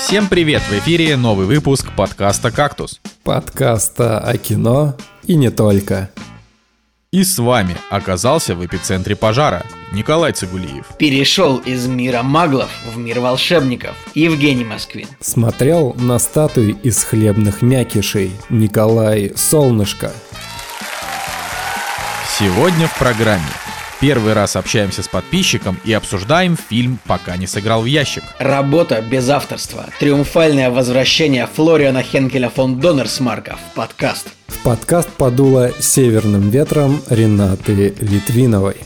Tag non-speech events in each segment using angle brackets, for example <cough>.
Всем привет! В эфире новый выпуск подкаста «Кактус». Подкаста о кино и не только. И с вами оказался в эпицентре пожара Николай Цигулиев. Перешел из мира маглов в мир волшебников Евгений Москвин. Смотрел на статуи из хлебных мякишей Николай Солнышко. Сегодня в программе Первый раз общаемся с подписчиком и обсуждаем фильм «Пока не сыграл в ящик». Работа без авторства. Триумфальное возвращение Флориана Хенкеля фон Доннерсмарка в подкаст. В подкаст подуло северным ветром Ренаты Литвиновой.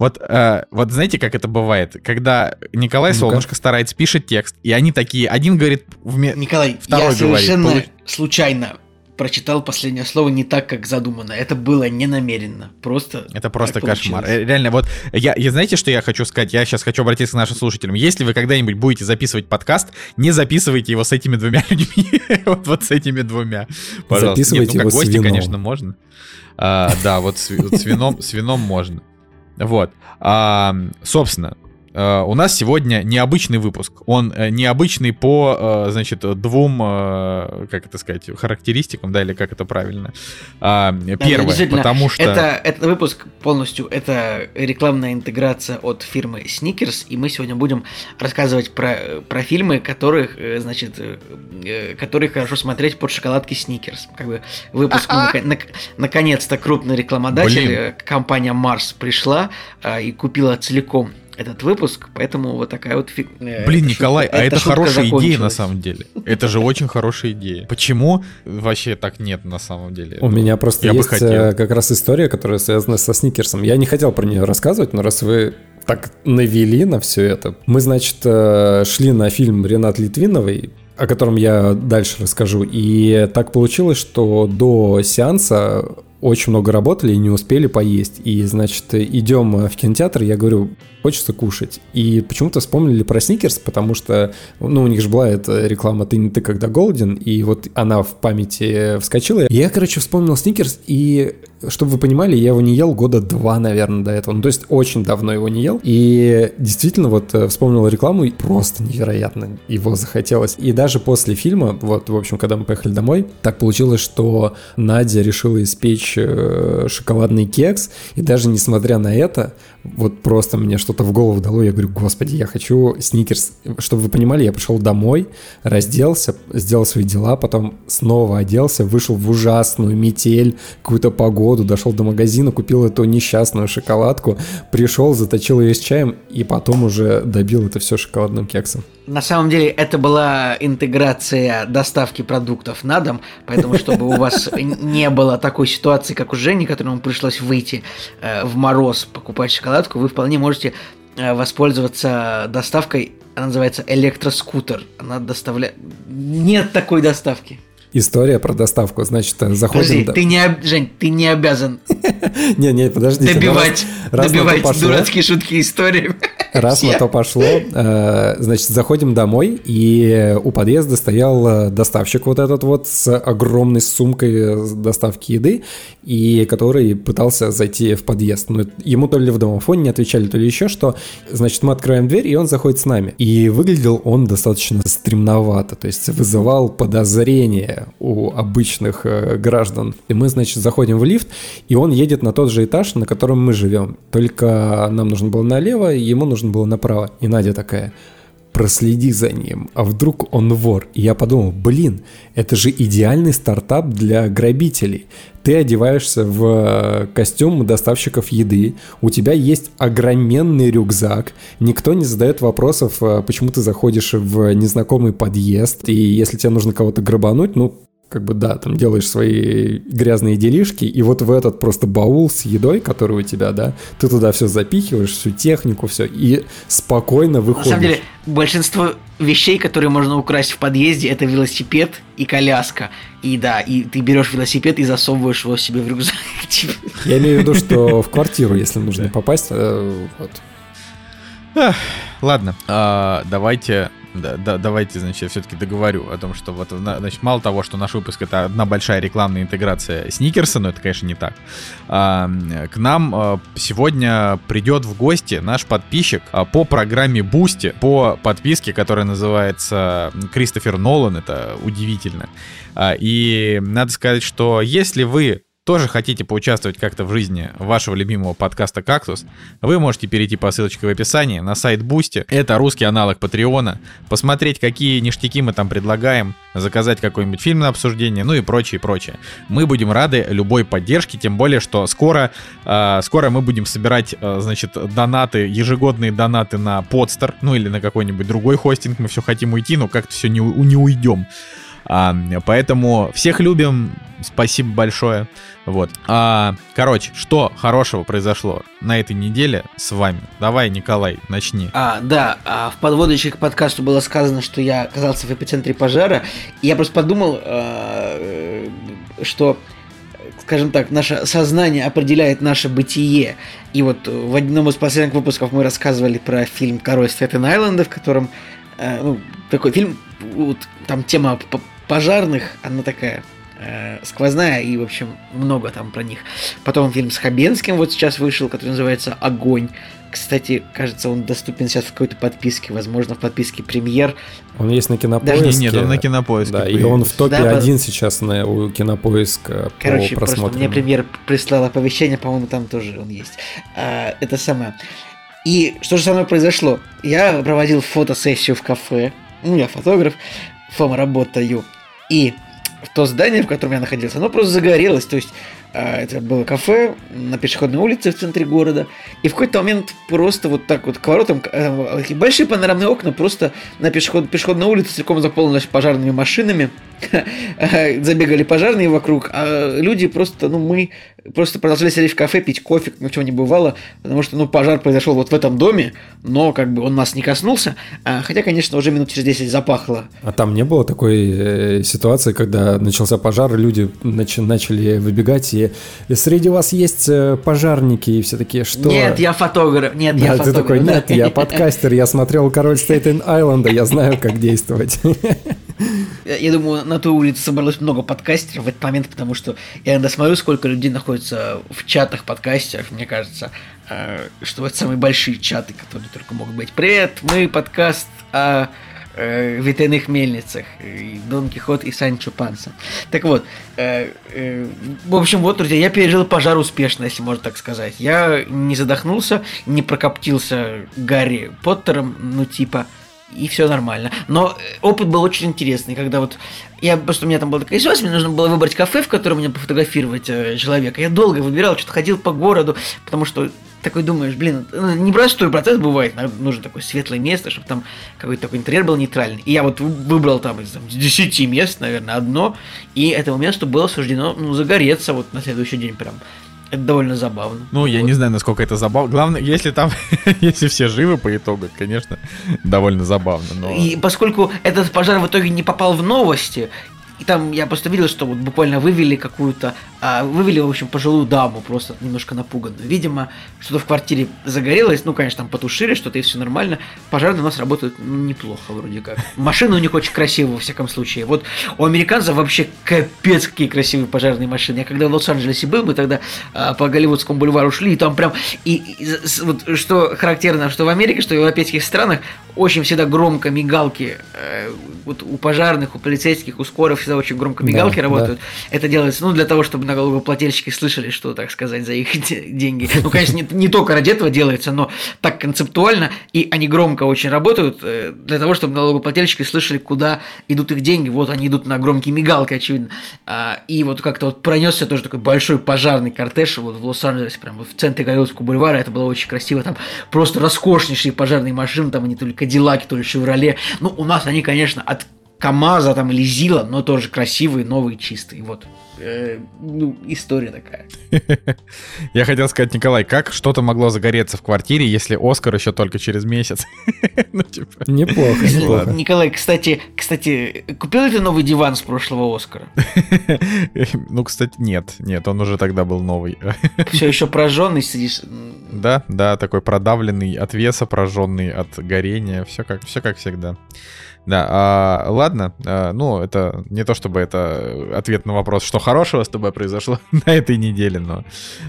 Вот, э, вот знаете, как это бывает? Когда Николай ну Солнышко старается, пишет текст, и они такие, один говорит... Вме... Николай, второй я говорит, совершенно получ... случайно прочитал последнее слово не так, как задумано. Это было не намеренно. Просто. Это просто кошмар. Получилось. Э, реально, вот я, я знаете, что я хочу сказать? Я сейчас хочу обратиться к нашим слушателям. Если вы когда-нибудь будете записывать подкаст, не записывайте его с этими двумя <laughs> людьми. вот, вот с этими двумя. Пожалуйста. Записывайте Нет, ну, как его гости, конечно, можно. А, да, вот с, вот с вином, с вином можно. Вот. А, собственно, у нас сегодня необычный выпуск. Он э, необычный по, э, значит, двум, как это сказать, характеристикам, да, или как это правильно. А, первое, да, потому что... Это, этот выпуск полностью, это рекламная интеграция от фирмы Snickers, и мы сегодня будем рассказывать про, про фильмы, которых, значит, которые хорошо смотреть под шоколадки Snickers. Как бы выпуск, наконец-то крупный рекламодатель, Блин. компания Mars пришла и купила целиком этот выпуск, поэтому вот такая вот фиг... Э, Блин, Николай, шутка, а это хорошая идея на самом деле. Это же очень хорошая идея. Почему вообще так нет на самом деле? У меня просто есть э, как раз история, которая связана со сникерсом. Я не хотел про нее рассказывать, но раз вы так навели на все это. Мы, значит, э, шли на фильм Ренат Литвиновой, о котором я дальше расскажу. И так получилось, что до сеанса очень много работали и не успели поесть. И, значит, идем в кинотеатр, я говорю, хочется кушать. И почему-то вспомнили про Сникерс, потому что, ну, у них же была эта реклама «Ты не ты, когда голоден», и вот она в памяти вскочила. Я, короче, вспомнил Сникерс, и чтобы вы понимали, я его не ел года два, наверное, до этого. Ну, то есть очень давно его не ел. И действительно вот э, вспомнил рекламу, и просто невероятно его захотелось. И даже после фильма, вот, в общем, когда мы поехали домой, так получилось, что Надя решила испечь э, шоколадный кекс, и даже несмотря на это, вот просто мне что-то в голову дало, я говорю, господи, я хочу сникерс. Чтобы вы понимали, я пришел домой, разделся, сделал свои дела, потом снова оделся, вышел в ужасную метель, какую-то погоду, дошел до магазина, купил эту несчастную шоколадку, пришел, заточил ее с чаем, и потом уже добил это все шоколадным кексом. На самом деле это была интеграция доставки продуктов на дом, поэтому чтобы у вас <laughs> не было такой ситуации, как у Жени, которому пришлось выйти э, в мороз покупать шоколадку, вы вполне можете э, воспользоваться доставкой, она называется электроскутер. Она доставляет... Нет такой доставки. История про доставку. Значит, заходим... Подожди, ты не, об... Жень, ты не обязан... <laughs> Не, не, подожди. Добивать, добивать дурацкие шутки истории. <laughs> Раз на то пошло, э, значит, заходим домой, и у подъезда стоял э, доставщик вот этот вот с огромной сумкой доставки еды, и который пытался зайти в подъезд. Но ему то ли в домофоне не отвечали, то ли еще что. Значит, мы открываем дверь, и он заходит с нами. И выглядел он достаточно стремновато, то есть вызывал подозрение у обычных э, граждан. И мы, значит, заходим в лифт, и он едет на тот же этаж, на котором мы живем. Только нам нужно было налево, ему нужно нужно было направо. И Надя такая, проследи за ним, а вдруг он вор. И я подумал, блин, это же идеальный стартап для грабителей. Ты одеваешься в э, костюм доставщиков еды, у тебя есть огроменный рюкзак, никто не задает вопросов, э, почему ты заходишь в незнакомый подъезд, и если тебе нужно кого-то грабануть, ну, как бы, да, там делаешь свои грязные делишки, и вот в этот просто баул с едой, который у тебя, да, ты туда все запихиваешь, всю технику, все, и спокойно выходишь. На самом деле, большинство вещей, которые можно украсть в подъезде, это велосипед и коляска. И да, и ты берешь велосипед и засовываешь его себе в рюкзак. <laughs> Типа. Я имею в виду, что <laughs> в квартиру, если нужно попасть, э, вот. Ладно, а, давайте да, да, давайте, значит, я все-таки договорю о том, что вот, значит, мало того, что наш выпуск это одна большая рекламная интеграция Сникерса, но это, конечно, не так. А, к нам а, сегодня придет в гости наш подписчик а, по программе Boosty, по подписке, которая называется Кристофер Нолан, это удивительно. А, и надо сказать, что если вы тоже хотите поучаствовать как-то в жизни вашего любимого подкаста «Кактус», вы можете перейти по ссылочке в описании на сайт Boosty. Это русский аналог Патреона. Посмотреть, какие ништяки мы там предлагаем, заказать какой-нибудь фильм на обсуждение, ну и прочее, прочее. Мы будем рады любой поддержке, тем более, что скоро, э, скоро мы будем собирать, э, значит, донаты, ежегодные донаты на Podster, ну или на какой-нибудь другой хостинг. Мы все хотим уйти, но как-то все не, не уйдем. А, поэтому всех любим, спасибо большое. Вот. А, короче, что хорошего произошло на этой неделе с вами? Давай, Николай, начни. А, да, а в подводочке к подкасту было сказано, что я оказался в эпицентре пожара. И я просто подумал, а, что скажем так, наше сознание определяет наше бытие. И вот в одном из последних выпусков мы рассказывали про фильм «Король Стэтен-Айленда», в котором э, ну, такой фильм, вот, там тема пожарных, она такая э, сквозная, и, в общем, много там про них. Потом фильм с Хабенским вот сейчас вышел, который называется «Огонь». Кстати, кажется, он доступен сейчас в какой-то подписке, возможно, в подписке премьер. Он есть на кинопоиске. Даже нет, он на кинопоиске. Да, и он в топе да, один сейчас на, у кинопоиска Короче, по просто мне премьер прислал оповещение, по-моему, там тоже он есть. А, это самое. И что же со мной произошло? Я проводил фотосессию в кафе, ну, я фотограф, фома работаю. И то здание, в котором я находился, оно просто загорелось. То есть а, это было кафе на пешеходной улице в центре города. И в какой-то момент просто вот так вот к воротам, э, большие панорамные окна просто на пешеход, пешеходной улице целиком заполнились пожарными машинами. <laughs> Забегали пожарные вокруг, а люди просто, ну мы просто продолжали сидеть в кафе, пить кофе, как ничего не бывало, потому что, ну, пожар произошел вот в этом доме, но как бы он нас не коснулся, а, хотя, конечно, уже минут через 10 запахло. А там не было такой э, ситуации, когда начался пожар, люди нач- начали выбегать, и, и среди вас есть э, пожарники, и все такие, что... Нет, я фотограф, нет, да, я ты фотограф. такой, нет, я подкастер, я смотрел «Король Стейтен Айленда», я знаю, как действовать. <laughs> Я думаю, на той улице собралось много подкастеров в этот момент, потому что я иногда смотрю, сколько людей находится в чатах подкастеров. Мне кажется, э, что это самые большие чаты, которые только могут быть. Привет, мы подкаст о э, ветряных мельницах, и Дон Кихот и Санчо Панса. Так вот, э, э, в общем, вот, друзья, я пережил пожар успешно, если можно так сказать. Я не задохнулся, не прокоптился Гарри Поттером, ну типа, и все нормально. Но э, опыт был очень интересный, когда вот я просто у меня там была такая ситуация, мне нужно было выбрать кафе, в котором мне пофотографировать э, человека. Я долго выбирал, что-то ходил по городу, потому что такой думаешь, блин, ну, непростой процесс бывает, нужно такое светлое место, чтобы там какой-то такой интерьер был нейтральный. И я вот выбрал там из там, 10 мест, наверное, одно, и этому месту было суждено ну, загореться вот на следующий день прям. Это довольно забавно. Ну, вот. я не знаю, насколько это забавно. Главное, если там, <laughs> если все живы по итогу, конечно, довольно забавно. Но... И поскольку этот пожар в итоге не попал в новости, и там я просто видел, что вот буквально вывели какую-то, а, вывели, в общем, пожилую даму, просто немножко напуганную. Видимо, что-то в квартире загорелось, ну, конечно, там потушили что-то, и все нормально. Пожарные у нас работают ну, неплохо, вроде как. Машины у них очень красивые, во всяком случае. Вот у американцев вообще капец какие красивые пожарные машины. Я когда в Лос-Анджелесе был, мы тогда а, по Голливудскому бульвару шли, и там прям, и, и вот что характерно, что в Америке, что в европейских странах очень всегда громко мигалки э, вот у пожарных, у полицейских, у скорых всегда очень громко мигалки да, работают. Да. Это делается, ну, для того, чтобы налогоплательщики слышали, что, так сказать, за их <laughs> деньги. Ну, конечно, не, не только ради этого делается, но так концептуально, и они громко очень работают э, для того, чтобы налогоплательщики слышали, куда идут их деньги. Вот они идут на громкие мигалки, очевидно. А, и вот как-то вот пронесся тоже такой большой пожарный кортеж вот в Лос-Анджелесе, прямо в центре Голливудского бульвара. Это было очень красиво. Там просто роскошнейшие пожарные машины, там они то ли Кадиллаки, то ли Шевроле. Ну, у нас они, конечно, от КамАЗа там или Зила, но тоже красивые, новые, чистые. Вот. Э, ну, история такая. <laughs> Я хотел сказать, Николай, как что-то могло загореться в квартире, если Оскар еще только через месяц? <laughs> ну, типа... Неплохо, неплохо. Николай, кстати, кстати, купил ли ты новый диван с прошлого Оскара? <laughs> ну, кстати, нет. Нет, он уже тогда был новый. Все еще прожженный сидишь. Да, да, такой продавленный от веса, прожженный от горения. Все как, все как всегда. Да, а, ладно, а, ну, это не то чтобы это ответ на вопрос, что хорошего с тобой произошло <laughs> на этой неделе, но,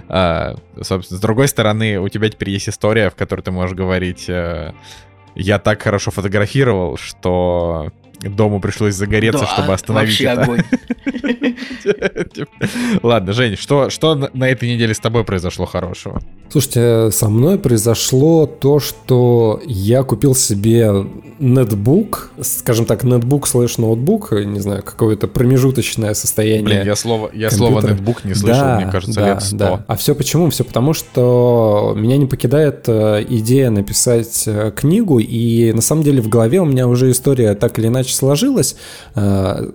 а, собственно, с другой стороны, у тебя теперь есть история, в которой ты можешь говорить, а, я так хорошо фотографировал, что дому пришлось загореться, да, чтобы остановить это. огонь. <laughs> Ладно, Жень, что, что на этой неделе с тобой произошло хорошего? Слушайте, со мной произошло то, что я купил себе нетбук, скажем так, нетбук слэш ноутбук, не знаю, какое-то промежуточное состояние. Блин, я слово, я слово нетбук не слышал, да, мне кажется, да, лет 100. Да. А все почему? Все потому, что меня не покидает э, идея написать э, книгу, и на самом деле в голове у меня уже история так или иначе сложилась э,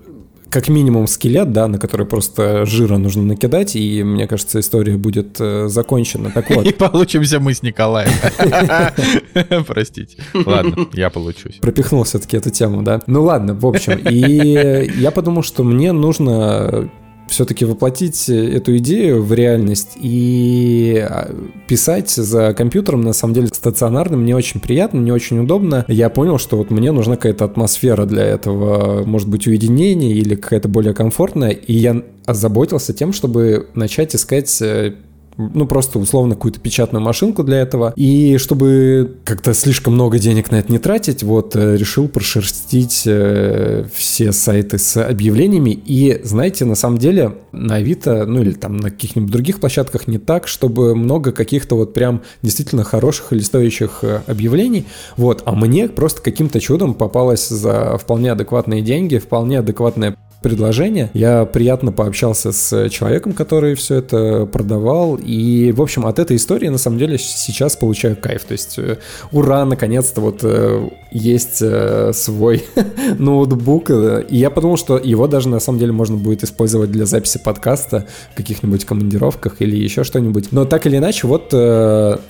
как минимум скелет, да, на который просто жира нужно накидать, и мне кажется, история будет э, закончена. Так вот. <laughs> И получимся мы с Николаем. <laughs> Простите. Ладно, я получусь. Пропихнул все-таки эту тему, да. Ну ладно, в общем. И я подумал, что мне нужно все-таки воплотить эту идею в реальность и а, писать за компьютером, на самом деле, стационарно мне очень приятно, мне очень удобно. Я понял, что вот мне нужна какая-то атмосфера для этого, может быть, уединение или какая-то более комфортная, и я озаботился тем, чтобы начать искать э, ну, просто условно какую-то печатную машинку для этого. И чтобы как-то слишком много денег на это не тратить, вот э, решил прошерстить э, все сайты с объявлениями. И, знаете, на самом деле на Авито, ну или там на каких-нибудь других площадках не так, чтобы много каких-то вот прям действительно хороших или стоящих э, объявлений. Вот, а мне просто каким-то чудом попалось за вполне адекватные деньги, вполне адекватная предложение. Я приятно пообщался с человеком, который все это продавал. И, в общем, от этой истории, на самом деле, сейчас получаю кайф. То есть, э, ура, наконец-то вот э, есть э, свой <laughs> ноутбук. И я подумал, что его даже, на самом деле, можно будет использовать для записи подкаста в каких-нибудь командировках или еще что-нибудь. Но так или иначе, вот,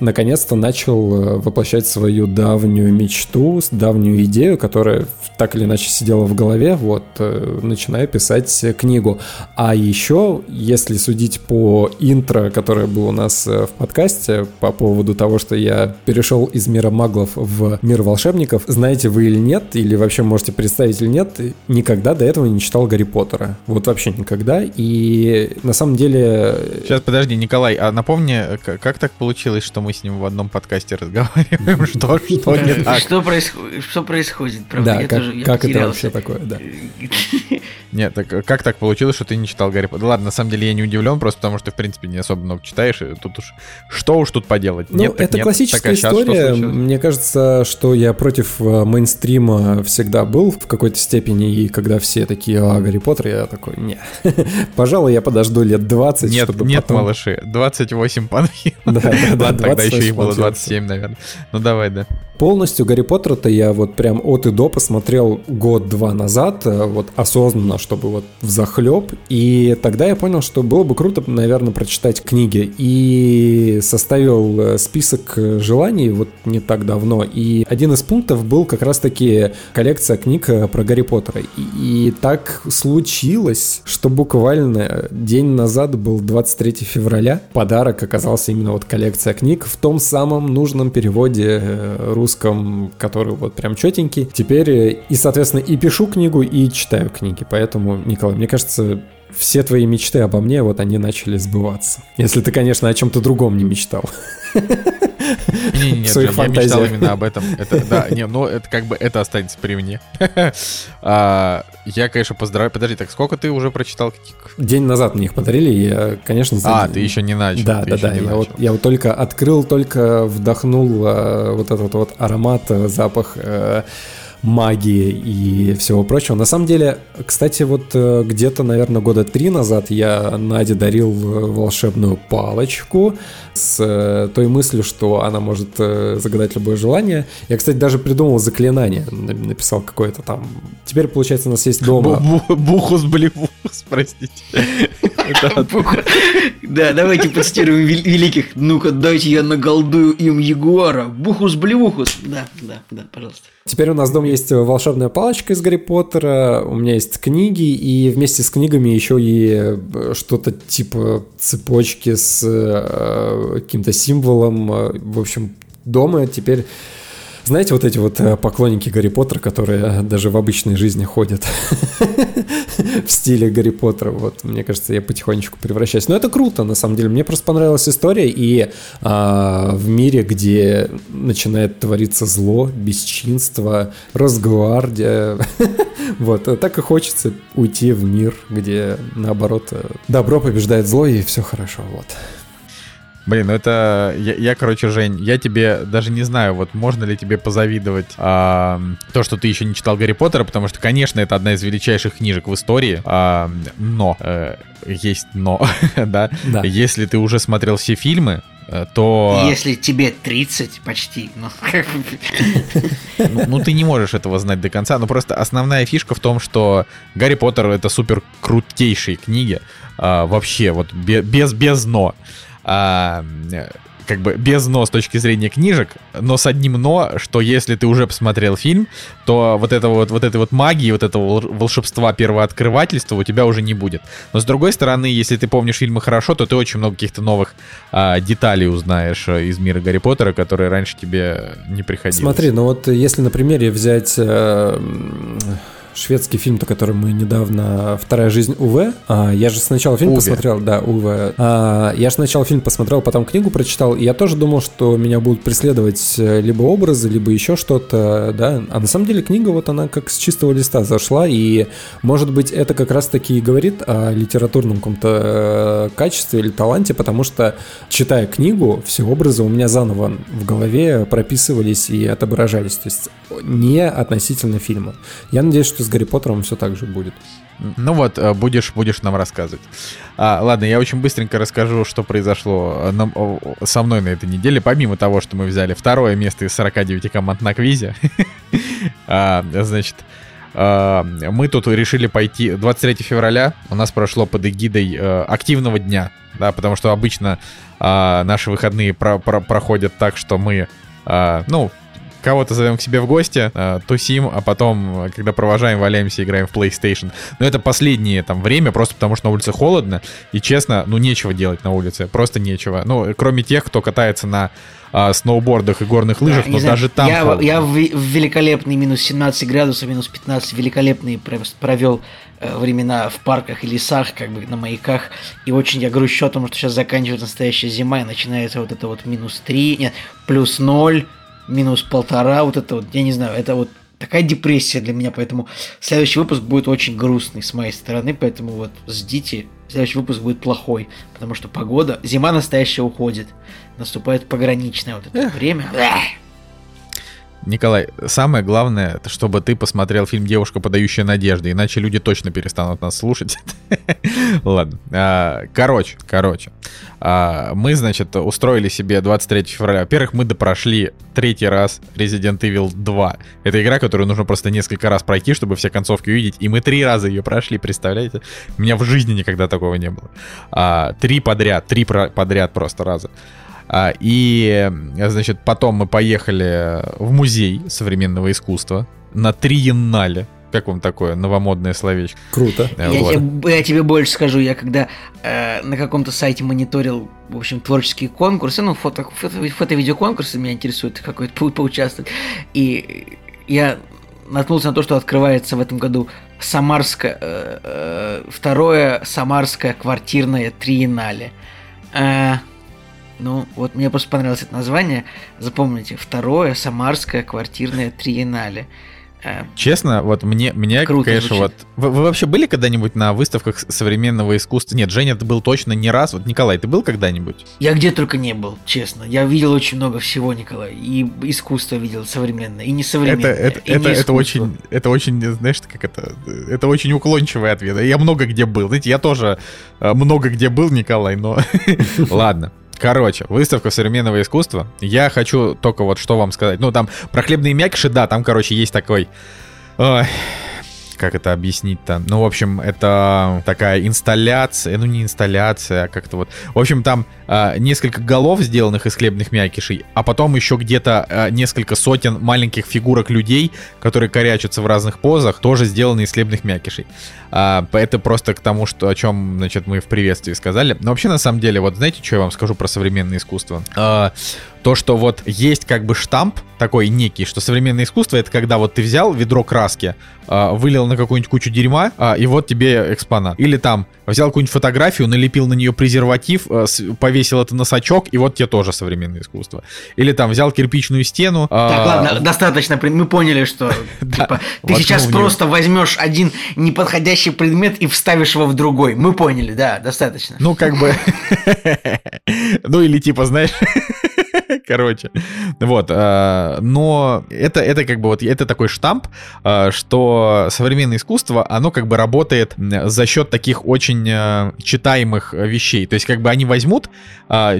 наконец-то начал воплощать свою давнюю мечту, давнюю идею, которая так или иначе сидела в голове. Вот, начиная начинаю писать книгу. А еще, если судить по интро, которое было у нас э, в подкасте по поводу того, что я перешел из мира маглов в мир волшебников, знаете вы или нет, или вообще можете представить или нет, никогда до этого не читал Гарри Поттера. Вот вообще никогда. И на самом деле... Сейчас, подожди, Николай, а напомни, как так получилось, что мы с ним в одном подкасте разговариваем? <laughs> Что, что не так? Что происходит? Да, как это вообще такое, да. <laughs> Нет, так как так получилось, что ты не читал Гарри Поттер? Ладно, на самом деле я не удивлен, просто потому что ты, в принципе, не особо много читаешь, и тут уж что уж тут поделать? Ну, нет, это нет, классическая история. Мне кажется, что я против э, мейнстрима всегда был в какой-то степени, и когда все такие, а, Гарри Поттер, я такой, не. <laughs> Пожалуй, я подожду лет 20, нет, чтобы Нет, потом... малыши, 28 панфи. Да, да, да. Ладно, тогда еще и было 27, наверное. Ну, давай, да. Полностью Гарри Поттера-то я вот прям от и до посмотрел год-два назад, э, вот осознанно, чтобы вот в захлеб. И тогда я понял, что было бы круто, наверное, прочитать книги. И составил э, список желаний вот не так давно. И один из пунктов был как раз-таки коллекция книг э, про Гарри Поттера. И, и так случилось, что буквально день назад был 23 февраля. Подарок оказался именно вот коллекция книг в том самом нужном переводе русском, который вот прям четенький. Теперь и, соответственно, и пишу книгу, и читаю книги. Поэтому, Николай, мне кажется, все твои мечты обо мне, вот они начали сбываться. Если ты, конечно, о чем-то другом не мечтал. <laughs> Не, не, я мечтал именно об этом. Это, да, не, но это как бы это останется при мне. <laughs> а, я, конечно, поздравляю. Подожди, так сколько ты уже прочитал? День назад мне их подарили, я, конечно, А, ты еще не начал. Да, да, да. Я вот, я вот только открыл, только вдохнул э, вот этот вот аромат, э, запах э, магии и всего прочего. На самом деле, кстати, вот э, где-то, наверное, года три назад я Наде дарил э, волшебную палочку с э, той мыслью, что она может загадать любое желание. Я, кстати, даже придумал заклинание, написал какое-то там. Теперь, получается, у нас есть дома... Бухус блеву. <laughs> Простите. <laughs> Да, давайте процитируем великих. Ну-ка, дайте я наголдую им Ягуара. Бухус-блевухус. Да, да, да, пожалуйста. Теперь у нас дома есть волшебная палочка из Гарри Поттера, у меня есть книги, и вместе с книгами еще и э, что-то типа цепочки с э, каким-то символом. В общем, дома теперь знаете, вот эти вот э, поклонники Гарри Поттера, которые даже в обычной жизни ходят <laughs> в стиле Гарри Поттера, вот, мне кажется, я потихонечку превращаюсь. Но это круто, на самом деле. Мне просто понравилась история, и а, в мире, где начинает твориться зло, бесчинство, разгвардия, <laughs> вот, так и хочется уйти в мир, где, наоборот, э, добро побеждает зло, и все хорошо, вот. Блин, ну это... Я, я, короче, Жень, я тебе даже не знаю, вот можно ли тебе позавидовать а, то, что ты еще не читал Гарри Поттера, потому что, конечно, это одна из величайших книжек в истории, а, но... Э, есть но, <laughs> да? да? Если ты уже смотрел все фильмы, э, то... Если тебе 30 почти, ну... <laughs> ну... Ну, ты не можешь этого знать до конца, но просто основная фишка в том, что Гарри Поттер — это супер крутейшие книги, а, вообще, вот без, без но а, как бы без но с точки зрения книжек, но с одним но, что если ты уже посмотрел фильм, то вот этого вот, вот этой вот магии, вот этого волшебства первооткрывательства у тебя уже не будет. Но с другой стороны, если ты помнишь фильмы хорошо, то ты очень много каких-то новых а, деталей узнаешь э, из мира Гарри Поттера, которые раньше тебе не приходилось. Смотри, ну вот если на примере взять... Э, шведский фильм-то, который мы недавно «Вторая жизнь Уве». А, я же сначала фильм Уве. посмотрел, да, Уве. А, я же сначала фильм посмотрел, потом книгу прочитал, и я тоже думал, что меня будут преследовать э, либо образы, либо еще что-то, да. А на самом деле книга вот она как с чистого листа зашла, и может быть это как раз-таки и говорит о литературном каком-то э, качестве или таланте, потому что читая книгу, все образы у меня заново в голове прописывались и отображались, то есть не относительно фильма. Я надеюсь, что с Гарри Поттером все так же будет. Ну вот, э, будешь, будешь нам рассказывать. А, ладно, я очень быстренько расскажу, что произошло э, на, со мной на этой неделе. Помимо того, что мы взяли второе место из 49 команд на квизе, <laughs> а, значит, а, мы тут решили пойти 23 февраля. У нас прошло под эгидой э, активного дня, да, потому что обычно а, наши выходные про про проходят так, что мы, ну, кого-то зовем к себе в гости, э, тусим, а потом, когда провожаем, валяемся, играем в PlayStation. Но это последнее там время, просто потому что на улице холодно, и честно, ну нечего делать на улице, просто нечего. Ну, кроме тех, кто катается на а, сноубордах и горных лыжах, да, но знаю, даже там я, холодно. я в, в великолепный минус 17 градусов, минус 15 великолепные провел э, времена в парках и лесах, как бы на маяках, и очень я грущу о том, что сейчас заканчивается настоящая зима, и начинается вот это вот минус 3, нет, плюс 0, минус полтора, вот это вот, я не знаю, это вот такая депрессия для меня, поэтому следующий выпуск будет очень грустный с моей стороны, поэтому вот ждите, следующий выпуск будет плохой, потому что погода, зима настоящая уходит, наступает пограничное вот это время. Николай, самое главное, чтобы ты посмотрел фильм «Девушка, подающая надежды», иначе люди точно перестанут нас слушать. <laughs> Ладно. А, короче, короче. А, мы, значит, устроили себе 23 февраля. Во-первых, мы допрошли третий раз Resident Evil 2. Это игра, которую нужно просто несколько раз пройти, чтобы все концовки увидеть. И мы три раза ее прошли, представляете? У меня в жизни никогда такого не было. А, три подряд, три подряд просто раза. А, и, значит, потом мы поехали в музей современного искусства на Триеннале. Как вам такое новомодное словечко? Круто. Я, вот. тебе, я тебе больше скажу, я когда э, на каком-то сайте мониторил, в общем, творческие конкурсы, ну, фото, фото, фото-видеоконкурсы меня интересуют, какой-то по поучаствовать, и я наткнулся на то, что открывается в этом году Самарское, э, э, второе Самарское квартирное триеннале. Э, ну, вот мне просто понравилось это название. Запомните, второе Самарское квартирное триеннале. Э, Честно, вот мне, мне Круто конечно, звучит. вот... Вы, вы вообще были когда-нибудь на выставках современного искусства? Нет, Женя, ты был точно не раз. Вот, Николай, ты был когда-нибудь? Я где только не был, честно. Я видел очень много всего, Николай. И искусство видел современное, и несовременное. Это, это, это, это очень, это очень, знаешь, как это... Это очень уклончивый ответ. Я много где был. Знаете, я тоже э, много где был, Николай, но... <laughs> <laughs> Ладно. Короче, выставка современного искусства. Я хочу только вот что вам сказать. Ну, там про хлебные мякиши, да, там, короче, есть такой... Ой, как это объяснить-то? Ну, в общем, это такая инсталляция, ну не инсталляция, а как-то вот. В общем, там э, несколько голов, сделанных из хлебных мякишей, а потом еще где-то э, несколько сотен маленьких фигурок людей, которые корячатся в разных позах, тоже сделаны из хлебных мякишей. А, это просто к тому, что, о чем, значит, мы в приветствии сказали. Но вообще, на самом деле, вот знаете, что я вам скажу про современное искусство? А, то, что вот есть как бы штамп такой некий, что современное искусство это когда вот ты взял ведро краски, вылил на какую-нибудь кучу дерьма, и вот тебе экспонат. Или там взял какую-нибудь фотографию, налепил на нее презерватив, э, повесил это на сачок, и вот тебе тоже современное искусство. Или там взял кирпичную стену. Так, ладно, достаточно, мы поняли, что <laughs> типа, ты сейчас просто возьмешь один неподходящий предмет и вставишь его в другой. Мы поняли, да, достаточно. Ну, как бы... <laughs> <laughs> Ну, или типа, знаешь... Короче, вот, э, но это, это как бы вот, это такой штамп, э, что современное искусство, оно как бы работает за счет таких очень э, читаемых вещей, то есть как бы они возьмут,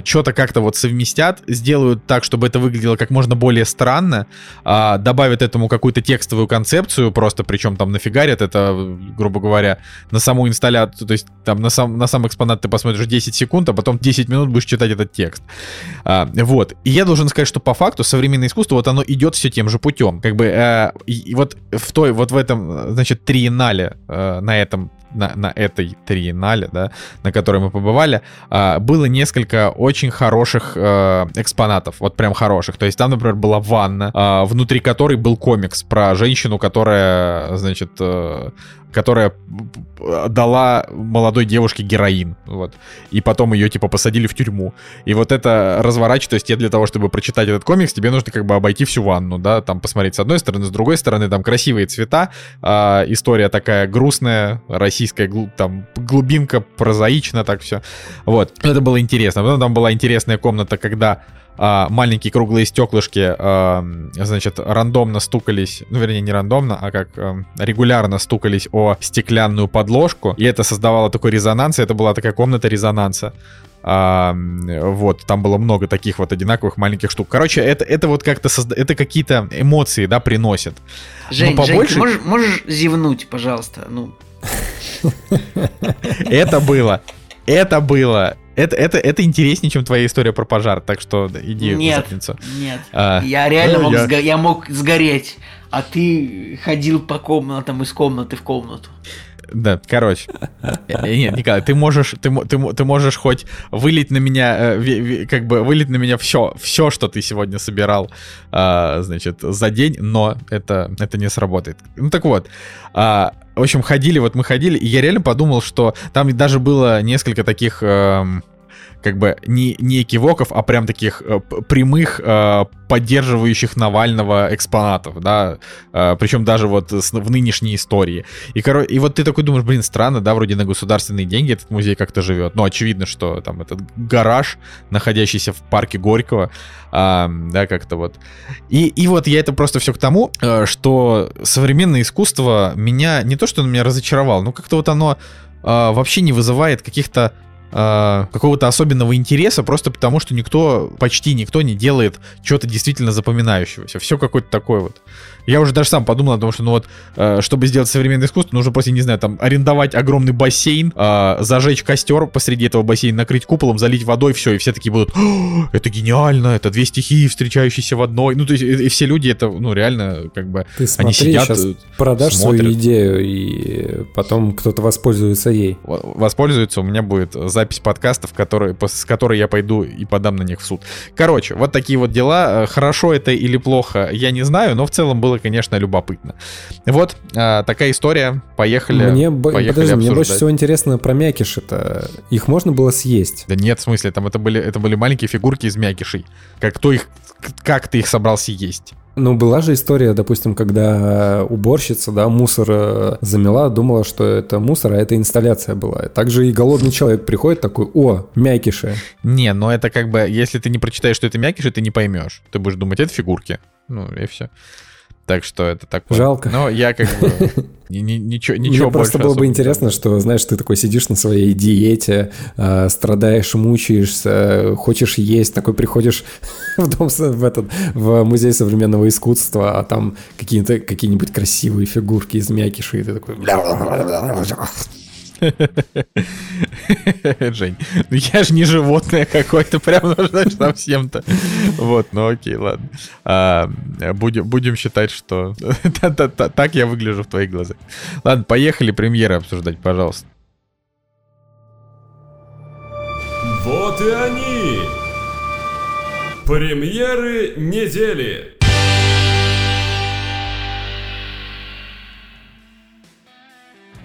что-то как-то вот совместят, сделают так, чтобы это выглядело как можно более странно, добавят этому какую-то текстовую концепцию, просто причем там нафигарят это, грубо говоря, на саму инсталляцию, то есть там на сам, на сам экспонат ты посмотришь 10 секунд, а потом 10 минут будешь читать этот текст. Вот. И я должен сказать, что по факту современное искусство, вот оно идет все тем же путем. Как бы, э, и вот в той, вот в этом, значит, триеннале, э, на этом на, на этой триеннале, да, на которой мы побывали, э, было несколько очень хороших э, экспонатов, вот прям хороших. То есть там, например, была ванна, э, внутри которой был комикс про женщину, которая, значит, э, которая дала молодой девушке героин, вот, и потом ее, типа, посадили в тюрьму. И вот это разворачивает, то есть для того, чтобы прочитать этот комикс, тебе нужно как бы обойти всю ванну, да, там посмотреть с одной стороны, с другой стороны, там красивые цвета, э, история такая грустная, российская, там, глубинка, прозаично так все, вот. Это было интересно. Потом там была интересная комната, когда а, маленькие круглые стеклышки, а, значит, рандомно стукались, ну, вернее, не рандомно, а как а, регулярно стукались о стеклянную подложку, и это создавало такой резонанс, и это была такая комната резонанса. А, вот, там было много таких вот одинаковых маленьких штук. Короче, это, это вот как-то созда... это какие-то эмоции, да, приносит. Жень, побольше... Жень, можешь, можешь зевнуть, пожалуйста, ну. <laughs> Это было, это было это, это, это интереснее, чем твоя история про пожар, так что иди нет, в задницу. Нет, а, я реально ну, мог, я... Сго- я мог сгореть, а ты ходил по комнатам из комнаты в комнату. Да, короче. Э, нет, Николай, ты можешь, ты, ты, ты можешь хоть вылить на меня, э, как бы вылить на меня все, все, что ты сегодня собирал, а, значит, за день, но это, это не сработает. Ну так вот, а, в общем, ходили, вот мы ходили, и я реально подумал, что там даже было несколько таких эм, как бы не, не экивоков, а прям таких э, прямых, э, поддерживающих Навального экспонатов, да, э, причем даже вот с, в нынешней истории. И, коро... и вот ты такой думаешь, блин, странно, да, вроде на государственные деньги этот музей как-то живет. Ну, очевидно, что там этот гараж, находящийся в парке Горького, э, да, как-то вот. И, и вот я это просто все к тому, э, что современное искусство меня, не то что оно меня разочаровало, но как-то вот оно э, вообще не вызывает каких-то э, какого-то особенного интереса, просто потому что никто, почти никто не делает чего-то действительно запоминающегося. Все какое-то такое вот. Я уже даже сам подумал о том, что, ну вот, э, чтобы сделать современное искусство, нужно просто, не знаю, там, арендовать огромный бассейн, э, зажечь костер посреди этого бассейна, накрыть куполом, залить водой, все, и все такие будут, это гениально, это две стихии, встречающиеся в одной. Ну, то есть, и, и все люди, это, ну, реально, как бы, Ты смотри, они сидят, сейчас э, продашь смотрят. свою идею, и потом кто-то воспользуется ей. Воспользуется, у меня будет запись подкастов, которые, с которой я пойду и подам на них в суд. Короче, вот такие вот дела. Э, хорошо это или плохо, я не знаю, но в целом было было, конечно, любопытно. Вот а, такая история. Поехали. Мне, поехали подожди, мне больше всего интересно про мякиш. Это их можно было съесть? Да нет, в смысле, там это были, это были маленькие фигурки из мякишей. Как, кто их, как ты их собрался есть? Ну, была же история, допустим, когда уборщица, да, мусор э, замела, думала, что это мусор, а это инсталляция была. Также и голодный человек приходит такой, о, мякиши. Не, но это как бы, если ты не прочитаешь, что это мякиши, ты не поймешь. Ты будешь думать, это фигурки. Ну, и все. Так что это так. Жалко. Но я как бы <laughs> ничего, ничего Мне просто было бы интересно, что, знаешь, ты такой сидишь на своей диете, э, страдаешь, мучаешься, хочешь есть, такой приходишь <laughs> в дом в этот в музей современного искусства, а там какие-то какие-нибудь красивые фигурки из мякиши, и ты такой <laughs> Жень, ну я же не животное какое-то, прям нужно совсем-то. Вот, ну окей, ладно. А, будем, будем считать, что <laughs> так я выгляжу в твоих глазах. Ладно, поехали премьеры обсуждать, пожалуйста. Вот и они! Премьеры недели!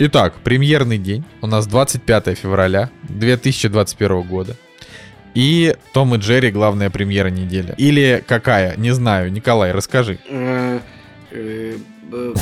Итак, премьерный день у нас 25 февраля 2021 года. И Том и Джерри главная премьера недели. Или какая? Не знаю. Николай, расскажи. Э, э, э,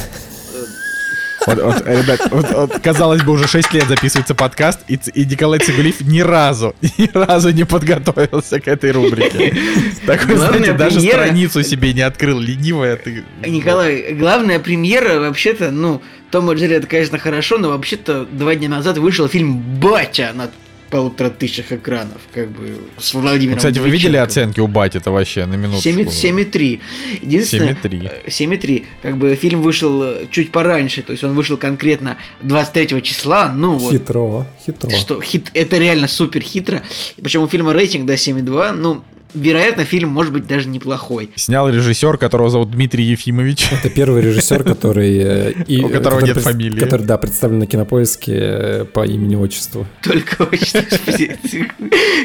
вот, вот, ребят, вот, вот, казалось бы, уже 6 лет записывается подкаст, и, и Николай Цигулиев ни разу, ни разу не подготовился к этой рубрике. Такой, знаете, даже страницу себе не открыл, ленивая ты. Николай, главная премьера, вообще-то, ну, том и Джерри это, конечно, хорошо, но вообще-то два дня назад вышел фильм «Батя» на полутора тысячах экранов, как бы, с Владимиром Кстати, вы видели оценки у Бати это вообще на минуту? 7,3. Единственное... 7,3. 7,3. Как бы фильм вышел э, чуть пораньше, то есть он вышел конкретно 23 числа, ну вот. Хитро, хитро. Что, хит, это реально супер хитро. Причем у фильма рейтинг, да, 7,2, ну, вероятно, фильм может быть даже неплохой. Снял режиссер, которого зовут Дмитрий Ефимович. <laughs> Это первый режиссер, который... Э, у которого нет фамилии. Который, да, представлен на кинопоиске э, по имени-отчеству. Только <laughs> отчество, господи.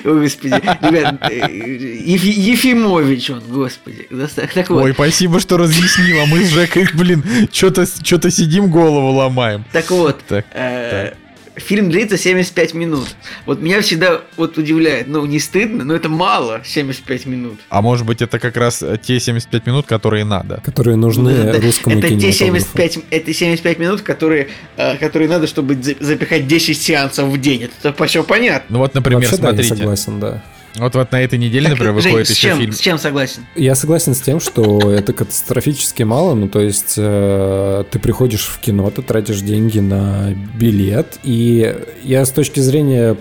Господи. Ребят, э, Ефимович он, господи. Ой, спасибо, что разъяснила. Мы с Жекой, блин, что-то сидим, голову ломаем. Так вот, фильм длится 75 минут. Вот меня всегда вот удивляет, ну, не стыдно, но это мало, 75 минут. А может быть, это как раз те 75 минут, которые надо. Которые нужны это, русскому это те 75, это 75 минут, которые, э, которые надо, чтобы запихать 10 сеансов в день. Это все понятно. Ну вот, например, Вообще, смотрите. Да, я согласен, да. Вот, вот на этой неделе, так, например, выходит Жень, еще чем, фильм. С чем согласен? Я согласен с тем, что <laughs> это катастрофически мало. Ну, то есть э, ты приходишь в кино, ты тратишь деньги на билет. И я с точки зрения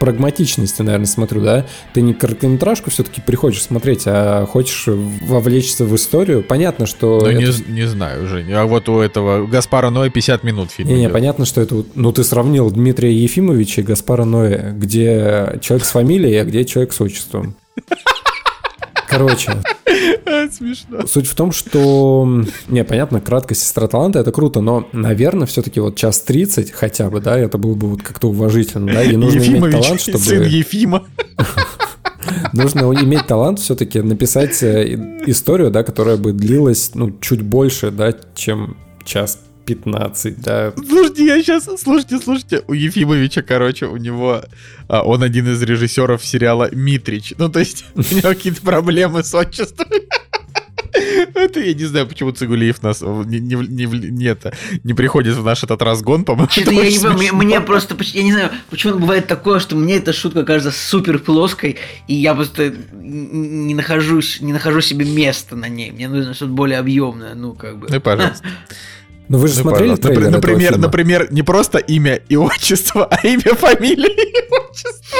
прагматичности, наверное, смотрю, да? Ты не короткометражку все-таки приходишь смотреть, а хочешь вовлечься в историю. Понятно, что... Ну, это... не, не знаю, Жень. А вот у этого Гаспара Ноя 50 минут фильм. Не-не, понятно, что это... Ну, ты сравнил Дмитрия Ефимовича и Гаспара Ноя, где человек с фамилией, а где человек с отчеством. Короче. Смешно. Суть в том, что... Не, понятно, кратко «Сестра таланта» — это круто, но, наверное, все-таки вот час 30 хотя бы, да, это было бы вот как-то уважительно, да, и нужно Ефимович, иметь талант, чтобы... сын Ефима. <laughs> Нужно иметь талант все-таки написать э, историю, да, которая бы длилась, ну, чуть больше, да, чем час 15, да. Слушайте, я сейчас, слушайте, слушайте, у Ефимовича, короче, у него, а, он один из режиссеров сериала «Митрич». Ну, то есть, <laughs> у него какие-то проблемы с отчеством. <laughs> Это я не знаю, почему Цигулиев нас не, не, не, не, это, не приходит в наш этот разгон, по-моему. Я не мне, мне просто, я не знаю, почему бывает такое, что мне эта шутка кажется супер плоской, и я просто не нахожусь, не нахожу себе места на ней. Мне нужно что-то более объемное, ну как бы. Ну, пожалуйста. <laughs> Ну вы же ну, смотрели трейлер Например, например, не просто имя и <laughs> отчество, а имя, фамилия и отчество.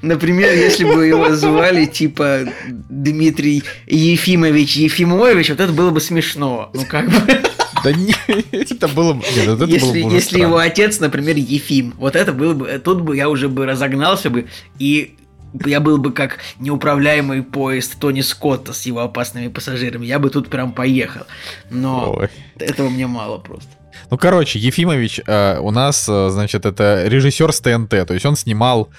Например, если бы его звали типа Дмитрий Ефимович Ефимович, вот это было бы смешно. Ну как бы. Да не, это было бы... Нет, это если было бы если его отец, например, Ефим, вот это было бы... Тут бы я уже бы разогнался бы и я был бы как неуправляемый поезд Тони Скотта с его опасными пассажирами. Я бы тут прям поехал. Но Ой. этого мне мало просто. Ну, короче, Ефимович э, у нас, э, значит, это режиссер с ТНТ. То есть он снимал,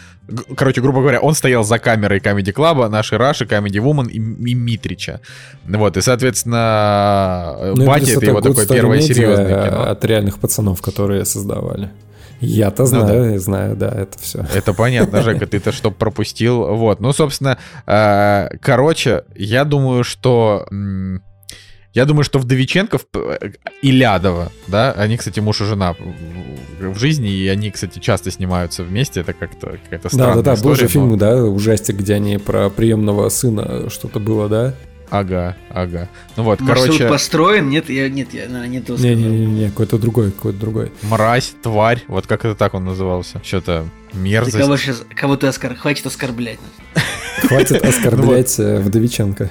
короче, грубо говоря, он стоял за камерой Comedy Club, нашей Раши, Comedy Woman и, и Митрича. Вот, и, соответственно, ну, Батя это его такое первое серьезное кино. От реальных пацанов, которые создавали. Я-то ну, знаю, да. знаю, да, это все. Это понятно, <laughs> Жека, ты-то что пропустил. Вот, ну, собственно, э, короче, я думаю, что... Я думаю, что Вдовиченков и Лядова, да, они, кстати, муж и жена в жизни, и они, кстати, часто снимаются вместе, это как-то какая-то странная Да-да-да, был же фильм, да, ужастик, где они про приемного сына что-то было, да? Ага, ага. Ну вот, Маршрут короче, построен? Нет, я, нет, я наверное, не то сказал. Не-не-не, какой-то другой, какой-то другой. мразь, тварь, вот как это так он назывался? Что-то Ты мерзость. кого, щас- кого ты оскор... Хватит оскорблять нас. Хватит <laughs> оскорблять э, Вдовиченко.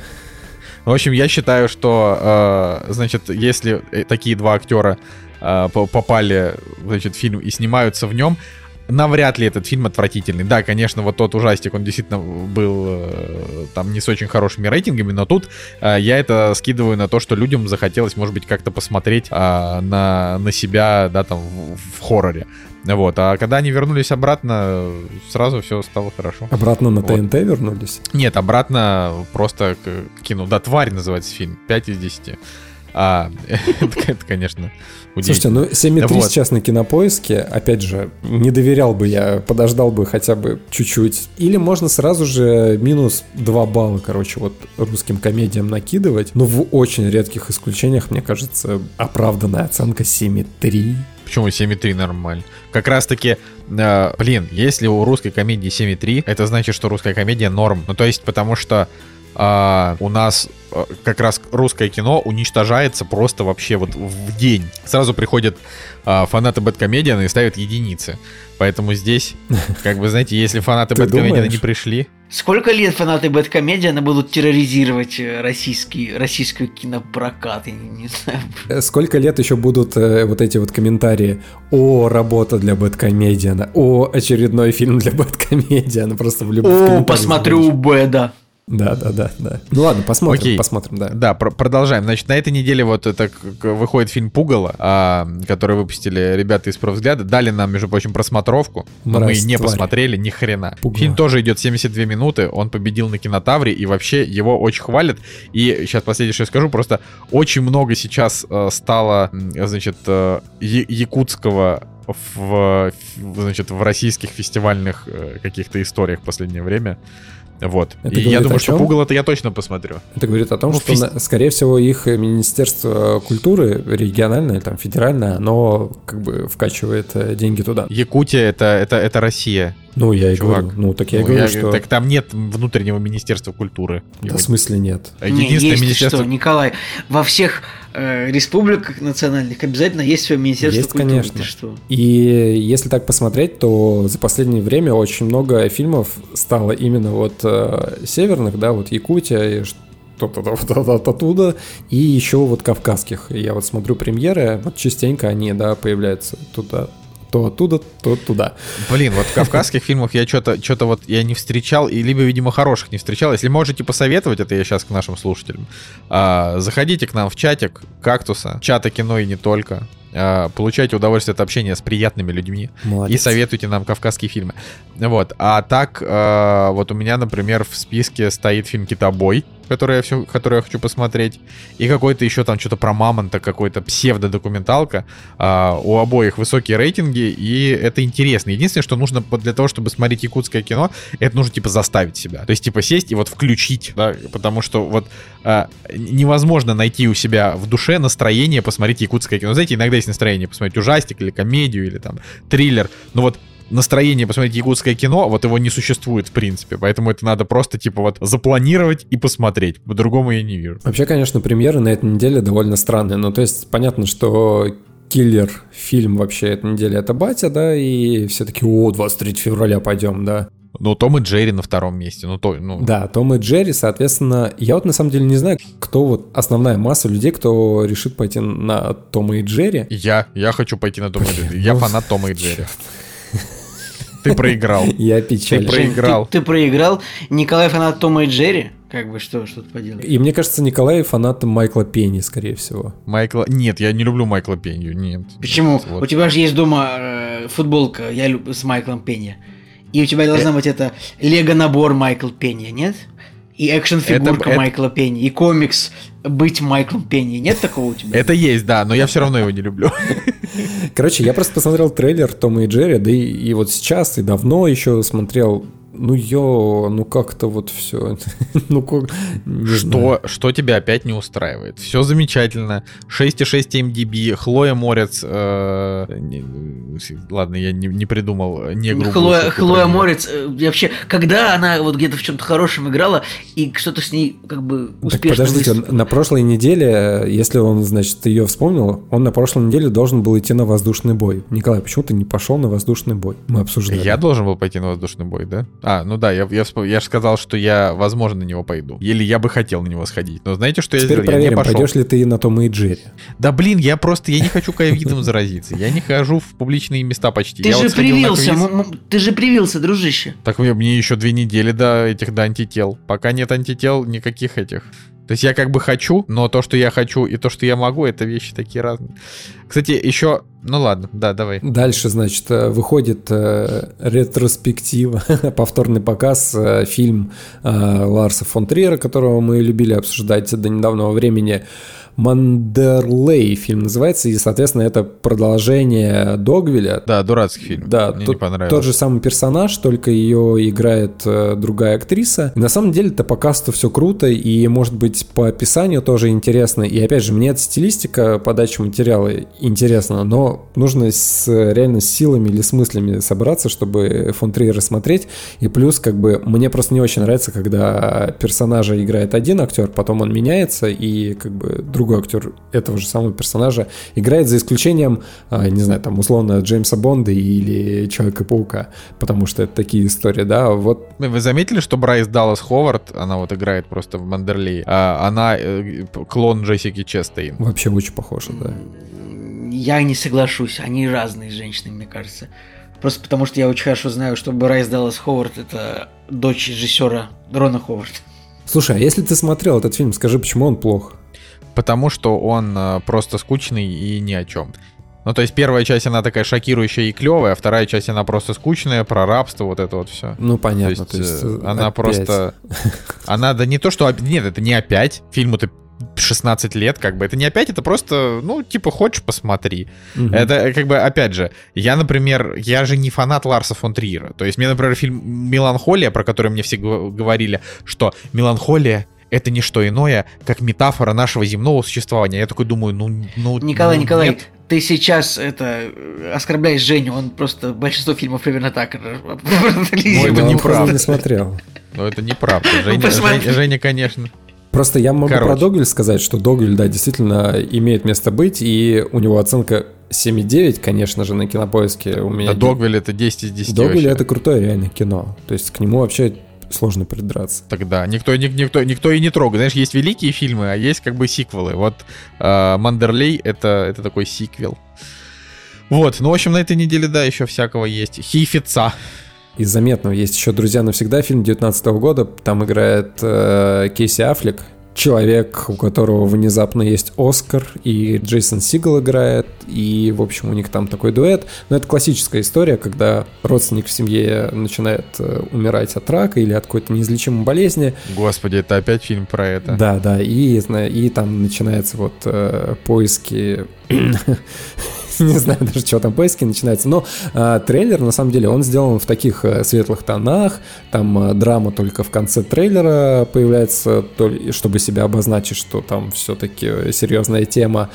В общем, я считаю, что, э, значит, если э, такие два актера по- попали, значит, в фильм и снимаются в нем, навряд ли этот фильм отвратительный. Да, конечно, вот тот ужастик, он действительно был э, там не с очень хорошими рейтингами, но тут э, я это скидываю на то, что людям захотелось, может быть, как-то посмотреть а, на, на себя, да, там, в, в хорроре. Вот, а когда они вернулись обратно, сразу все стало хорошо. Обратно на Вот. ТНТ вернулись. Нет, обратно просто к, кино. Да, тварь называется фильм. 5 из 10. А, <laughs> это, конечно, Слушайте, ну 7,3 Вот. сейчас на кинопоиске, опять же, не доверял бы я, подождал бы хотя бы чуть-чуть. Или можно сразу же минус 2 балла, короче, вот русским комедиям накидывать. Но в очень редких исключениях, мне кажется, оправданная оценка 7,3. Почему 7,3 нормально? Как раз таки, э, блин, если у русской комедии 7,3, это значит, что русская комедия норм. Ну, то есть, потому что а, у нас э, как раз русское кино уничтожается просто вообще вот в день. Сразу приходят а, фанаты Бэткомедиана и ставят единицы. Поэтому здесь, <laughs> как бы, знаете, если фанаты Ты Бэткомедиана не пришли, Сколько лет фанаты Бэткомедиана будут терроризировать э, российский, российский кинопрокат? Я не, не знаю. Э, Сколько лет еще будут э, вот эти вот комментарии «О, работа для Бэткомедиана», «О, очередной фильм для Бэткомедиана», просто в любых О, посмотрю у Бэда. Да, да, да, да. Ну ладно, посмотрим, Окей. посмотрим, да. Да, пр- продолжаем. Значит, на этой неделе вот это выходит фильм Пугало, а, который выпустили ребята из «Провзгляда». Дали нам, между прочим, просмотровку, но мы Мразь, не тварь. посмотрели ни хрена. Пугало. Фильм тоже идет 72 минуты, он победил на кинотавре, и вообще его очень хвалят. И сейчас последнее, что я скажу, просто очень много сейчас э, стало, значит, э, я- якутского в, в, значит, в российских фестивальных э, каких-то историях в последнее время. Вот. Это и я думаю, что чем? Пугало-то я точно посмотрю. Это говорит о том, Ну, что, на- скорее всего, их Министерство культуры, региональное, там, федеральное, оно как бы вкачивает э, деньги туда. Якутия это, это, это Россия. Ну, я и Чувак, говорю. Ну, так я и Ну, говорю, я- что... Так там нет внутреннего министерства культуры. Да, в смысле нет. Не, Единственное есть министерство... что, Николай, во всех э, республиках национальных обязательно есть свое министерство Есть, культуры. конечно. Что? И если так посмотреть, то за последнее время очень много фильмов стало именно вот э, северных, да, вот Якутия и оттуда, и еще вот кавказских. Я вот смотрю премьеры, вот частенько они, да, появляются туда, то оттуда, то туда. Блин, вот в кавказских <laughs> фильмах я что-то что вот я не встречал, и либо, видимо, хороших не встречал. Если можете посоветовать, это я сейчас к нашим слушателям, а, заходите к нам в чатик Кактуса, чата кино и не только. А, получайте удовольствие от общения с приятными людьми. И Молодец. советуйте нам кавказские фильмы. Вот. А так, э, вот у меня, например, в списке стоит фильм «Китобой», который я, все, который я хочу посмотреть. И какой-то еще там что-то про мамонта, какой-то псевдодокументалка. А, у обоих высокие рейтинги, и это интересно. Единственное, что нужно для того, чтобы смотреть якутское кино, это нужно, типа, заставить себя. То есть, типа, сесть и вот включить, да, потому что вот а, невозможно найти у себя в душе настроение посмотреть якутское кино. Знаете, иногда есть настроение посмотреть ужастик или комедию, или там триллер. Но вот настроение посмотреть якутское кино, вот его не существует в принципе. Поэтому это надо просто, типа, вот запланировать и посмотреть. По-другому я не вижу. Вообще, конечно, премьеры на этой неделе довольно странные. Ну, то есть, понятно, что киллер фильм вообще этой недели это батя, да, и все таки о, 23 февраля пойдем, да. Ну, Том и Джерри на втором месте. Ну, то, ну, Да, Том и Джерри, соответственно, я вот на самом деле не знаю, кто вот основная масса людей, кто решит пойти на Тома и Джерри. Я, я хочу пойти на Том и Джерри. Я ну, фанат Тома и Джерри. Ты проиграл. <laughs> Я печаль. Ты про- Проиграл. Ты, ты проиграл. Николай фанат Тома и Джерри. Как бы что, что ты поделаешь? И мне кажется, Николай фанат Майкла Пенни, скорее всего. Майкла... Нет, я не люблю Майкла Пенью, нет. Почему? Вот. У тебя же есть дома э, футболка я люб... с Майклом Пенни. И у тебя должна быть это лего-набор Майкл Пенни, нет? И экшн-фигурка Это- это- Майкла Пенни, и комикс «Быть Майклом Пенни». Нет такого у тебя? Это есть, да, но я все равно его не люблю. Короче, я просто посмотрел трейлер Тома и Джерри, да и, и вот сейчас, и давно еще смотрел ну ё, ну как-то вот все. <laughs> ну как... Что, что тебя опять не устраивает? Все замечательно. 6,6 MDB, Хлоя Морец. Э, не, ладно, я не, не придумал не Хлоя, Хлоя Морец, э, вообще, когда она вот где-то в чем-то хорошем играла, и что-то с ней как бы успешно... Так подождите, выступ... на прошлой неделе, если он, значит, ее вспомнил, он на прошлой неделе должен был идти на воздушный бой. Николай, почему ты не пошел на воздушный бой? Мы обсуждали. Я должен был пойти на воздушный бой, да? А, ну да, я, я, я же сказал, что я, возможно, на него пойду. Или я бы хотел на него сходить. Но знаете, что Теперь я сделал? проверим, я не пошел. пойдешь ли ты на Том и Джерри. Да блин, я просто, я не хочу ковидом заразиться. Я не хожу в публичные места почти. Ты я же вот привился, ты же привился, дружище. Так мне, мне еще две недели до этих, до антител. Пока нет антител, никаких этих. То есть я как бы хочу, но то, что я хочу и то, что я могу, это вещи такие разные. Кстати, еще... Ну ладно, да, давай. Дальше, значит, э, выходит э, ретроспектива, <laughs> повторный показ, э, фильм э, Ларса фон Триера, которого мы любили обсуждать до недавнего времени. Мандерлей фильм называется, и, соответственно, это продолжение Догвиля. Да, дурацкий фильм. Да, Мне тот, не понравился. тот же самый персонаж, только ее играет э, другая актриса. И на самом деле это по касту все круто, и, может быть, по описанию тоже интересно. И, опять же, мне эта стилистика подачи материала интересна, но нужно с, реально с силами или с мыслями собраться, чтобы фон Триер рассмотреть. И плюс, как бы, мне просто не очень нравится, когда персонажа играет один актер, потом он меняется, и, как бы, друг другой актер этого же самого персонажа играет, за исключением, а, не знаю, там, условно, Джеймса Бонда или Человека-паука, потому что это такие истории, да, вот. Вы заметили, что Брайс Даллас Ховард, она вот играет просто в Мандерлей, а она э, клон Джессики Честейн. Вообще очень похожа, да. Я не соглашусь, они разные женщины, мне кажется. Просто потому что я очень хорошо знаю, что Брайс Даллас Ховард это дочь режиссера Рона Ховарда. Слушай, а если ты смотрел этот фильм, скажи, почему он плох? Потому что он э, просто скучный и ни о чем. Ну, то есть первая часть, она такая шокирующая и клевая, а вторая часть, она просто скучная, про рабство, вот это вот все. Ну, понятно. То есть, то есть э, она опять. просто... <laughs> Она, да не то, что... Нет, это не опять. Фильму-то 16 лет, как бы. Это не опять, это просто, ну, типа, хочешь, посмотри. Угу. Это, как бы, опять же, я, например, я же не фанат Ларса фон Триера. То есть мне, например, фильм «Меланхолия», про который мне все говорили, что «Меланхолия это не что иное, как метафора нашего земного существования. Я такой думаю, ну... ну Николай, ну, Николай, нет. ты сейчас это оскорбляешь Женю, он просто большинство фильмов примерно так Ну, это неправда. не смотрел. Ну, это неправда. Женя, Женя, конечно... Просто я могу Короче. про Догвиль сказать, что Догвиль, да, действительно имеет место быть, и у него оценка 7,9, конечно же, на кинопоиске у меня. А Догвиль это 10 из 10. Догвиль это крутое реально кино. То есть к нему вообще сложно придраться. Тогда никто, никто, никто и не трогает. Знаешь, есть великие фильмы, а есть как бы сиквелы. Вот э, Мандерлей это, это такой сиквел. Вот, ну, в общем, на этой неделе, да, еще всякого есть. Хифица. Из заметного есть еще «Друзья навсегда», фильм 19 года. Там играет э, Кейси Аффлек, человек, у которого внезапно есть Оскар, и Джейсон Сигал играет, и, в общем, у них там такой дуэт. Но это классическая история, когда родственник в семье начинает э, умирать от рака или от какой-то неизлечимой болезни. Господи, это опять фильм про это. Да, да, и, и там начинаются вот э, поиски <laughs> не знаю даже, что там поиски начинаются, но э, трейлер, на самом деле, он сделан в таких э, светлых тонах, там э, драма только в конце трейлера появляется, то, чтобы себя обозначить, что там все-таки серьезная тема,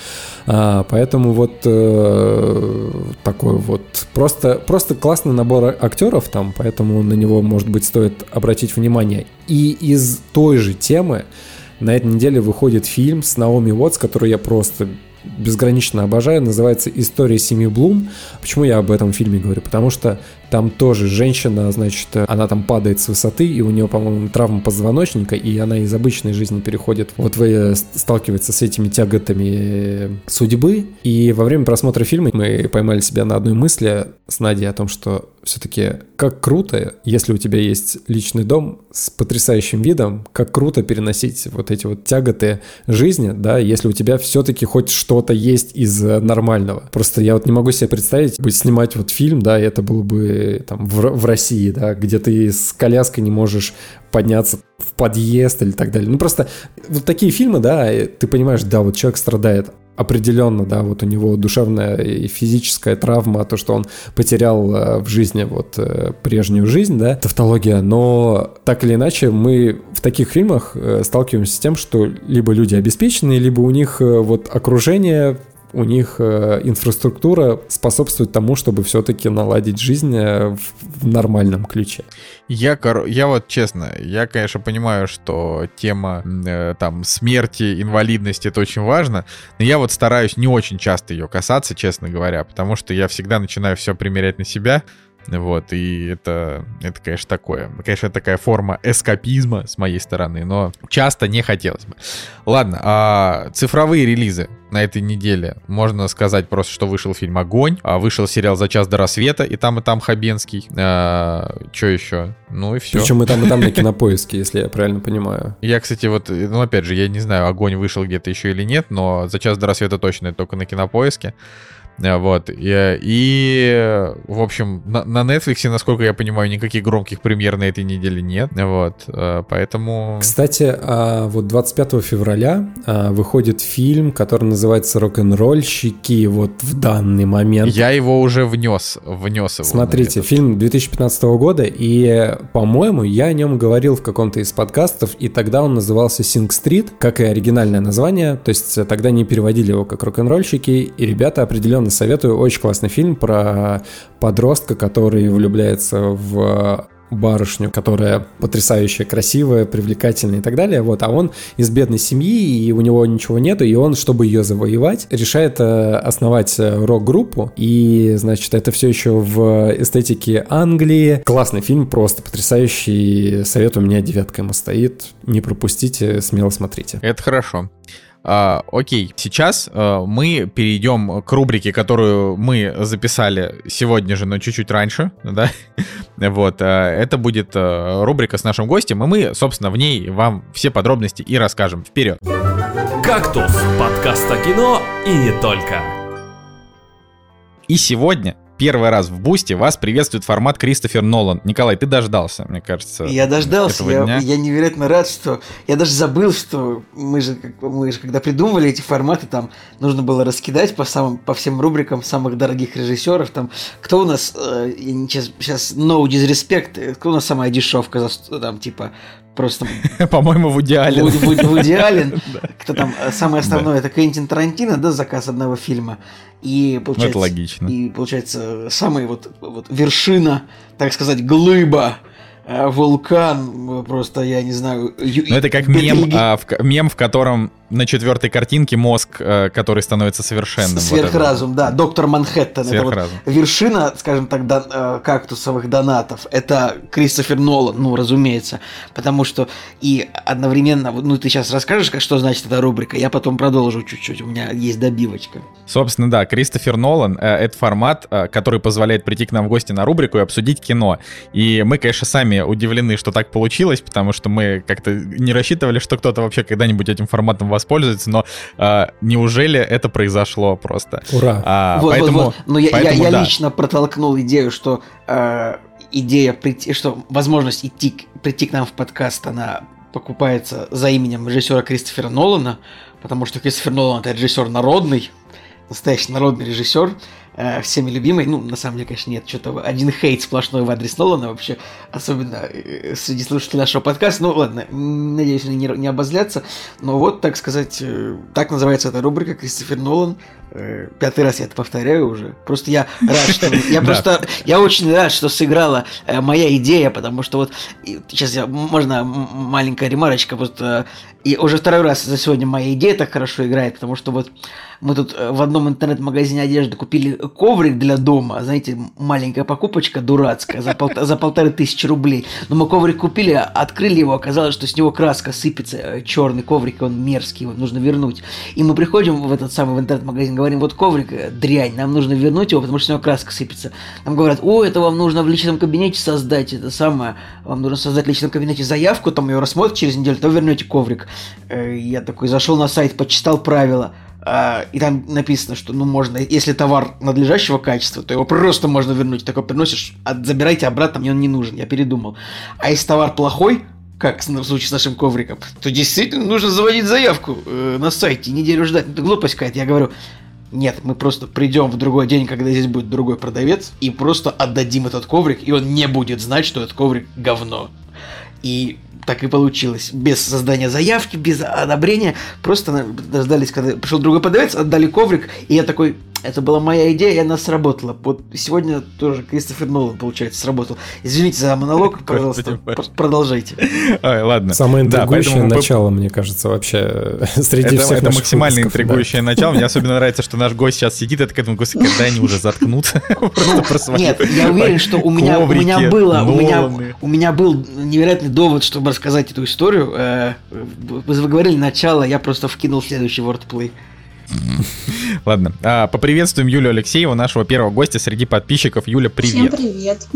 э, поэтому вот э, такой вот просто, просто классный набор актеров там, поэтому на него, может быть, стоит обратить внимание. И из той же темы на этой неделе выходит фильм с Наоми Уотс, который я просто безгранично обожаю, называется «История семьи Блум». Почему я об этом фильме говорю? Потому что там тоже женщина, значит, она там падает с высоты, и у нее, по-моему, травма позвоночника, и она из обычной жизни переходит, вот вы сталкивается с этими тяготами судьбы. И во время просмотра фильма мы поймали себя на одной мысли с Надей о том, что все-таки как круто, если у тебя есть личный дом с потрясающим видом, как круто переносить вот эти вот тяготы жизни, да, если у тебя все-таки хоть что-то есть из нормального. Просто я вот не могу себе представить, быть снимать вот фильм, да, и это было бы там в, в России, да, где ты с коляской не можешь подняться в подъезд или так далее. Ну просто вот такие фильмы, да, ты понимаешь, да, вот человек страдает, определенно, да, вот у него душевная и физическая травма, то, что он потерял э, в жизни вот э, прежнюю жизнь, да, тавтология, но так или иначе мы в таких фильмах э, сталкиваемся с тем, что либо люди обеспечены, либо у них вот окружение у них э, инфраструктура способствует тому, чтобы все-таки наладить жизнь э, в, нормальном ключе. Я, я вот честно, я, конечно, понимаю, что тема э, там смерти, инвалидности это очень важно, но я вот стараюсь не очень часто ее касаться, честно говоря, потому что я всегда начинаю все примерять на себя, вот, и это, это, конечно, такое. Конечно, такая форма эскапизма с моей стороны, но часто не хотелось бы. Ладно, а цифровые релизы на этой неделе. Можно сказать просто, что вышел фильм «Огонь», а вышел сериал «За час до рассвета», и там, и там Хабенский. А, что еще? Ну и все. Причем и там, и там на <laughs> кинопоиске, если я правильно понимаю. Я, кстати, вот, ну опять же, я не знаю, «Огонь» вышел где-то еще или нет, но «За час до рассвета» точно это только на кинопоиске. Э, вот. И, и в общем, на, на Netflix, насколько я понимаю, никаких громких премьер на этой неделе нет. Вот. Э, поэтому... Кстати, а, вот 25 февраля а, выходит фильм, который называется «Рок-н-ролльщики» вот в данный момент. Я его уже внес, внес его. Смотрите, фильм 2015 года, и, по-моему, я о нем говорил в каком-то из подкастов, и тогда он назывался «Синг Стрит», как и оригинальное название, то есть тогда не переводили его как «Рок-н-ролльщики», и ребята определенно Реально советую. Очень классный фильм про подростка, который влюбляется в барышню, которая потрясающая, красивая, привлекательная и так далее, вот, а он из бедной семьи, и у него ничего нету, и он, чтобы ее завоевать, решает э, основать э, рок-группу, и, значит, это все еще в эстетике Англии. Классный фильм, просто потрясающий, совет у меня девятка ему стоит, не пропустите, смело смотрите. Это хорошо. А, окей, сейчас а, мы перейдем к рубрике, которую мы записали сегодня же, но чуть-чуть раньше, <laughs> да? вот, а, это будет а, рубрика с нашим гостем, и мы, собственно, в ней вам все подробности и расскажем. Вперед! «Кактус» — подкаст о кино и не только. И сегодня первый раз в Бусте вас приветствует формат Кристофер Нолан. Николай, ты дождался, мне кажется. Я дождался. Я, я невероятно рад, что... Я даже забыл, что мы же, мы же когда придумывали эти форматы, там нужно было раскидать по, самым, по всем рубрикам самых дорогих режиссеров. Там, кто у нас... Э, сейчас, сейчас no disrespect. Кто у нас самая дешевка? За, там, типа, просто... <laughs> По-моему. Вуди, Вуди, Вуди <laughs> Аллен. Кто там, э, самое основное, это Квентин Тарантино, да, заказ одного фильма. И получается... Ну, это логично. И получается, самая вот, вот вершина, так сказать, глыба э, вулкан, просто, я не знаю... Ну, это как мем, а, в, мем, в котором на четвертой картинке мозг, э, который становится совершенным. Сверхразум, вот да. Доктор Манхэттен. Сверхразум. Это вот вершина, скажем так, дон, э, кактусовых донатов. Это Кристофер Нолан, ну, разумеется. Потому что и одновременно, ну, ты сейчас расскажешь, что значит эта рубрика, я потом продолжу чуть-чуть, у меня есть добивочка. Собственно, да, Кристофер Нолан э, это формат, который позволяет прийти к нам в гости на рубрику и обсудить кино. И мы, конечно, сами удивлены, что так получилось, потому что мы как-то не рассчитывали, что кто-то вообще когда-нибудь этим форматом воспользуется, но э, неужели это произошло просто? Ура! А, вот, поэтому, вот, вот. Но я, поэтому, я, я да. лично протолкнул идею, что э, идея прийти, что возможность идти, прийти к нам в подкаст, она покупается за именем режиссера Кристофера Нолана, потому что Кристофер Нолан это режиссер народный, настоящий народный режиссер, э, всеми любимый. Ну, на самом деле, конечно, нет, что-то один хейт сплошной в адрес Нолана вообще, особенно э, среди слушателей нашего подкаста. Ну, ладно, надеюсь, они не, не обозлятся. Но вот, так сказать, э, так называется эта рубрика «Кристофер Нолан». Э, пятый раз я это повторяю уже. Просто я <laughs> рад, что... Я просто... Я очень рад, что сыграла э, моя идея, потому что вот... Сейчас я... Можно маленькая ремарочка? Вот... И уже второй раз за сегодня моя идея так хорошо играет, потому что вот мы тут э, в одном интернет-магазине одежды купили коврик для дома, знаете, маленькая покупочка дурацкая за, пол, за полторы тысячи рублей. Но мы коврик купили, открыли его, оказалось, что с него краска сыпется, черный коврик, он мерзкий, его нужно вернуть. И мы приходим в этот самый интернет-магазин, говорим, вот коврик э, дрянь, нам нужно вернуть его, потому что с него краска сыпется. Нам говорят, о, это вам нужно в личном кабинете создать, это самое, вам нужно создать в личном кабинете заявку, там ее рассмотрят через неделю, то вернете коврик. Я такой зашел на сайт, почитал правила – а, и там написано, что ну можно, если товар надлежащего качества, то его просто можно вернуть. Такой приносишь, забирайте обратно, мне он не нужен, я передумал. А если товар плохой, как в случае с нашим ковриком, то действительно нужно заводить заявку э, на сайте, неделю ждать. Это глупость какая-то. Я говорю, нет, мы просто придем в другой день, когда здесь будет другой продавец, и просто отдадим этот коврик, и он не будет знать, что этот коврик говно. И так и получилось. Без создания заявки, без одобрения. Просто дождались, когда пришел другой продавец, отдали коврик, и я такой, это была моя идея, и она сработала. Вот сегодня тоже Кристофер Нолан, получается, сработал. Извините за монолог, пожалуйста, продолжайте. Ой, ладно. Самое интригующее да, начало, мне кажется, вообще среди это, всех Это максимально интригующее да. начало. Мне особенно нравится, что наш гость сейчас сидит, такой, думаю, господи, когда они уже заткнутся? <laughs> Нет, я уверен, что у меня, у меня было, у меня, у меня был невероятный довод, чтобы рассказать эту историю. Э, вы говорили начало, я просто вкинул следующий wordplay. Ладно. А, поприветствуем Юлю Алексееву, нашего первого гостя среди подписчиков. Юля, привет. Всем привет.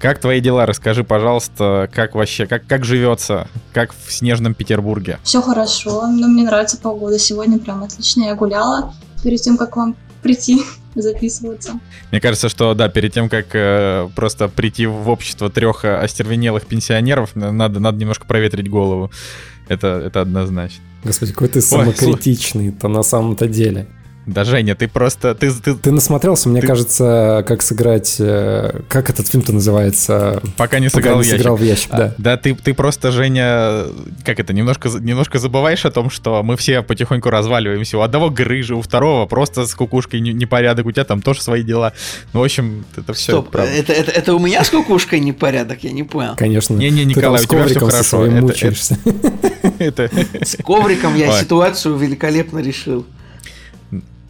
Как твои дела? Расскажи, пожалуйста, как вообще, как, как живется, как в снежном Петербурге? Все хорошо, но ну, мне нравится погода. Сегодня прям отлично. Я гуляла перед тем, как вам прийти <laughs> записываться. Мне кажется, что да, перед тем, как э, просто прийти в общество трех остервенелых пенсионеров, надо, надо немножко проветрить голову. Это, это однозначно. Господи, какой ты самокритичный-то на самом-то деле. Да, Женя, ты просто... Ты, ты, ты насмотрелся, мне ты... кажется, как сыграть... Э, как этот фильм-то называется? Пока не сыграл, Пока не в, сыграл ящик. в ящик. да. А, да, ты, ты просто, Женя, как это, немножко, немножко забываешь о том, что мы все потихоньку разваливаемся. У одного грыжи, у второго просто с кукушкой непорядок, у тебя там тоже свои дела. Ну, в общем, это все Стоп, правда. Это, это, это у меня с кукушкой непорядок, я не понял. Конечно. Не-не, Николай, у тебя все хорошо. Это, мучаешься. <laughs> С ковриком я ситуацию великолепно решил.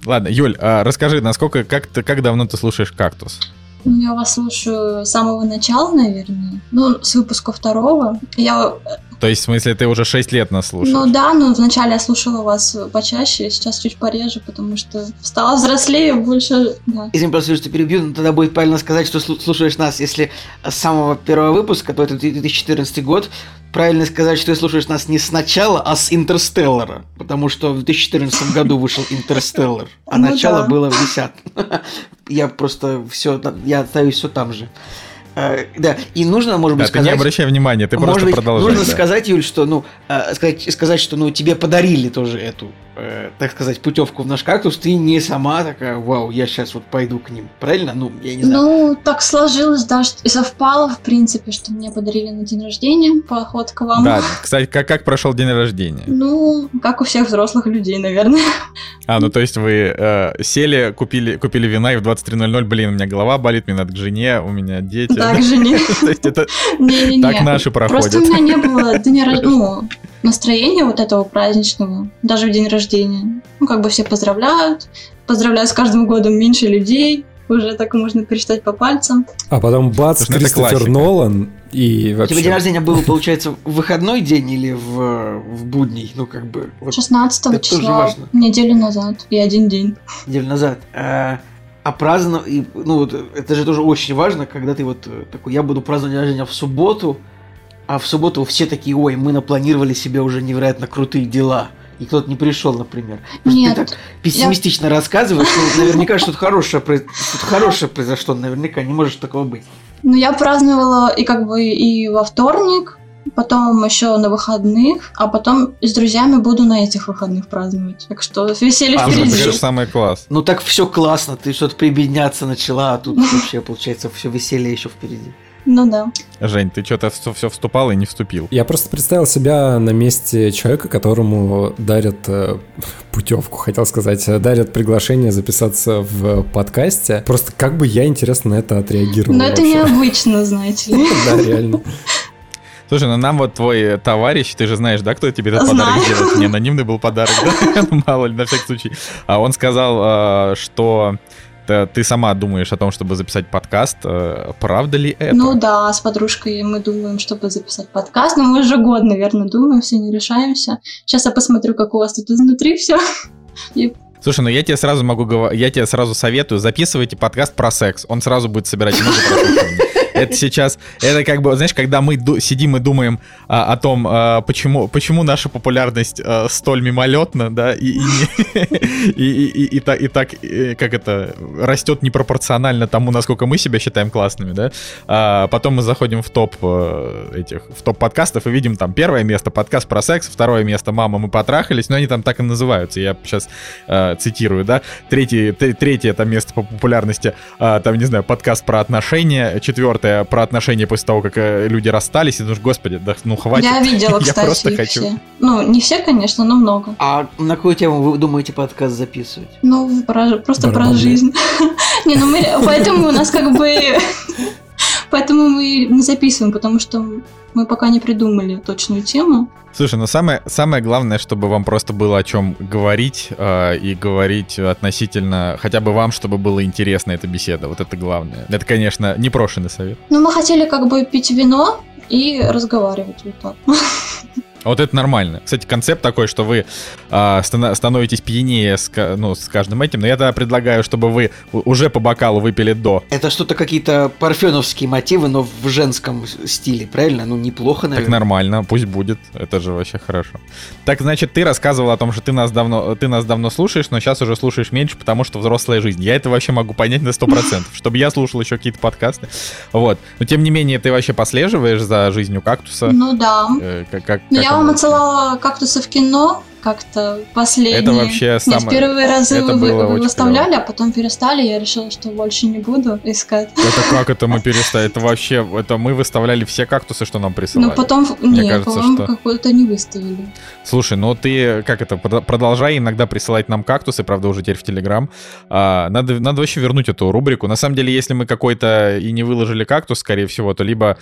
Ладно, Юль, а расскажи, насколько, как, ты, как давно ты слушаешь «Кактус»? Ну, я вас слушаю с самого начала, наверное. Ну, с выпуска второго. Я то есть, в смысле, ты уже 6 лет нас слушаешь? Ну да, но вначале я слушала вас почаще, сейчас чуть пореже, потому что стала взрослее, больше... Да. Извини, просто что перебью, но тогда будет правильно сказать, что слушаешь нас, если с самого первого выпуска, то это 2014 год, правильно сказать, что ты слушаешь нас не сначала, а с Интерстеллара, потому что в 2014 году вышел Интерстеллар, а ну начало было в 10 <laughs> Я просто все, я остаюсь все там же. Э, да, и нужно, может быть, да, сказать... Ты не обращай внимания, ты просто быть, продолжай. Нужно да. сказать, Юль, что, ну, э, сказать, сказать, что, ну, тебе подарили тоже эту, э, так сказать, путевку в наш кактус, ты не сама такая, вау, я сейчас вот пойду к ним, правильно? Ну, я не знаю. Ну, так сложилось, да, что и совпало, в принципе, что мне подарили на день рождения поход к вам. Да, кстати, как, как прошел день рождения? Ну, как у всех взрослых людей, наверное. А, ну, то есть вы э, сели, купили, купили вина, и в 23.00, блин, у меня голова болит, мне надо к жене, у меня дети. Да, к жене. <laughs> То есть это так наши проходят. Просто у меня не было дня рождения, ну, настроения вот этого праздничного, даже в день рождения. Ну, как бы все поздравляют, поздравляют с каждым годом меньше людей, уже так можно пересчитать по пальцам. А потом бац, Потому Кристофер Нолан и вообще... У тебя день рождения был, получается, в выходной день или в, в будний? Ну, как бы... Вот 16 числа, неделю назад и один день. Неделю назад. А, а праздновать, ну, вот, это же тоже очень важно, когда ты вот такой, я буду праздновать день рождения в субботу, а в субботу все такие, ой, мы напланировали себе уже невероятно крутые дела. И кто-то не пришел, например. Потому Нет, ты так пессимистично я... рассказываешь, что наверняка что-то хорошее, что хорошее произошло, наверняка не может такого быть. Ну, я праздновала и как бы и во вторник, потом еще на выходных, а потом с друзьями буду на этих выходных праздновать. Так что веселье а, впереди. Это самый класс. Ну так все классно, ты что-то прибедняться начала, а тут <laughs> вообще получается все веселье еще впереди. Ну да. Жень, ты что-то все вступал и не вступил. Я просто представил себя на месте человека, которому дарят э, путевку, хотел сказать, дарят приглашение записаться в подкасте. Просто как бы я, интересно, на это отреагировал. Но это необычно, знаете ли. <laughs> Да, реально. Слушай, ну нам вот твой товарищ, ты же знаешь, да, кто тебе этот Знаю. подарок делает? Не <laughs> анонимный был подарок, да? Ну, <laughs> мало ли, на всякий случай. А он сказал, что ты сама думаешь о том, чтобы записать подкаст. Э, правда ли это? Ну да, с подружкой мы думаем, чтобы записать подкаст, но мы уже год, наверное, думаем, все не решаемся. Сейчас я посмотрю, как у вас тут изнутри все. И Слушай, ну я тебе сразу могу говорить, я тебе сразу советую, записывайте подкаст про секс. Он сразу будет собирать много прослушиваний. Это сейчас, это как бы, знаешь, когда мы сидим и думаем а, о том, а, почему, почему наша популярность а, столь мимолетна, да, и, и, <laughs> и, и, и, так, и так, как это, растет непропорционально тому, насколько мы себя считаем классными, да. А потом мы заходим в топ этих, в топ подкастов и видим там первое место подкаст про секс, второе место мама мы потрахались, но они там так и называются. Я сейчас э, цитирую, да. Третье, третье это место по популярности, э, там не знаю, подкаст про отношения, четвертое про отношения после того, как э, люди расстались, и думаешь, господи, да ну хватит. Я видела, <laughs> кстати, Я просто хочу. Все. Ну, не все, конечно, но много. А на какую тему вы думаете подкаст записывать? Ну, про, просто про жизнь. <laughs> Не, ну мы, поэтому у нас как бы... Поэтому мы не записываем, потому что мы пока не придумали точную тему. Слушай, ну самое, самое главное, чтобы вам просто было о чем говорить э, и говорить относительно, хотя бы вам, чтобы было интересно эта беседа. Вот это главное. Это, конечно, непрошенный совет. Ну, мы хотели как бы пить вино и разговаривать вот так. <laughs> А вот это нормально. Кстати, концепт такой, что вы э, становитесь пьянее с, ну, с каждым этим, но я тогда предлагаю, чтобы вы уже по бокалу выпили до. Это что-то какие-то парфеновские мотивы, но в женском стиле, правильно? Ну, неплохо, наверное. Так нормально, пусть будет. Это же вообще хорошо. Так, значит, ты рассказывал о том, что ты нас давно, ты нас давно слушаешь, но сейчас уже слушаешь меньше, потому что взрослая жизнь. Я это вообще могу понять на 100%, <laughs> чтобы я слушал еще какие-то подкасты. Вот. Но тем не менее, ты вообще послеживаешь за жизнью кактуса? Ну да. Э, как, как, я вам отсылала кактусы в кино, как-то последние. Это вообще самое... Нет, первые разы это вы, вы выставляли, а потом перестали, я решила, что больше не буду искать. Это как это мы перестали? Это вообще, это мы выставляли все кактусы, что нам присылали. Ну потом, Мне нет, кажется, по-моему, что... какой-то не выставили. Слушай, ну ты, как это, продолжай иногда присылать нам кактусы, правда, уже теперь в Телеграм. А, надо, надо вообще вернуть эту рубрику. На самом деле, если мы какой-то и не выложили кактус, скорее всего, то либо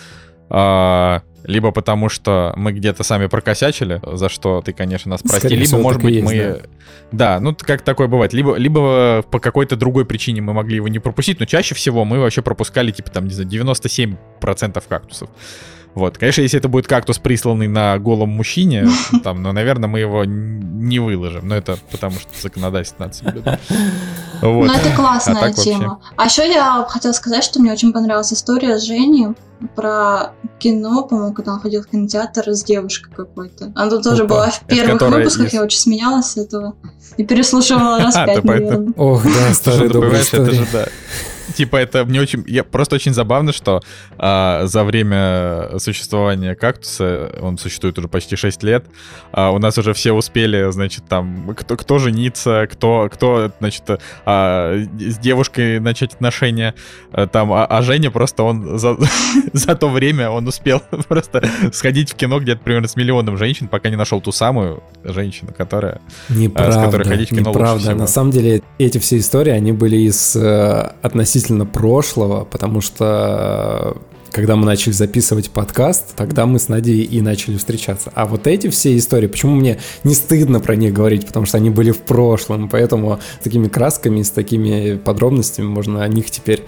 а, либо потому что мы где-то сами прокосячили, за что ты, конечно, нас прости, Скорее либо, может быть, есть, мы... Да. да, ну, как такое бывает. Либо, либо по какой-то другой причине мы могли его не пропустить, но чаще всего мы вообще пропускали, типа, там, не знаю, 97% кактусов. Вот, конечно, если это будет кактус, присланный на голом мужчине, <laughs> там, ну, наверное, мы его не выложим. Но это потому что законодательство надо соблюдать. <laughs> Вот. Ну, это классная а тема. Вообще... А еще я хотела сказать, что мне очень понравилась история с Женей про кино, по-моему, когда он ходил в кинотеатр с девушкой какой-то. Она тут тоже Опа. была в первых выпусках, из... я очень смеялась с этого. И переслушивала <laughs> раз пять, наверное. Ох, да, старый добрый история типа, это мне очень... Я, просто очень забавно, что а, за время существования кактуса, он существует уже почти 6 лет, а, у нас уже все успели, значит, там, кто, кто жениться, кто, кто значит, а, с девушкой начать отношения, а, там, а, а Женя просто он за, <laughs> за то время он успел <laughs> просто сходить в кино где-то примерно с миллионом женщин, пока не нашел ту самую женщину, которая... Неправда, с которой ходить в кино неправда. На самом деле эти все истории, они были из э, относительно относительно прошлого, потому что когда мы начали записывать подкаст, тогда мы с Надей и начали встречаться. А вот эти все истории, почему мне не стыдно про них говорить, потому что они были в прошлом, поэтому с такими красками, с такими подробностями можно о них теперь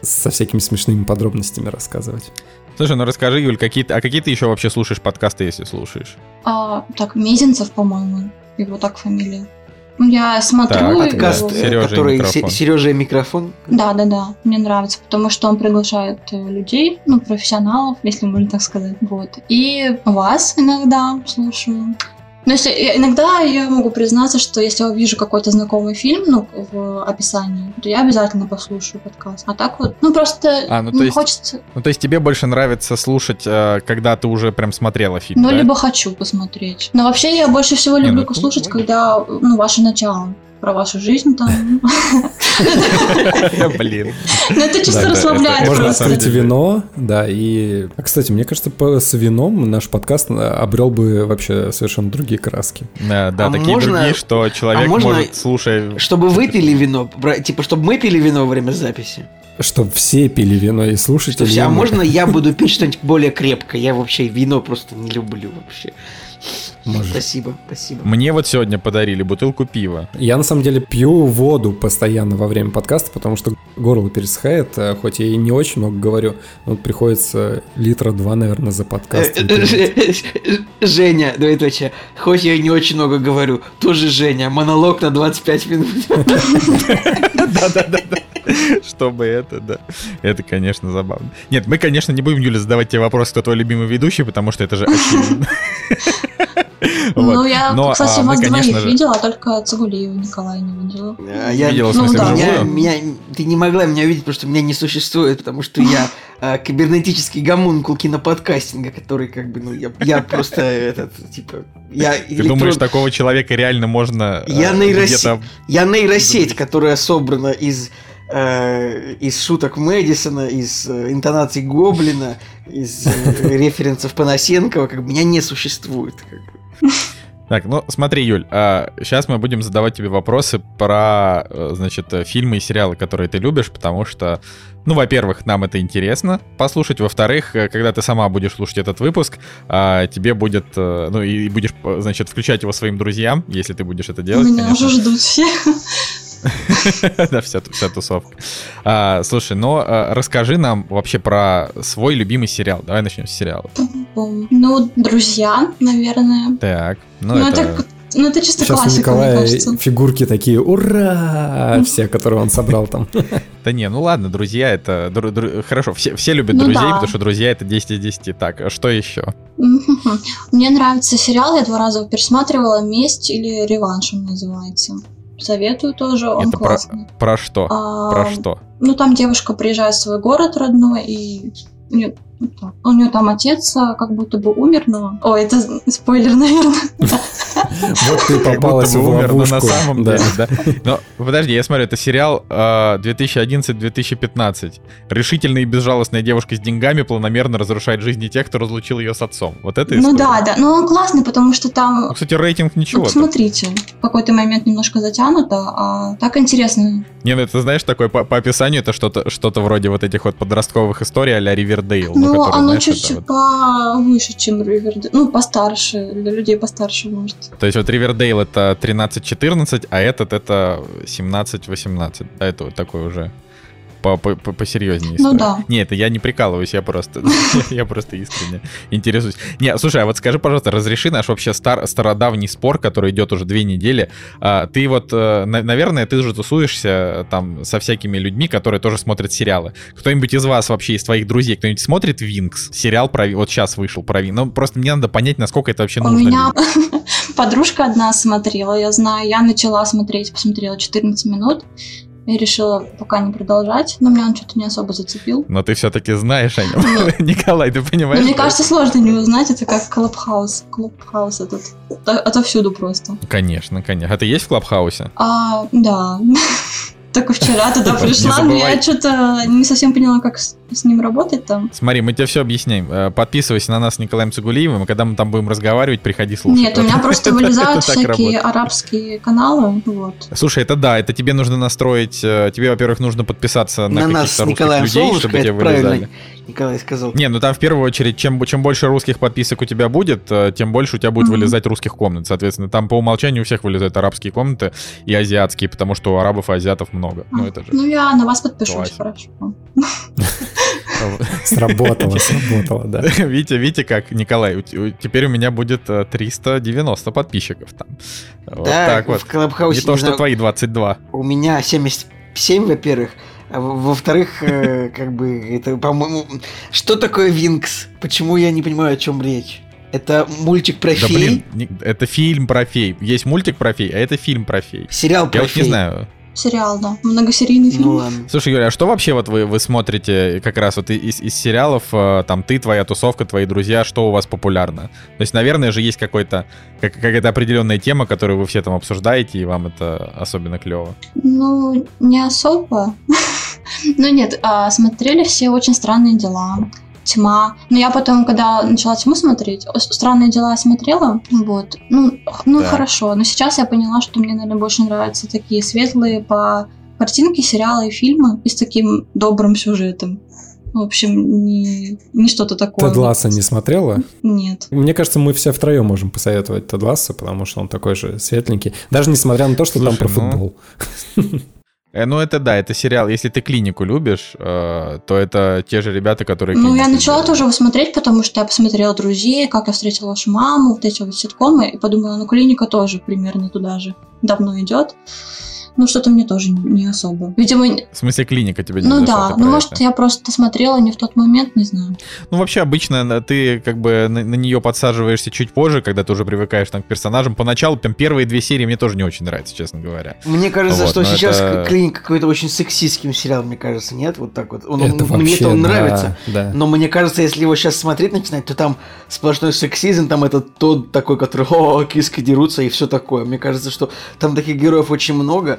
со всякими смешными подробностями рассказывать. Слушай, ну расскажи, Юль, какие а какие ты еще вообще слушаешь подкасты, если слушаешь? А, так, Мезенцев, по-моему, его так фамилия. Ну, я смотрю так, подкаст, Сережа который микрофон. Сережа и микрофон. Да, да, да. Мне нравится, потому что он приглашает э, людей, ну, профессионалов, если можно так сказать. Вот. И вас иногда слушаю. Но если иногда я могу признаться, что если я увижу какой-то знакомый фильм, ну, в описании, то я обязательно послушаю подкаст. А так вот, ну просто а, ну, то есть, хочется. Ну, то есть тебе больше нравится слушать, э, когда ты уже прям смотрела фильм. Ну, да? либо хочу посмотреть. Но вообще я больше всего люблю Не, ну, слушать, когда ну, ваше начало про вашу жизнь там. <laughs> Блин. Ну это чисто расслабляет Можно открыть вино, да, и... А, кстати, мне кажется, с вином наш подкаст обрел бы вообще совершенно другие краски. Да, да, такие другие, что человек может, слушая... Чтобы вы пили вино, типа, чтобы мы пили вино во время записи. Чтобы все пили вино и слушатели. А можно я буду пить что-нибудь более крепкое? Я вообще вино просто не люблю вообще. Может. Спасибо, спасибо. Мне вот сегодня подарили бутылку пива. Я на самом деле пью воду постоянно во время подкаста, потому что горло пересыхает, а хоть я и не очень много говорю, вот приходится литра два, наверное, за подкаст. Женя, давай точно, хоть я и не очень много говорю, тоже Женя, монолог на 25 минут. Да-да-да. Чтобы это, да. Это, конечно, забавно. Нет, мы, конечно, не будем, Юля, задавать тебе вопрос, кто твой любимый ведущий, потому что это же очевидно. <laughs> Ну, я, кстати, а, вас двоих видела, только Цигулиева Николая не видела. А я видела, в смысле, ну, меня, Ты не могла меня видеть, потому что меня не существует, потому что я а, кибернетический гомункул киноподкастинга, который как бы, ну, я, я просто этот, типа... Я Ты электрон... думаешь, такого человека реально можно я, а, нейросеть, я нейросеть, которая собрана из э, из шуток Мэдисона, из э, интонаций Гоблина, из э, референсов Панасенкова, как бы меня не существует. Как бы. Так, ну смотри, Юль, а сейчас мы будем задавать тебе вопросы про, э, значит, фильмы и сериалы, которые ты любишь, потому что, ну, во-первых, нам это интересно послушать, во-вторых, э, когда ты сама будешь слушать этот выпуск, а, тебе будет, э, ну, и будешь, значит, включать его своим друзьям, если ты будешь это делать. Меня конечно. уже ждут все. <laughs> Да, вся, вся тусовка. А, слушай, ну а, расскажи нам вообще про свой любимый сериал. Давай начнем с сериала. Ну, друзья, наверное. Так. Ну, ну это... это ну, это чисто Сейчас классика, у Николая фигурки такие, ура! Все, которые он собрал там. <laughs> Да не, ну ладно, друзья, это... Дру, дру, хорошо, все, все любят ну, друзей, да. потому что друзья это 10 из 10. Так, а что еще? Мне нравится сериал, я два раза пересматривала «Месть» или «Реванш» он называется. Советую тоже, он Это классный. Про, про что? А, про что? Ну, там девушка приезжает в свой город родной, и у нее там отец а, как будто бы умер, но... О, это спойлер, наверное. Вот ты попалась в умер, но на самом деле, да. Но подожди, я смотрю, это сериал 2011-2015. А, Решительная и безжалостная девушка с деньгами планомерно разрушает жизни тех, кто разлучил ее с отцом. Вот это Ну да, да. Но он классный, потому что там... Ну, кстати, рейтинг ничего. Посмотрите, в какой-то момент немножко затянуто, а так интересно. Не, ну это знаешь, такой по, по описанию это что-то что вроде вот этих вот подростковых историй а-ля Ривердейл. Ну, ну оно чуть-чуть вот... повыше, чем Ривердейл. Ну, постарше, для людей постарше, может. То есть вот Ривердейл это 13-14, а этот это 17-18. Да, это вот такой уже посерьезнее Ну да. Не, это я не прикалываюсь, я просто, <laughs> я просто искренне интересуюсь. Не, слушай, а вот скажи, пожалуйста, разреши наш вообще стар, стародавний спор, который идет уже две недели. А, ты вот, э, наверное, ты же тусуешься там со всякими людьми, которые тоже смотрят сериалы. Кто-нибудь из вас вообще, из твоих друзей, кто-нибудь смотрит Винкс? Сериал про... Вот сейчас вышел про Винкс. Ну, просто мне надо понять, насколько это вообще нужно. У меня <laughs> подружка одна смотрела, я знаю. Я начала смотреть, посмотрела 14 минут. Я решила пока не продолжать, но меня он что-то не особо зацепил. Но ты все-таки знаешь о нем, <laughs> Николай, ты понимаешь? Но мне кажется, сложно не узнать, это как Clubhouse. Clubhouse этот отовсюду просто. Конечно, конечно. А ты есть в Клабхаусе? А, да. <laughs> Только вчера туда пришла, но я что-то не совсем поняла, как с, с ним работать там. Смотри, мы тебе все объясняем. Э, подписывайся на нас с Николаем Цигулиевым, и когда мы там будем разговаривать, приходи слушать. Нет, у меня просто <laughs> вылезают всякие арабские каналы, вот. Слушай, это да, это тебе нужно настроить, э, тебе, во-первых, нужно подписаться на, на каких-то русских людей, чтобы тебе вылезали. Николай сказал. Не, ну там в первую очередь, чем, чем больше русских подписок у тебя будет, э, тем больше у тебя будет mm-hmm. вылезать русских комнат. Соответственно, там по умолчанию у всех вылезают арабские комнаты и азиатские, потому что у арабов и азиатов много. Ну, это же. Ну, я на вас подпишусь, хорошо. <laughs> Сработало, сработало, да. <laughs> Видите, видите, как, Николай, теперь у меня будет 390 э, подписчиков там. Вот да, так вот. в Клабхаусе. Не то, что твои 22. У меня 77, во-первых. А во-вторых, э, как бы, это, по-моему... Что такое Винкс? Почему я не понимаю, о чем речь? Это мультик про да, фей? Блин, это фильм про фей. Есть мультик про фей, а это фильм про фей. Сериал про я фей. Я вот не знаю. Сериал, да. Многосерийный фильм. Ну, ладно. Слушай, Юля, а что вообще вот вы, вы смотрите как раз вот из, из сериалов, э, там ты, твоя тусовка, твои друзья, что у вас популярно? То есть, наверное же, есть какой-то, как, какая-то определенная тема, которую вы все там обсуждаете, и вам это особенно клево. Ну, не особо. <laughs> Ну нет, а, смотрели все очень странные дела тьма. Но я потом, когда начала тьму смотреть, странные дела смотрела, вот, ну, ну да. хорошо. Но сейчас я поняла, что мне, наверное, больше нравятся такие светлые по картинке, сериалы и фильмы и с таким добрым сюжетом. В общем, не, не что-то такое. Тед Ласса не смотрела? Нет. Мне кажется, мы все втроем можем посоветовать Тед Ласса, потому что он такой же светленький. Даже несмотря на то, что Слушай, там про ну... футбол. <laughs> Э, ну, это да, это сериал. Если ты клинику любишь, э, то это те же ребята, которые... Ну, я начала делают. тоже его смотреть, потому что я посмотрела «Друзей», «Как я встретила вашу маму», вот эти вот ситкомы, и подумала, ну, клиника тоже примерно туда же давно идет. Ну что-то мне тоже не особо. Видимо... В смысле, клиника тебе не Ну да, ну может я просто смотрела не в тот момент, не знаю. Ну вообще обычно ты как бы на, на нее подсаживаешься чуть позже, когда ты уже привыкаешь там к персонажам. Поначалу там первые две серии мне тоже не очень нравятся, честно говоря. Мне кажется, вот, что сейчас это... клиника какой-то очень сексистским сериал, мне кажется, нет? Вот так вот. Он, это он, вообще, мне это он да, нравится. Да. Но мне кажется, если его сейчас смотреть начинать, то там сплошной сексизм, там этот тот такой, который о, киски дерутся и все такое. Мне кажется, что там таких героев очень много,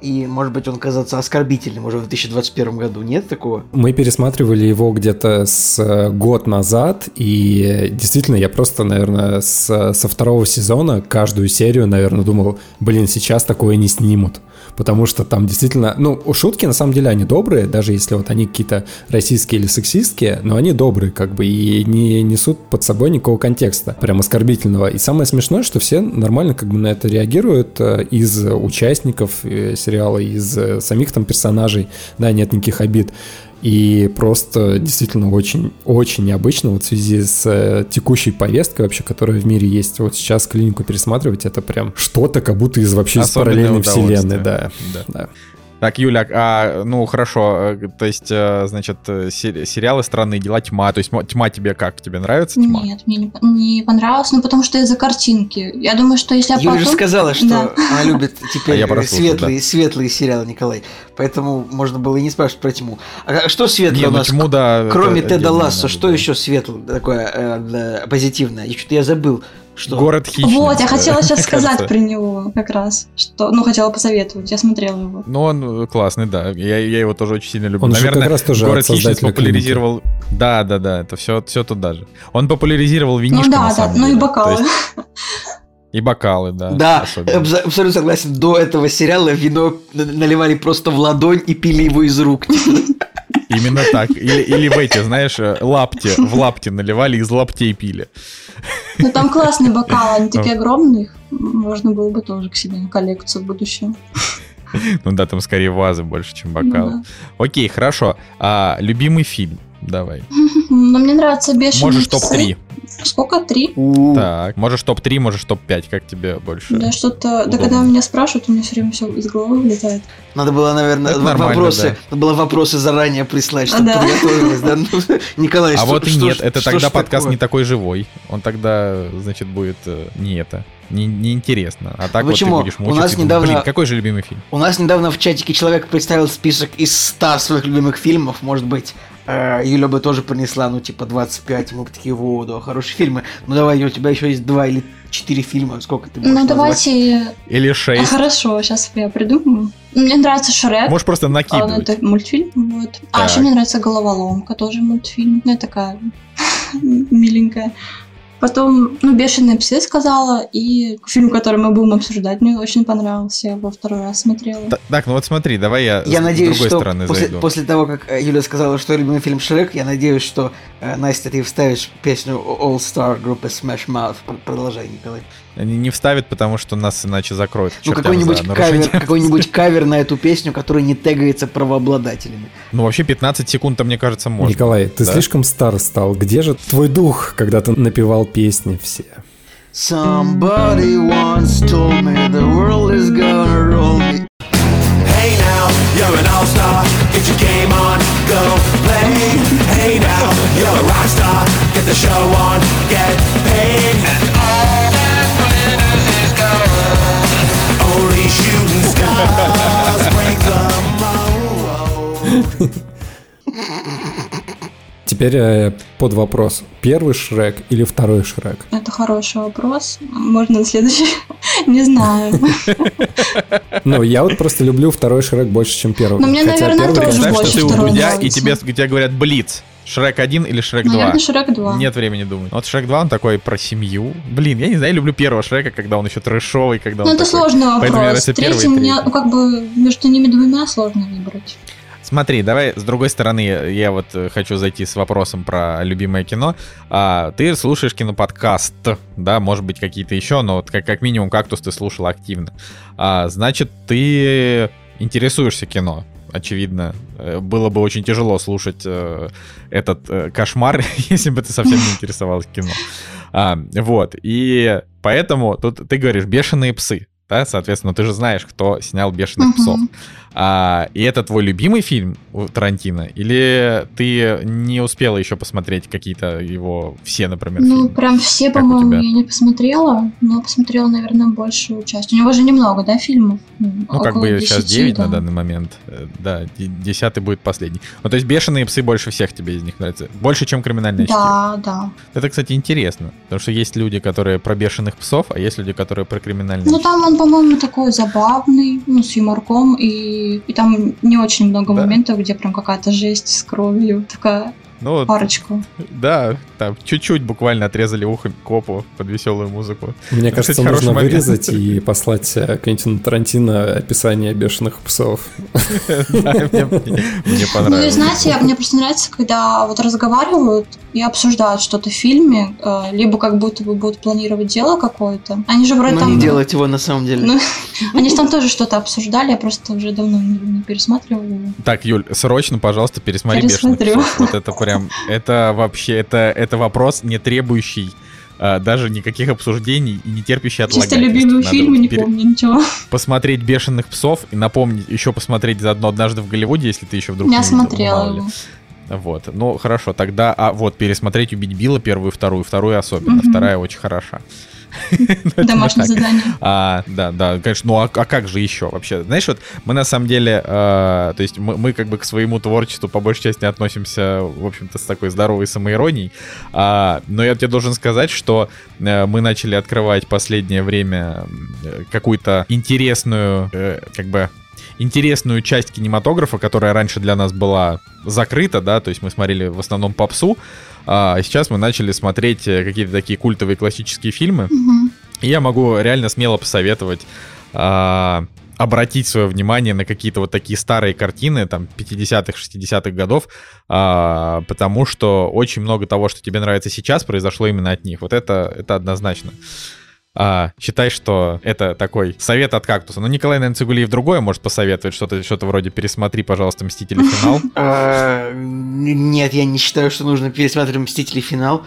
и может быть он казаться оскорбительным уже в 2021 году. Нет такого? Мы пересматривали его где-то с э, год назад, и действительно я просто, наверное, с, со второго сезона каждую серию, наверное, думал, блин, сейчас такое не снимут потому что там действительно, ну, шутки на самом деле они добрые, даже если вот они какие-то российские или сексистские, но они добрые как бы и не несут под собой никакого контекста, прям оскорбительного. И самое смешное, что все нормально как бы на это реагируют э, из участников э, сериала, из э, самих там персонажей, да, нет никаких обид. И просто действительно очень-очень необычно вот в связи с э, текущей повесткой вообще, которая в мире есть. Вот сейчас клинику пересматривать, это прям что-то как будто из вообще из параллельной вселенной. Да, да. да. Так, Юля, а, ну хорошо, э, то есть, э, значит, э, сериалы «Странные дела», «Тьма», то есть «Тьма» тебе как? Тебе нравится «Тьма»? Нет, мне не, не понравилось, ну потому что из-за картинки. Я думаю, что если я Юля потом... же сказала, что да. она любит <laughs> теперь а светлые, да. светлые сериалы, Николай. Поэтому можно было и не спрашивать про «Тьму». А что светлое не, у ну, нас? Тьму, да, Кроме Теда Лассо, что да. еще светлое, такое э, позитивное? И что-то я забыл. Что? Город хищниц. Вот, я хотела <laughs> сейчас сказать про него как раз. Что, ну, хотела посоветовать, я смотрела его. Ну, он классный, да. Я, я его тоже очень сильно люблю. Он Наверное, как раз тоже Город хищниц популяризировал... Клиники. Да, да, да, это все, все туда же. Он популяризировал винишко, Ну да, да, ну и бокалы. Есть... И бокалы, да. Да, абсолютно согласен. До этого сериала вино наливали просто в ладонь и пили его из рук. <laughs> Именно так. Или, или в эти, знаешь, э, лапти, в лапти наливали, из лаптей пили. Ну там классные бокалы, они такие огромные, можно было бы тоже к себе на коллекцию в будущем. <laughs> Ну да, там скорее вазы больше, чем бокалы. Ну, да. Окей, хорошо. А любимый фильм? Давай. <laughs> Ну, мне нравится бешеные Можешь топ-3. Сколько? Три? Так, можешь топ-3, можешь топ-5, как тебе больше? Да, что-то... Да когда меня спрашивают, у меня все время все из головы вылетает. Надо было, наверное, вопросы, да. надо было вопросы заранее прислать, чтобы а, подготовилась, да? Ну, Николай, А вот и нет, это тогда подкаст не такой живой. Он тогда, значит, будет э, не это не, неинтересно. А так Почему? вот ты будешь мучиться. У нас недавно... Блин, какой же любимый фильм? У нас недавно в чатике человек представил список из 100 своих любимых фильмов. Может быть, Юля бы тоже принесла, ну, типа, 25. Мы бы такие, во, да, хорошие фильмы. Ну, давай, у тебя еще есть два или четыре фильма. Сколько ты можешь Ну, давайте... Или шесть. А, хорошо, сейчас я придумаю. Мне нравится Шрек. Можешь просто накидывать. А, это мультфильм, вот. Так. А еще мне нравится Головоломка, тоже мультфильм. Ну, такая <laughs> миленькая. Потом, ну, «Бешеные псы» сказала, и фильм, который мы будем обсуждать, мне очень понравился, я его второй раз смотрела. Так, ну вот смотри, давай я, я с надеюсь, другой что стороны после, зайду. после того, как э, Юля сказала, что любимый фильм «Шрек», я надеюсь, что, э, Настя, ты вставишь песню All Star группы Smash Mouth. Продолжай, Николай. Они не вставят, потому что нас иначе закроют. Ну, какой-нибудь кавер, какой-нибудь кавер на эту песню, который не тегается правообладателями. Ну, вообще 15 секунд, мне кажется, можно. Николай, ты да? слишком стар стал. Где же твой дух, когда ты напевал песни все? Somebody once told me the world is gonna roll me. Hey now, you're an all-star. Get your game on, go play. Hey now, you're a rock star. Get the show on, get paid. Теперь э, под вопрос. Первый Шрек или второй Шрек? Это хороший вопрос. Можно на следующий? <laughs> Не знаю. <laughs> Ну, я вот просто люблю второй Шрек больше, чем первый. Но мне, наверное, тоже больше что ты у Дудя, и тебе, говорят Блиц. Шрек 1 или Шрек 2? Наверное, Шрек 2. Нет времени думать. Вот Шрек 2, он такой про семью. Блин, я не знаю, я люблю первого Шрека, когда он еще трэшовый, когда ну, он это такой. сложный вопрос. Третий мне, ну, как бы, между ними двумя сложно выбрать. Смотри, давай с другой стороны, я вот э, хочу зайти с вопросом про любимое кино. А, ты слушаешь киноподкаст, да, может быть какие-то еще, но вот как, как минимум «Кактус» ты слушал активно. А, значит, ты интересуешься кино очевидно, э, было бы очень тяжело слушать э, этот э, кошмар, <laughs> если бы ты совсем не интересовался кино. А, вот, и поэтому тут ты говоришь «бешеные псы». да, соответственно, ты же знаешь, кто снял «Бешеных псов». А, и это твой любимый фильм у Тарантино? Или ты не успела еще посмотреть какие-то его все, например, Ну, фильмы? прям все, Как по-моему, я не посмотрела, но посмотрела, наверное, большую часть. У него же немного, да, фильмов? Ну, как бы сейчас 9 на данный момент. Э, Да, де- десятый будет последний. Ну, то есть «Бешеные псы» больше всех тебе из них нравится? Больше, чем «Криминальное чтиво». Да, да. Это, кстати, интересно. Потому что есть люди, которые про «Бешеных псов», а есть люди, которые про «Криминальное Ну, чтиво». там он, по-моему, такой забавный, ну, с юморком, и, и там не очень много Да. моментов, где прям какая-то жесть с кровью, такая Ну, парочку. да, там чуть-чуть буквально отрезали ухо копу под веселую музыку. Мне Ну, кажется, кстати, нужно момент. вырезать и <laughs> послать э, Квентину Тарантино описание бешеных псов. <laughs> Мне Ну, и понравилось. знаете, я- мне просто нравится, когда вот разговаривают и обсуждают что-то в фильме, э, либо как будто бы будут планировать дело какое-то. Они же вроде Но там... не делать его на самом деле. Ну, <laughs> они же там тоже что-то обсуждали, я просто уже давно не, пересматривала. Так, Юль, срочно, пожалуйста, пересмотри «Бешеных Пересмотрю. псов». Вот это прям, это вообще, это, это вопрос, не требующий а, даже никаких обсуждений и не терпящий Чисто отлагательности. любимые Надо фильмы, вот не помню ничего. Посмотреть «Бешеных псов» и напомнить, еще посмотреть заодно «Однажды в Голливуде», если ты еще вдруг Я не видел, смотрела его. Вот, ну хорошо, тогда, а вот, пересмотреть «Убить Билла» первую и вторую, вторую особенно, Мгм. вторая очень хороша. Домашнее задание. А, да, да, конечно. Ну а, а как же еще вообще? Знаешь, вот мы на самом деле, э, то есть мы, мы как бы к своему творчеству по большей части относимся, в общем-то, с такой здоровой самоиронией. А, но я тебе должен сказать, что э, мы начали открывать последнее время э, какую-то интересную, э, как бы интересную часть кинематографа, которая раньше для нас была закрыта, да, то есть мы смотрели в основном попсу, а сейчас мы начали смотреть э, какие-то такие культовые классические фильмы. Мгм. И я могу реально смело посоветовать а, обратить свое внимание на какие-то вот такие старые картины, там, 50-х, 60-х годов, а, потому что очень много того, что тебе нравится сейчас, произошло именно от них. Вот это, это однозначно. А, считай, что это такой совет от кактуса. Но Николай, наверное, Цигулиев другое может посоветовать, что-то что вроде пересмотри, пожалуйста, «Мстители. Финал». <laughs> А, Нет, я не считаю, что нужно пересматривать «Мстители. Финал».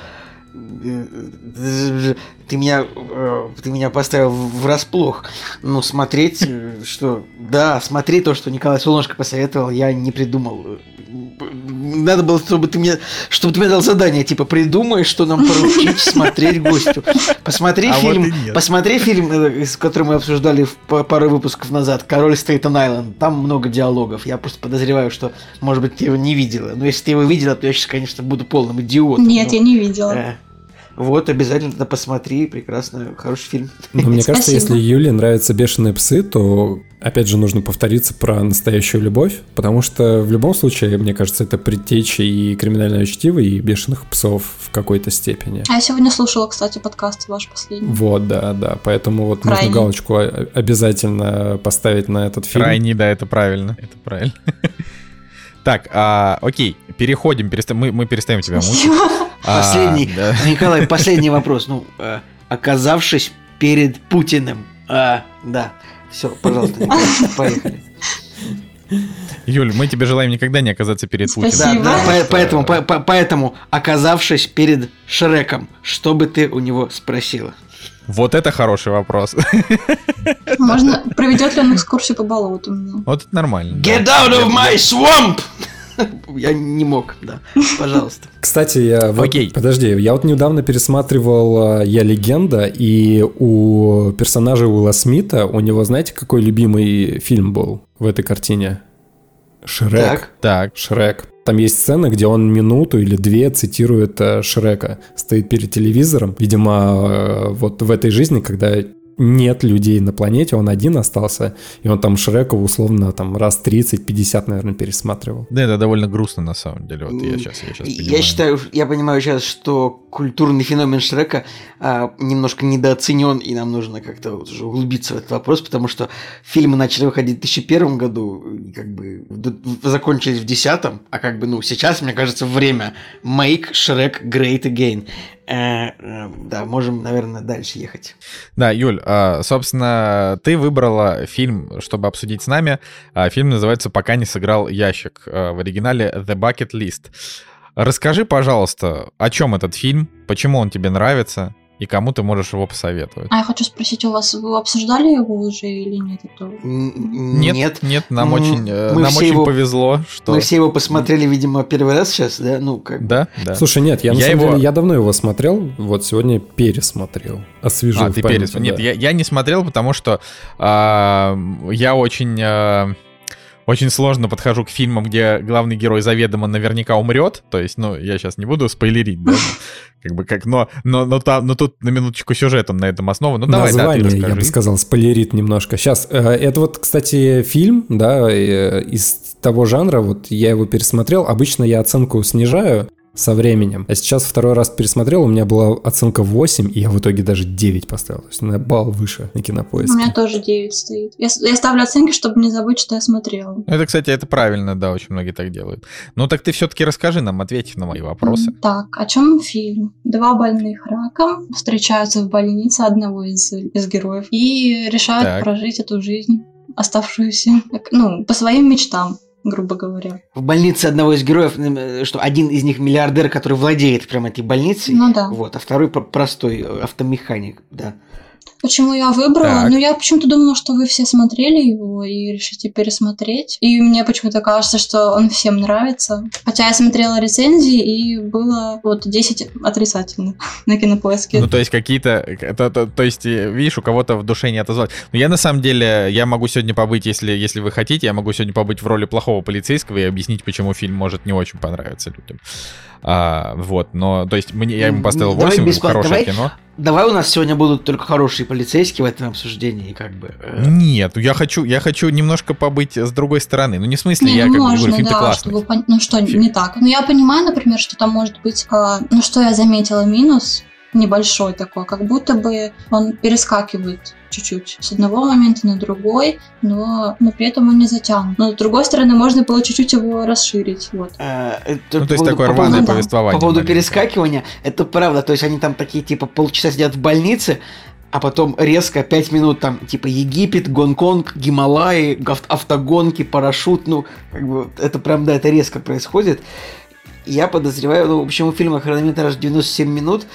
Ты меня, э, ты меня поставил врасплох. Ну, смотреть, э, что... Да, смотреть то, что Николай Солнышко посоветовал, я не придумал. Надо было, чтобы ты мне, чтобы ты мне дал задание, типа, придумай, что нам поручить <laughs> смотреть гостю. Посмотри А вот фильм, нет. посмотри фильм, э, который мы обсуждали пару выпусков назад, «Король Стейтен Айленд». Там много диалогов. Я просто подозреваю, что, может быть, ты его не видела. Но если ты его видела, то я сейчас, конечно, буду полным идиотом. Нет, но, я не видела. Вот, обязательно посмотри. Прекрасно, хороший фильм. Но мне кажется, Спасибо. если Юле нравятся бешеные псы, то опять же нужно повториться про настоящую любовь, потому что в любом случае, мне кажется, это предтеча и криминального чтива, и бешеных псов в какой-то степени. А я сегодня слушала, кстати, подкаст ваш последний. Вот, да, да. Поэтому вот Крайний. нужно галочку обязательно поставить на этот фильм. Крайний, да, это правильно. Это правильно. <laughs> Так, а, окей, переходим, переста- мы, мы перестаем тебя <laughs> мучить. Спасибо. А, Последний, да. <laughs> Николай, последний вопрос. Ну, э, оказавшись перед Путиным. А, да. Все, пожалуйста, <laughs> Николай, поехали. Юль, мы тебе желаем никогда не оказаться перед Путиным. Да, Спасибо. да, по- Что- поэтому, по- по- поэтому, оказавшись перед Шреком, что бы ты у него спросила? Вот это хороший вопрос. Можно проведет ли он экскурсию по болоту мне? Вот это нормально. да. Get out of my swamp! Я не мог, да. Пожалуйста. Кстати, я вот- Окей. подожди, я вот недавно пересматривал э, «Я легенда», и у персонажа Уилла Смита, у него, знаете, какой любимый фильм был в этой картине? Шрек. Так. Так, Шрек. Там есть сцена, где он минуту или две цитирует э, Шрека. Стоит перед телевизором. Видимо, э, вот в этой жизни, когда нет людей на планете, он один остался, и он там Шрека условно там раз 30-50, наверное, пересматривал. да, это довольно грустно на самом деле. Вот я сейчас, я сейчас Я считаю, я понимаю сейчас, что культурный феномен Шрека а, немножко недооценен, и нам нужно как-то вот уже углубиться в этот вопрос, потому что фильмы начали выходить в 2001 году, как бы закончились в 2010, а как бы, ну, сейчас, мне кажется, время Make Shrek Great Again. Э, э, да, можем, наверное, дальше ехать. Да, Юль, а, собственно, ты выбрала фильм, чтобы обсудить с нами. А, Фильм называется «Пока не сыграл ящик». а, В оригинале «The Bucket List». Расскажи, пожалуйста, о чем этот фильм, почему он тебе нравится, и кому ты можешь его посоветовать. А я хочу спросить у вас, вы обсуждали его уже или нет? Это... Нет, нет, нет, нам очень, э, нам очень его, повезло, что... Мы все его посмотрели, видимо, первый раз сейчас, да? Ну, как... Да, да. Слушай, нет, я, на я самом его... деле, я давно его смотрел, вот сегодня пересмотрел, освежил А, ты пересмотрел. Да. Нет, я, я не смотрел, потому что э, я очень... Э, очень сложно подхожу к фильмам, где главный герой заведомо наверняка умрет. То есть, ну, я сейчас не буду спойлерить, да? <laughs> Как бы как, но, но, но, там, но тут на минуточку сюжетом на этом основа. Ну, давай, Название, да, я бы сказал, спойлерит немножко. Сейчас, э, это вот, кстати, фильм, да, э, из того жанра, вот я его пересмотрел. Обычно я оценку снижаю, со временем. А сейчас второй раз пересмотрел, у меня была оценка 8, и я в итоге даже 9 поставил. То есть на балл выше на кинопоиске. У меня тоже 9 стоит. Я, я ставлю оценки, чтобы не забыть, что я смотрела. Это, кстати, это правильно, да, очень многие так делают. Ну так ты все-таки расскажи нам, ответь на мои вопросы. Так, о чем фильм? Два больных раком встречаются в больнице одного из, из героев и решают так. прожить эту жизнь оставшуюся, ну, по своим мечтам грубо говоря. В больнице одного из героев, что один из них миллиардер, который владеет прямо этой больницей, ну, да. вот, а второй простой э, автомеханик, да. Почему я выбрала? Так. Ну, я почему-то думала, что вы все смотрели его и решите пересмотреть. И мне почему-то кажется, что он всем нравится. Хотя я смотрела рецензии, и было вот 10 отрицательных <laughs> на кинопоиске. Ну, то есть какие-то... То, то, то есть, э, видишь, у кого-то в душе не отозвалось. Но я на самом деле, я могу сегодня побыть, если, если вы хотите, я могу сегодня побыть в роли плохого полицейского и объяснить, почему фильм может не очень понравиться людям. А, вот, но, то есть, мне, я ему поставил 8, давай хорошее давай, кино. Давай у нас сегодня будут только хорошие полицейские в этом обсуждении, как бы. Э. Нет, я хочу, я хочу немножко побыть с другой стороны. Ну, не в смысле, не, я ну, как можно, бы говорю, фильм-то да, классный. Чтобы пон... Ну, что Фильм. не так? Ну, я понимаю, например, что там может быть, а, ну, что я заметила минус, небольшой такой, как будто бы он перескакивает чуть-чуть с одного момента на другой, но, но при этом он не затянут. Но с другой стороны, можно было чуть-чуть его расширить. Вот. А, это, ну, то есть такое рваное поводу, повествование. По поводу перескакивания, это правда. То есть они там такие типа полчаса сидят в больнице, а потом резко 5 минут там типа Египет, Гонконг, Гималаи, автогонки, парашют, ну, как бы это прям, да, это резко происходит. Я подозреваю, ну, в общем, у фильма хронометраж 97 минут,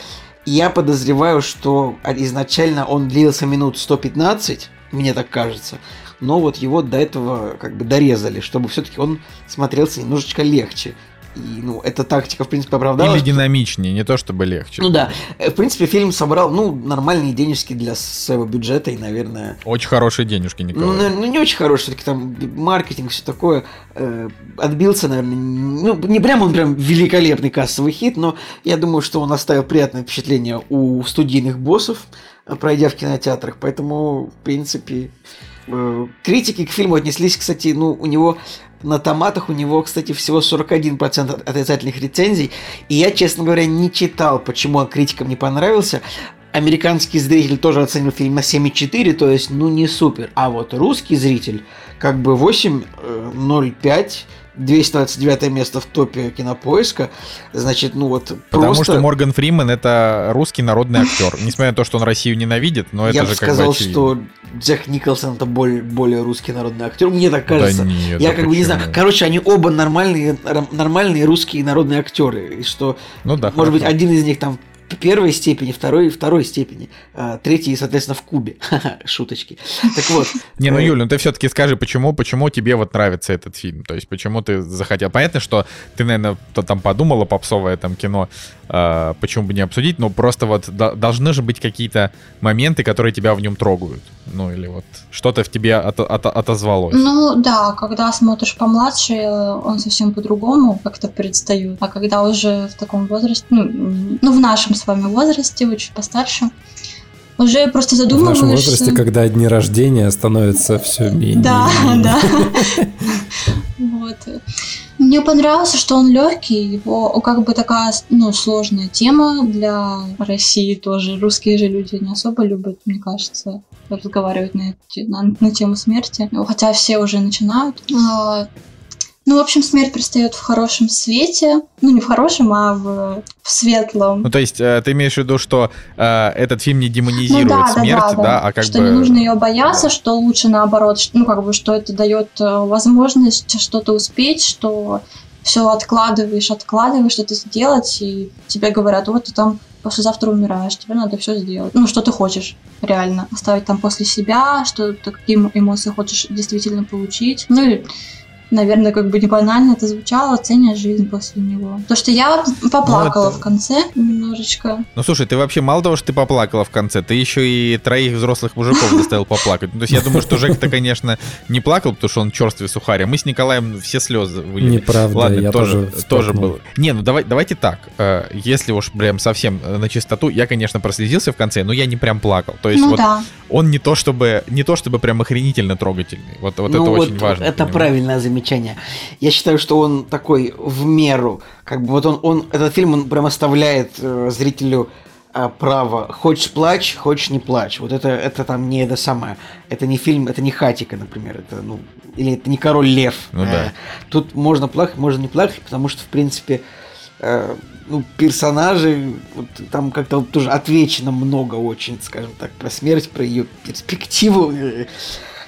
я подозреваю, что изначально он длился минут 115, мне так кажется, но вот его до этого как бы дорезали, чтобы все-таки он смотрелся немножечко легче. И, ну, эта тактика, в принципе, оправдалась. Или динамичнее, не то чтобы легче. Ну да. В принципе, фильм собрал, ну, нормальные денежки для своего бюджета и, наверное... Очень хорошие денежки, Николай. Ну, ну не очень хорошие, все-таки там маркетинг, все такое. Э, отбился, наверное, ну, не прям он прям великолепный кассовый хит, но я думаю, что он оставил приятное впечатление у студийных боссов, пройдя в кинотеатрах. Поэтому, в принципе, э, критики к фильму отнеслись, кстати, ну, у него на томатах у него, кстати, всего 41% отрицательных рецензий. И я, честно говоря, не читал, почему он критикам не понравился. Американский зритель тоже оценил фильм на 7,4, то есть, ну, не супер. А вот русский зритель как бы 8,05 229 место в топе кинопоиска. Значит, ну вот Потому просто... что Морган Фриман это русский народный актер. <laughs> Несмотря на то, что он Россию ненавидит, но это Я же как сказал, бы что Джек Николсон это более, более русский народный актер. Мне так кажется. Да нет, Я как почему? бы не знаю. Короче, они оба нормальные, нормальные русские народные актеры. И что, ну да, может хорошо. быть, один из них там первой степени, второй, второй степени, а, третий, соответственно, в кубе. <laughs> Шуточки. Так вот. <laughs> Не, ну, э, Юль, ну ты все-таки скажи, почему, почему тебе вот нравится этот фильм? То есть, почему ты захотел? Понятно, что ты, наверное, там подумала, попсовое там кино, э, почему бы не обсудить, но просто вот должны же быть какие-то моменты, которые тебя в нем трогают. Ну, или вот что-то в тебе от, от, отозвалось. Ну, да, когда смотришь помладше, он совсем по-другому как-то предстает. А когда уже в таком возрасте, ну, ну в нашем с вами возрасте, вы чуть постарше, уже просто задумываешься. В нашем возрасте, когда дни рождения становятся все менее. Да, да. <laughs> Вот. Мне понравился, что он легкий, его как бы такая ну, сложная тема для России тоже. Русские же люди не особо любят, мне кажется, разговаривать на, на, на тему смерти. Хотя все уже начинают. Ну, в общем, смерть предстает в хорошем свете. Ну, не в хорошем, а в, в светлом. Ну, то есть, э, ты имеешь в виду, что э, этот фильм не демонизирует ну, да, смерть, да, да, да. да, а как что бы... не нужно ее бояться, что лучше наоборот, что, ну, как бы, что это дает э, возможность что-то успеть, что все откладываешь, откладываешь что-то сделать, и тебе говорят, вот ты там послезавтра умираешь, тебе надо все сделать. Ну, что ты хочешь реально оставить там после себя, что ты какие эмоции хочешь действительно получить. Ну и наверное, как бы не банально это звучало, ценя жизнь после него. То, что я поплакала ну, это... в конце немножечко. Ну, слушай, ты вообще мало того, что ты поплакала в конце, ты еще и троих взрослых мужиков заставил поплакать. Ну, то есть я думаю, что Жек-то, конечно, не плакал, потому что он черствый сухарь, а мы с Николаем все слезы вылили. Неправда, Ладно, я тоже, тоже было. Не, ну давай, давайте так. Э, если уж прям совсем на чистоту, я, конечно, прослезился в конце, но я не прям плакал. То есть ну, вот да. он не то чтобы не то чтобы прям охренительно трогательный. Вот, вот ну, это вот очень важно. Это правильное замечание замечание. Я считаю, что он такой в меру. Как бы вот он, он этот фильм он прям оставляет э, зрителю э, право. Хочешь плачь, хочешь не плачь. Вот это, это там не это самое. Это не фильм, это не Хатика, например. Это, ну, или это не Король Лев. Ну, да. Э, тут можно плакать, можно не плакать, потому что, в принципе, э, ну, персонажей, вот, там как-то вот тоже отвечено много очень, скажем так, про смерть, про ее перспективу.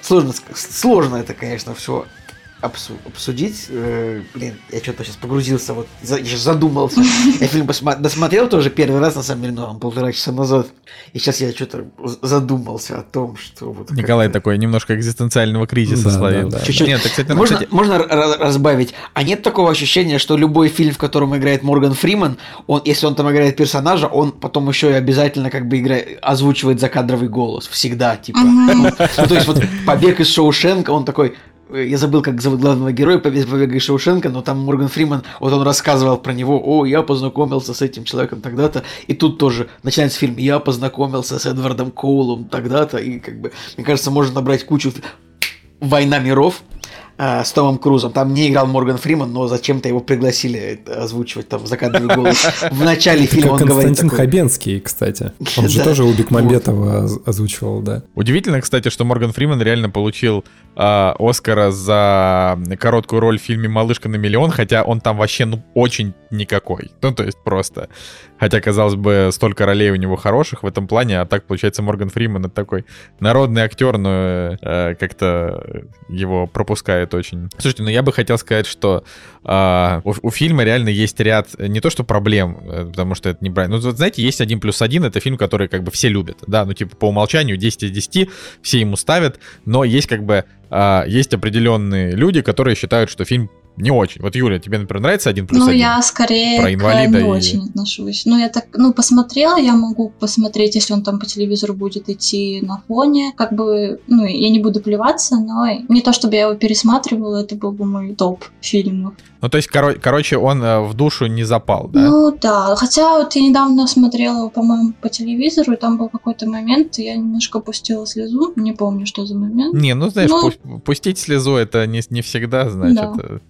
Сложно, сложно это, конечно, все обсудить. Э, блин, я что-то сейчас погрузился, вот за- я сейчас задумался. Я фильм посма- досмотрел тоже первый раз, на самом деле, ну, полтора часа назад. И сейчас я что-то задумался о том, что вот... Николай такой немножко экзистенциального кризиса да, словил. Да, да, Чуть-чуть. Нет, кстати, можно, кстати... можно разбавить? А нет такого ощущения, что любой фильм, в котором играет Морган Фриман, он, если он там играет персонажа, он потом еще и обязательно как бы играет, озвучивает закадровый голос. Всегда, типа. Ну, то есть вот «Побег из Шоушенка», он такой я забыл, как зовут главного героя «Побега из Шоушенка», но там Морган Фриман, вот он рассказывал про него, о, я познакомился с этим человеком тогда-то, и тут тоже начинается фильм, я познакомился с Эдвардом Коулом тогда-то, и как бы, мне кажется, можно набрать кучу «Война миров», а, с Томом Крузом. Там не играл Морган Фриман, но зачем-то его пригласили озвучивать там закадровый голос. <laughs> В начале фильма он говорит Константин Хабенский, кстати. Он же тоже у Бекмамбетова озвучивал, да. Удивительно, кстати, что Морган Фриман реально получил а, Оскара за короткую роль в фильме «Малышка на миллион», хотя он там вообще, ну, очень никакой. Ну, то есть просто. Хотя, казалось бы, столько ролей у него хороших в этом плане, а так, получается, Морган Фриман это такой народный актер, но э, как-то его пропускает очень. Слушайте, ну я бы хотел сказать, что э, у, у фильма реально есть ряд, не то что проблем, э, потому что это не правильно, ну, вот, знаете, есть один плюс один, это фильм, который как бы все любят, да, ну типа по умолчанию 10 из 10, все ему ставят, но есть как бы а, есть определенные люди, которые считают, что фильм не очень. Вот, Юля, тебе, например, нравится один плюс Ну, один? я скорее про инвалида к не и... очень отношусь. Ну, я так, ну, посмотрела, я могу посмотреть, если он там по телевизору будет идти на фоне. Как бы, ну, я не буду плеваться, но не то, чтобы я его пересматривала, это был бы мой топ фильмов. Ну, то есть, коро- короче, он э, в душу не запал, да? Ну, да. Хотя вот я недавно смотрела, по-моему, по телевизору, и там был какой-то момент, я немножко пустила слезу, не помню, что за момент. Не, ну, знаешь, ну... Пу- пустить слезу это не, не всегда, значит. Да.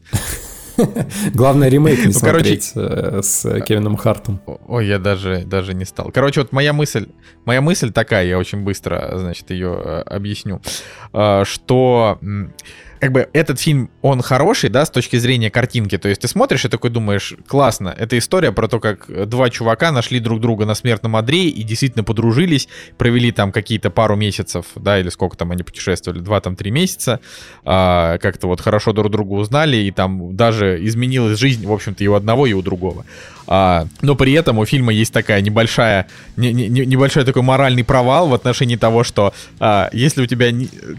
<laughs> Главное ремейк не ну, смотреть э, с Кевином Хартом. Ой, я даже, даже не стал. Короче, вот моя мысль, моя мысль такая, я очень быстро, значит, ее э, объясню, э, что как бы этот фильм, он хороший, да, с точки зрения картинки. То есть ты смотришь и такой думаешь, классно, это история про то, как два чувака нашли друг друга на смертном одре и действительно подружились, провели там какие-то пару месяцев, да, или сколько там они путешествовали, два там три месяца, а, как-то вот хорошо друг друга узнали, и там даже изменилась жизнь, в общем-то, и у одного, и у другого. А, но при этом у фильма есть такая небольшая, не, не, небольшой такой моральный провал в отношении того, что а, если у тебя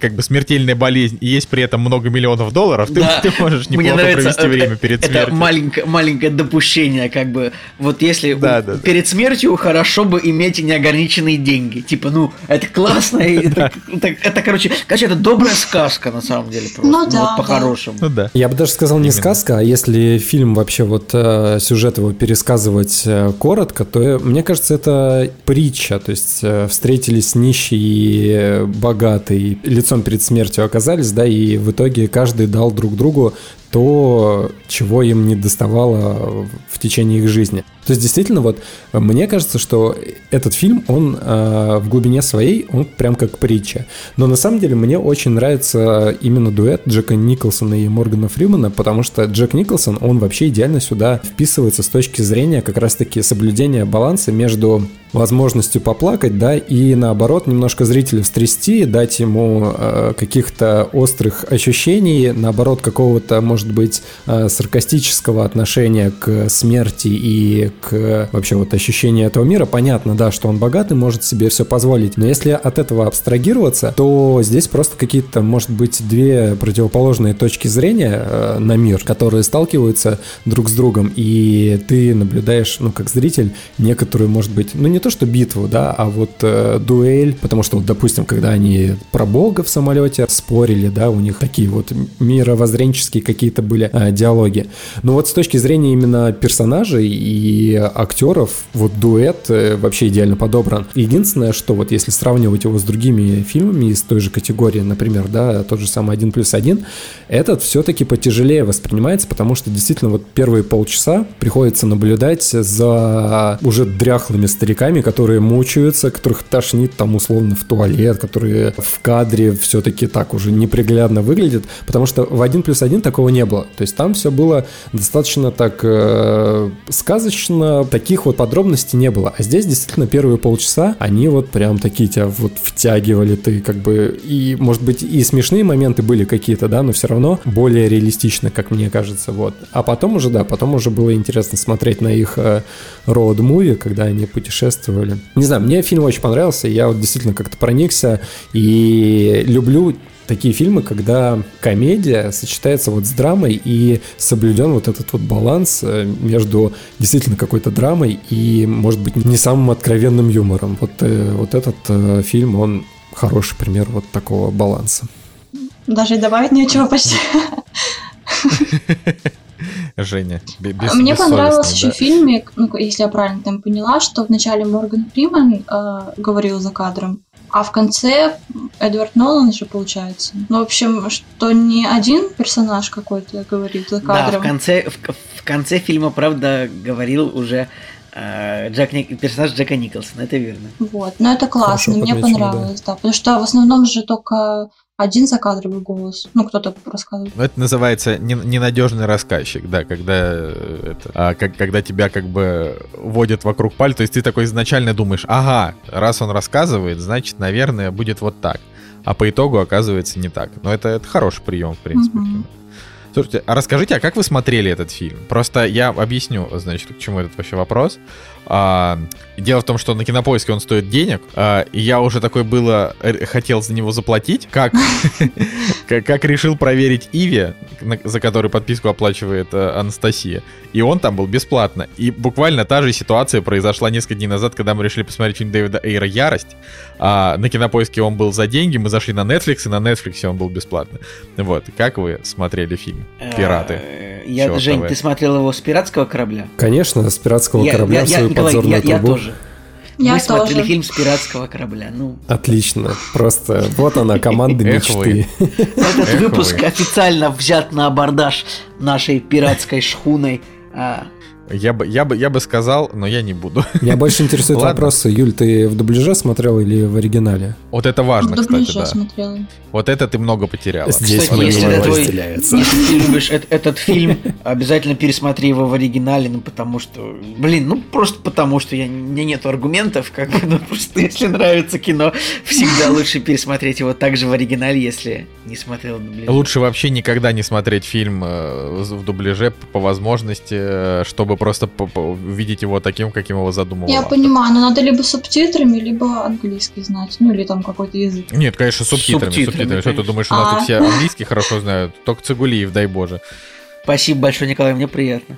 как бы смертельная болезнь и есть при этом много миллионов долларов, да. ты, <laughs> ты можешь неплохо нравится, провести это, время перед это смертью. маленькое, маленькое допущение, как бы, вот если да, у, да, перед смертью хорошо бы иметь неограниченные деньги. Типа, ну, это классно, это, <laughs> это, короче, короче, это добрая сказка, на самом деле, просто, ну, да, вот по-хорошему. Ну, да. Я бы даже сказал не сказка, а если фильм вообще вот э, сюжет его перес пересказывать э, коротко, то, э, мне кажется, это притча. То есть встретились нищие и богатые, лицом перед смертью оказались, да, и в итоге каждый дал друг другу то, чего им не доставало в течение их жизни. То есть действительно вот мне кажется, что этот фильм, он э, в глубине своей, он прям как притча. Но на самом деле мне очень нравится именно дуэт Джека Николсона и Моргана Фримана, потому что Джек Николсон, он вообще идеально сюда вписывается с точки зрения как раз-таки соблюдения баланса между возможностью поплакать, да, и наоборот немножко зрителя встрясти, дать ему э, каких-то острых ощущений, наоборот какого-то, может быть, э, саркастического отношения к смерти и к вообще вот ощущению этого мира. Понятно, да, что он богатый, может себе все позволить, но если от этого абстрагироваться, то здесь просто какие-то, может быть, две противоположные точки зрения э, на мир, которые сталкиваются друг с другом, и ты наблюдаешь, ну, как зритель, некоторую, может быть, ну, не то что битву, да, а вот э, дуэль, потому что, вот, допустим, когда они про Бога в самолете спорили, да, у них такие вот мировоззренческие какие-то были э, диалоги. Но вот с точки зрения именно персонажей и актеров, вот дуэт э, вообще идеально подобран. Единственное, что вот если сравнивать его с другими фильмами из той же категории, например, да, тот же самый «Один плюс один», этот все-таки потяжелее воспринимается, потому что действительно вот первые полчаса приходится наблюдать за уже дряхлыми стариками, которые мучаются, которых тошнит там условно в туалет, которые в кадре все-таки так уже неприглядно выглядят, потому что в «Один плюс один» такого не было. То есть там все было достаточно так э, сказочно, таких вот подробностей не было. А здесь действительно первые полчаса, они вот прям такие тебя вот втягивали, ты как бы, и может быть и смешные моменты были какие-то, да, но все равно более реалистично, как мне кажется, вот. А потом уже, да, потом уже было интересно смотреть на их э, роуд-муви, когда они путешествовали. Не знаю, мне фильм очень понравился, я вот действительно как-то проникся и люблю такие фильмы, когда комедия сочетается вот с драмой и соблюден вот этот вот баланс э, между действительно какой-то драмой и, может быть, не самым откровенным юмором. Вот, э, вот этот э, фильм, он хороший пример вот такого баланса. Даже добавить нечего почти. Женя, без, Мне понравился да? еще фильме, ну, если я правильно там поняла, что вначале Морган Фриман э, говорил за кадром, а в конце Эдвард Нолан же получается. Ну, в общем, что не один персонаж какой-то говорит за кадром. Да, в конце, в, в конце фильма, правда, говорил уже э, Джек, персонаж Джека Николсона, это верно. Вот, но это классно, Хорошо мне понравилось, да. да. Потому что в основном же только один закадровый голос. Ну, кто-то рассказывает. Ну, это называется ненадежный рассказчик, да, когда, э, это, а, как, когда тебя как бы водят вокруг пальца. То есть ты такой изначально думаешь, ага, раз он рассказывает, значит, наверное, будет вот так. А по итогу оказывается не так. Но это, это хороший прием, в принципе. Mm-hmm. Слушайте, а расскажите, а как вы смотрели этот фильм? Просто я объясню, значит, к чему этот вообще вопрос. А, дело в том, что на кинопоиске он стоит денег, а, и я уже такой было э, хотел за него заплатить, как, <laughs> как решил проверить Иви, за который подписку оплачивает а, Анастасия, и он там был бесплатно. И буквально та же ситуация произошла несколько дней назад, когда мы решили посмотреть фильм Дэвида Эйра «Ярость». А, на кинопоиске он был за деньги, мы зашли на Netflix, и на Netflix он был бесплатно. Вот, как вы смотрели фильм «Пираты»? Я, Жень, ты смотрел его с пиратского корабля? Конечно, с пиратского корабля в свою Николай, подзорную я, трубу. Я тоже. Я Мы тоже. смотрели фильм с пиратского корабля. Ну. Отлично. Просто вот она, команда мечты. Этот выпуск официально взят на абордаж нашей пиратской шхуной. Я бы, я бы, я бы сказал, но я не буду. <laughs> Меня больше интересует вопрос, Юль, ты в дубляже смотрел или в оригинале? Вот это важно, в кстати, да. смотрела. Вот это ты много потеряла. Здесь кстати, если, это твой, если ты <laughs> любишь этот, этот фильм, обязательно пересмотри его в оригинале, ну потому что, блин, ну просто потому что я, у меня нет аргументов, как бы, <laughs> ну просто если нравится кино, всегда лучше пересмотреть его также в оригинале, если не смотрел в дубляже. Лучше вообще никогда не смотреть фильм э, в дубляже по возможности, э, чтобы просто увидеть его таким, каким его задумывал. Я понимаю, но надо либо субтитрами, либо английский знать, ну или там какой-то язык. Нет, конечно, субтитрами. субтитрами, Что ты думаешь, у нас тут а. все английский хорошо знают? Только Цигулиев, дай боже. Спасибо большое, Николай, мне приятно.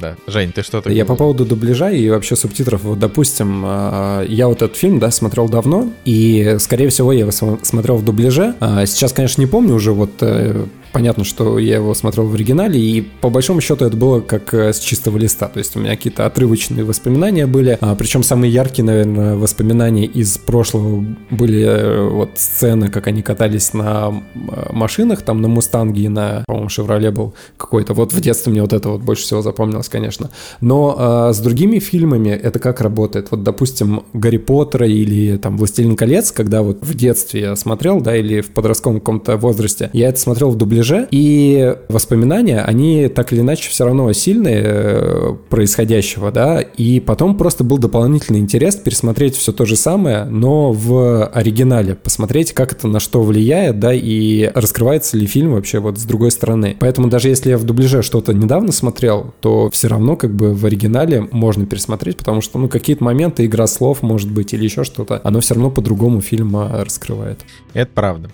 Да. Жень, ты что-то... Я по поводу дубляжа и вообще субтитров. Вот, допустим, а, я вот этот фильм, да, смотрел давно, и, скорее всего, я его смотрел в дубляже. А, сейчас, конечно, не помню уже вот э, понятно, что я его смотрел в оригинале, и по большому счету это было как э, с чистого листа. То есть у меня какие-то отрывочные воспоминания были. А, причем самые яркие, наверное, воспоминания из прошлого были э, вот сцены, как они катались на машинах, там на Мустанге и на, по-моему, Шевроле был какой-то. Вот в детстве мне вот это вот больше всего запомнилось, конечно. Но а, с другими фильмами это как работает? Вот, допустим, Гарри Поттера или там Властелин колец, когда вот в детстве я смотрел, да, или в подростковом каком-то возрасте, я это смотрел в дубляже дубляже, и воспоминания, они так или иначе все равно сильные э, происходящего, да, и потом просто был дополнительный интерес пересмотреть все то же самое, но в оригинале, посмотреть, как это на что влияет, да, и раскрывается ли фильм вообще вот с другой стороны. Поэтому даже если я в дубляже что-то недавно смотрел, то все равно как бы в оригинале можно пересмотреть, потому что, ну, какие-то моменты, игра слов, может быть, или еще что-то, оно все равно по-другому фильма раскрывает. Это правда.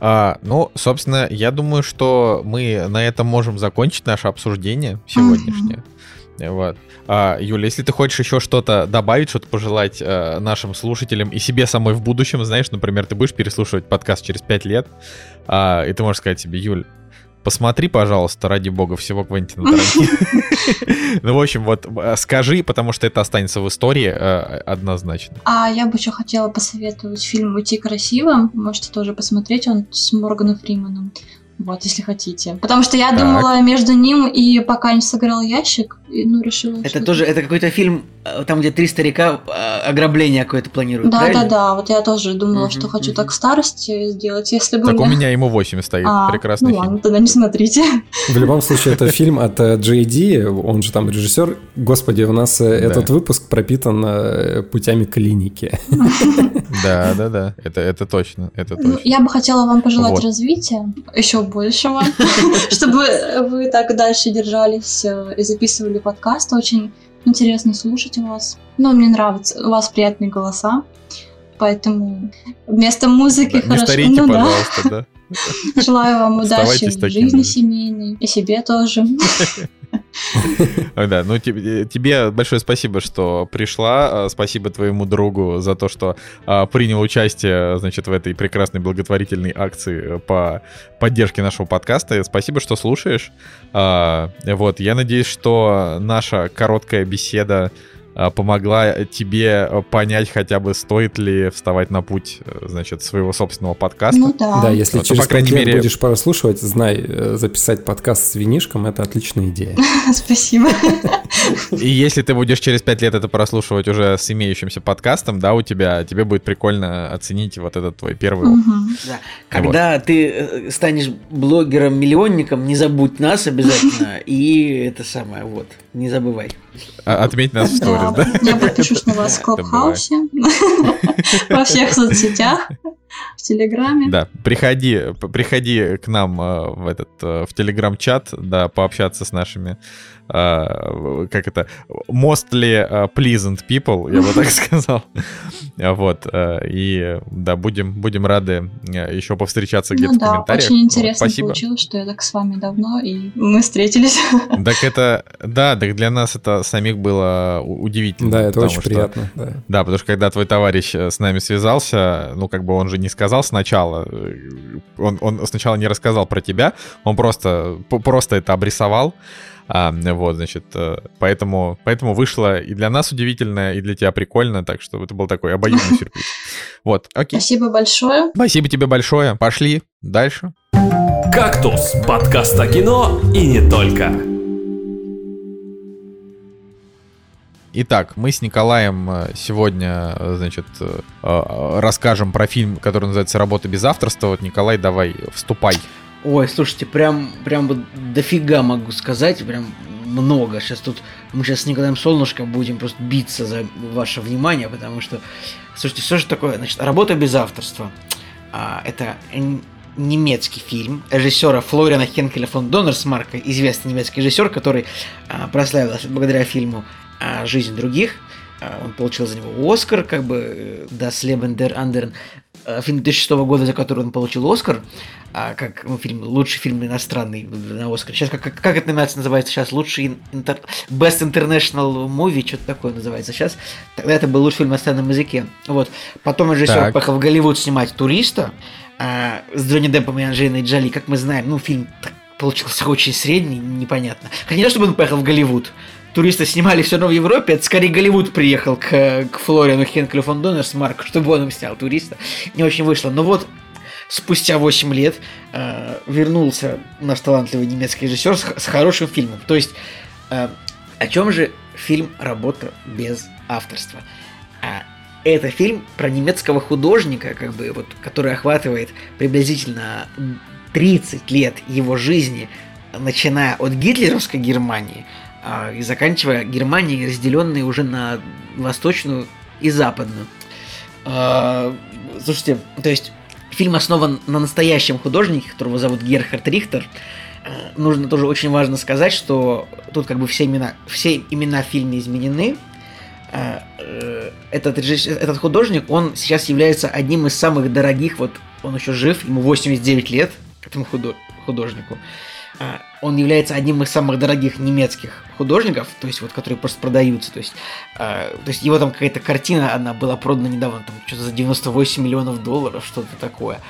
А, ну, собственно, я думаю, что мы на этом можем закончить наше обсуждение сегодняшнее. Вот. А, Юля, если ты хочешь еще что-то добавить, что-то пожелать э, нашим слушателям и себе самой в будущем, знаешь, например, ты будешь переслушивать подкаст через 5 лет, э, и ты можешь сказать себе, Юль, посмотри, пожалуйста, ради бога, всего Квентина Тарантино. <laughs> Ну, в общем, вот э, скажи, потому что это останется в истории э, однозначно. А я бы еще хотела посоветовать фильм «Уйти красиво». Можете тоже посмотреть, он с Морганом Фриманом. Вот, если хотите. Потому что я так. думала между ним и пока не сыграл ящик, и, ну, решила... Это тоже, это какой-то фильм, э, там, где три старика э, ограбление какое-то планируют, Да, правильно? да, да, вот я тоже думала, uh-huh, что хочу uh-huh. так в старости сделать, если бы... Так у меня ему 8 стоит, а, прекрасный ну, фильм. ладно, тогда не смотрите. В любом случае, это фильм от JD, э, он же там режиссер. Господи, у нас этот выпуск пропитан путями клиники. <laughs> Да, да, да, это, это точно, это ну, точно. Я бы хотела вам пожелать развития, еще большего, <laughs> чтобы вы так дальше держались и записывали подкаст. Очень интересно слушать вас. Ну, мне нравится, у вас приятные голоса. Поэтому вместо музыки да, хорошо. Не ну, пожалуйста, да. Желаю вам удачи в жизни семейной и себе тоже. <laughs> <laughs> Да, ну тебе большое спасибо, что пришла. А, спасибо твоему другу за то, что а, принял участие, значит, в этой прекрасной благотворительной акции по поддержке нашего подкаста. Спасибо, что слушаешь. А, вот, я надеюсь, что наша короткая беседа помогла тебе э, понять хотя бы, стоит ли вставать на путь, э, значит, своего собственного подкаста. Ну да. Да, если ну, через по крайней мере будешь прослушивать, знай, э, записать подкаст с винишком — это отличная идея. <laughs> Спасибо. И если ты будешь через пять лет это прослушивать уже с имеющимся подкастом, да, у тебя, тебе будет прикольно оценить вот этот твой первый опыт. Да. Когда ты станешь блогером-миллионником, не забудь нас обязательно, <laughs> и это самое, вот, не забывай. А, отметь нас в сторис, да? Я подпишусь на вас в Клабхаусе, во всех соцсетях, в Телеграме. Да, приходи, приходи к нам э, в этот э, в Телеграм-чат, да, пообщаться с нашими Uh, как это, mostly uh, pleasant people, я бы так <laughs> сказал. Вот, uh, и да, будем, будем рады еще повстречаться где-то ну, да, в комментариях. очень интересно Спасибо. получилось, что я так с вами давно, и мы встретились. <laughs> Так это, да, так для нас это самих было удивительно. Да, это очень что, приятно. Да. да, потому что когда твой товарищ с нами связался, ну, как бы он же не сказал сначала, э, он, он сначала не рассказал про тебя, он просто, просто это обрисовал, а, вот, значит, э, поэтому, поэтому вышло и для нас удивительно, и для тебя прикольно, так что это был такой обоюдный <laughs> сюрприз. Вот, окей. Спасибо большое. Спасибо тебе большое. Пошли дальше. «Кактус» — подкаст о кино и не только. Итак, мы с Николаем э, сегодня, э, значит, расскажем про фильм, который называется «Работа без авторства». Вот, Николай, давай, вступай. Ой, слушайте, прям, прям вот дофига могу сказать, прям много. Сейчас тут мы сейчас с Николаем Солнышко будем просто биться за ваше внимание, потому что, слушайте, что же такое? Значит, работа без авторства. А, это немецкий фильм режиссера Флориана Хенкеля фон Доннерсмарка, известный немецкий режиссер, который а, прославился благодаря фильму а, «Жизнь других». А, он получил за него Оскар, как бы, Leben der anderen. Фильм 2006 года, за который он получил Оскар а, как ну, фильм, лучший фильм иностранный на Оскар. Сейчас как, как, как это называется сейчас? Лучший интер... Best International Movie, что-то такое называется сейчас. Тогда это был лучший фильм на иностранном языке. Вот. Потом режиссер поехал в Голливуд снимать «Туриста» а, с Джонни Деппом и Анджелиной Джоли. Как мы знаем, ну, фильм получился очень средний, непонятно. Хотя не то, чтобы он поехал в Голливуд. Туристы снимали все равно в Европе, это скорее Голливуд приехал к, к Флориану Хенкелю фон Доннерс, Марк, чтобы он им снял туриста. Не очень вышло. Но вот спустя 8 лет э, вернулся наш талантливый немецкий режиссер с, с хорошим фильмом. То есть, э, о чем же фильм «Работа без авторства»? А, это фильм про немецкого художника, как бы, вот, который охватывает приблизительно 30 лет его жизни, начиная от гитлеровской Германии и заканчивая Германией, разделенной уже на восточную и западную. А, слушайте, то есть фильм основан на настоящем художнике, которого зовут Герхард Рихтер. Э, нужно тоже очень важно сказать, что тут как бы все имена, все имена в фильме изменены. Э, э, этот, этот художник, он сейчас является одним из самых дорогих, вот он еще жив, ему 89 лет, этому художнику. Он является одним из самых дорогих немецких художников, то есть вот которые просто продаются, то есть, то есть его там какая-то картина, она была продана недавно, там что-то за 98 миллионов долларов, что-то такое.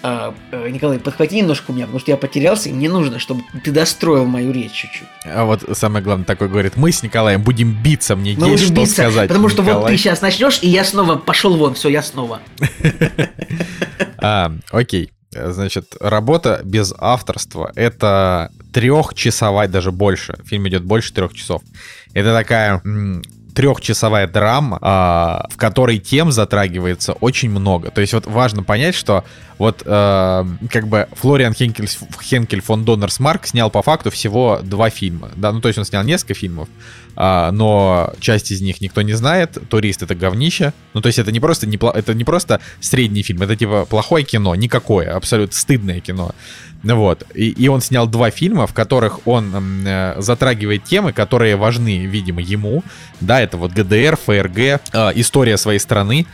А, э, Николай, подхвати немножко у меня, потому что я потерялся, и мне нужно, чтобы ты достроил мою речь чуть-чуть. А вот самое главное такой говорит, мы с Николаем будем биться, мне мы есть что биться, сказать. Потому что Николай. вот ты сейчас начнешь, и я снова пошел вон, все, я снова. <laughs> А, окей. Значит, работа без авторства — это трехчасовая, даже больше. Фильм идет больше трех часов. Это такая трехчасовая драма, э, в которой тем затрагивается очень много. То есть вот важно понять, что вот э, как бы Флориан Хенкель, Хенкель фон Доннерсмарк снял по факту всего два фильма. Да, ну то есть он снял несколько фильмов, э, но часть из них никто не знает. Турист это говнище. Ну то есть это не просто не, это не просто средний фильм, это типа плохое кино, никакое, абсолютно стыдное кино. Вот. И, и он снял два фильма, в которых он э, затрагивает темы, которые важны, видимо, ему. Да, это вот ГДР, ФРГ, э, история своей страны.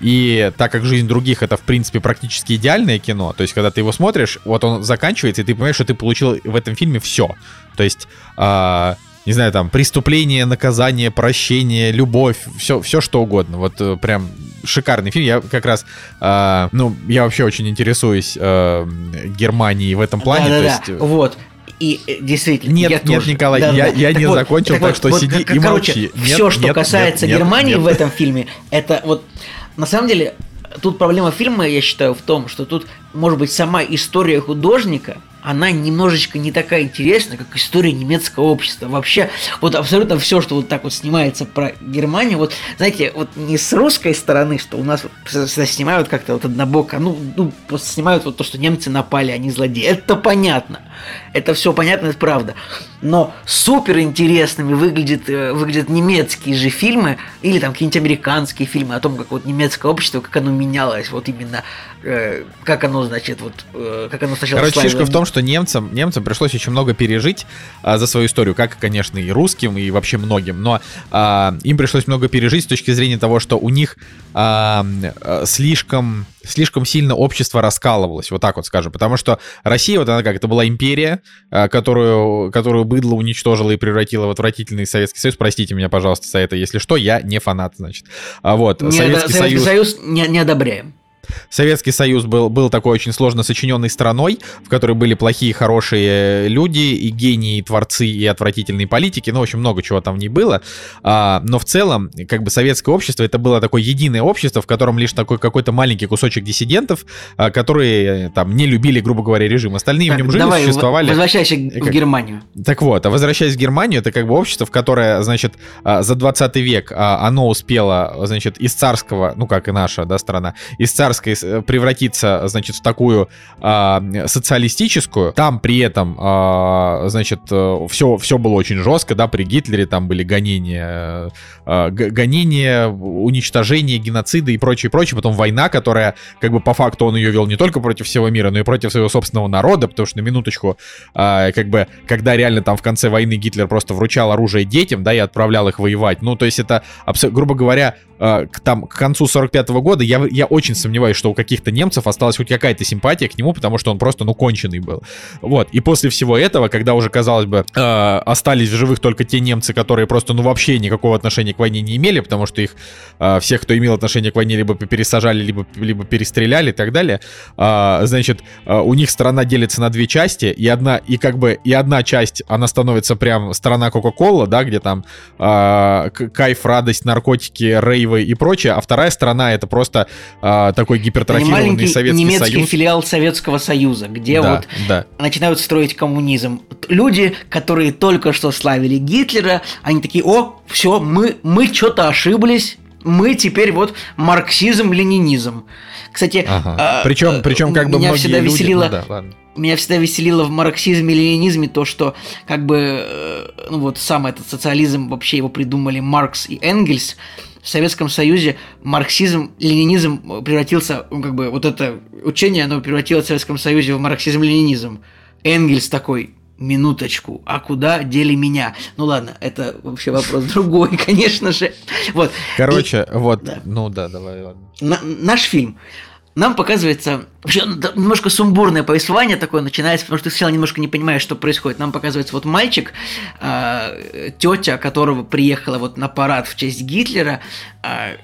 И так как жизнь других это, в принципе, практически идеальное кино, то есть, когда ты его смотришь, вот он заканчивается, и ты понимаешь, что ты получил в этом фильме все. То есть, э, не знаю, там, преступление, наказание, прощение, любовь, все, все что угодно. Вот э, прям шикарный фильм. Я как раз, э, ну, я вообще очень интересуюсь э, Германией в этом плане. Да, да, есть... да. Вот. И э, действительно, нет, я нет, тоже. Николай, да, я, да. я не вот, закончил, так, так что вот, сиди как, и короче, молчи. Нет, все, что нет, касается нет, Германии нет, в этом фильме, это вот на самом деле тут проблема фильма, я считаю, в том, что тут, может быть, сама история художника она немножечко не такая интересная, как история немецкого общества. Вообще, вот абсолютно все, что вот так вот снимается про Германию, вот, знаете, вот не с русской стороны, что у нас всегда снимают как-то вот однобоко, ну, ну, просто снимают вот то, что немцы напали, они злодеи. Это понятно. Это все понятно, это правда. Но супер интересными выглядят, э, выглядят немецкие же фильмы, или там какие-нибудь американские фильмы о том, как вот немецкое общество, как оно менялось, вот именно, как оно, значит, вот, э, как оно сначала Короче, фишка в том, что немцам, немцам пришлось очень много пережить а, за свою историю, как, конечно, и русским, и вообще многим, но а, им пришлось много пережить с точки зрения того, что у них а, а, слишком, слишком сильно общество раскалывалось, вот так вот скажем, потому что Россия, вот она как, это была империя, а, которую, которую быдло уничтожило и превратило в отвратительный Советский Союз, простите меня, пожалуйста, за это, если что, я не фанат, значит. А вот, не, Советский, Советский Союз... Союз не, не одобряем. Советский Союз был, был такой очень сложно сочиненной страной, в которой были плохие, хорошие люди, и гении, и творцы, и отвратительные политики, ну, очень много чего там не было. А, но в целом, как бы советское общество, это было такое единое общество, в котором лишь такой какой-то маленький кусочек диссидентов, а, которые там не любили, грубо говоря, режим. Остальные так, в нем жили, давай, существовали. Возвращайся как... в Германию. Так вот, а возвращаясь в Германию, это как бы общество, в которое, значит, а, за 20 век а, оно успело, значит, из царского, ну, как и наша, да, страна, из царского царской э, превратиться, значит, в такую а, социалистическую. Там при этом, а, значит, все, э, все было очень жестко, да, при Гитлере там были гонения, а, гонения, уничтожение, геноциды и прочее, прочее. Потом война, которая, как бы по факту он ее вел не только против всего мира, но и против своего собственного народа, потому что на минуточку, а, как бы, когда реально там в конце войны Гитлер просто вручал оружие детям, да, и отправлял их воевать. Ну, то есть это, грубо говоря, а, к, там, к концу 45 -го года я, я очень сомневаюсь, что у каких-то немцев осталась хоть какая-то симпатия к нему, потому что он просто, ну, конченый был. Вот. И после всего этого, когда уже, казалось бы, э, остались в живых только те немцы, которые просто, ну, вообще никакого отношения к войне не имели, потому что их, э, всех, кто имел отношение к войне, либо пересажали, либо, либо перестреляли и так далее, э, значит, э, у них страна делится на две части, и одна, и как бы, и одна часть, она становится прям страна Кока-Кола, да, где там э, кайф, радость, наркотики, рейв Киева и прочее, а вторая сторона это просто а, такой гипертрофированный Советский немецкий Союз. филиал Советского Союза, где да, вот да. начинают строить коммунизм. Люди, которые только что славили Гитлера, они такие, о, все, мы, мы что-то ошиблись, мы теперь вот марксизм-ленинизм. Кстати, Ага. а, причем, э, причем как бы меня всегда люди... веселило- Ну да, ладно. меня всегда веселило в марксизме и ленинизме то, что как бы э, ну вот сам этот социализм вообще его придумали Маркс и Энгельс. В Советском Союзе марксизм, ленинизм превратился, ну, как бы вот это учение, оно превратилось в Советском Союзе в марксизм-ленинизм. Энгельс такой, минуточку, а куда дели меня? Ну ладно, это вообще вопрос другой, <laughs> конечно же. Вот. Короче, вот, да. ну да, давай, ладно. На- наш фильм нам показывается вообще ну, немножко сумбурное повествование такое начинается, потому что ты сначала немножко не понимаешь, что происходит. Нам показывается вот мальчик, э, тетя, которого приехала вот на парад в честь Гитлера, э,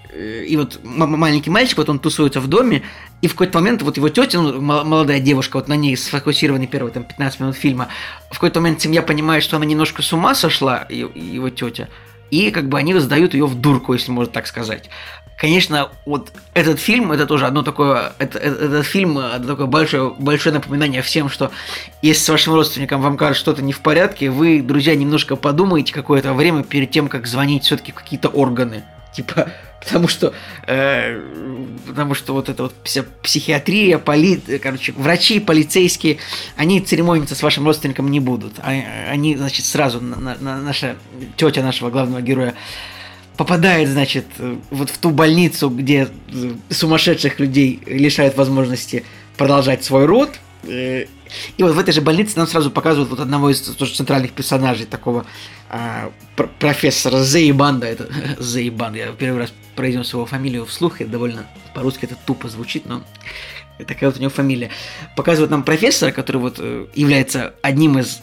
и вот маленький мальчик, вот он тусуется в доме, и в какой-то момент вот его тетя, ну, мол- молодая девушка, вот на ней сфокусированы первые там 15 минут фильма, в какой-то момент семья понимает, что она немножко с ума сошла, его тетя, и как бы они сдают ее в дурку, если можно так сказать. Конечно, вот этот фильм, это тоже одно такое, это, это- этот фильм, это такое большое, большое напоминание всем, что если с вашим родственником вам кажется что-то не в порядке, вы, друзья, немножко подумайте какое-то время перед тем, как звонить все-таки какие-то органы. Типа, <laughs> потому что, э, потому что вот эта вот вся психиатрия, поли, короче, врачи, полицейские, они церемониться с вашим родственником не будут. А- Они, значит, сразу, на- на- наша тетя нашего главного героя попадает, значит, э, вот в ту больницу, где э, сумасшедших людей лишают возможности продолжать свой род. Э, И вот в этой же больнице нам сразу показывают вот одного из тоже центральных персонажей, такого а, пр- профессора Зейбанда. Это <laughs> Зейбанд, я первый раз произнес его фамилию вслух, и довольно по-русски это тупо звучит, но такая вот у него фамилия. Показывают нам профессора, который вот является одним из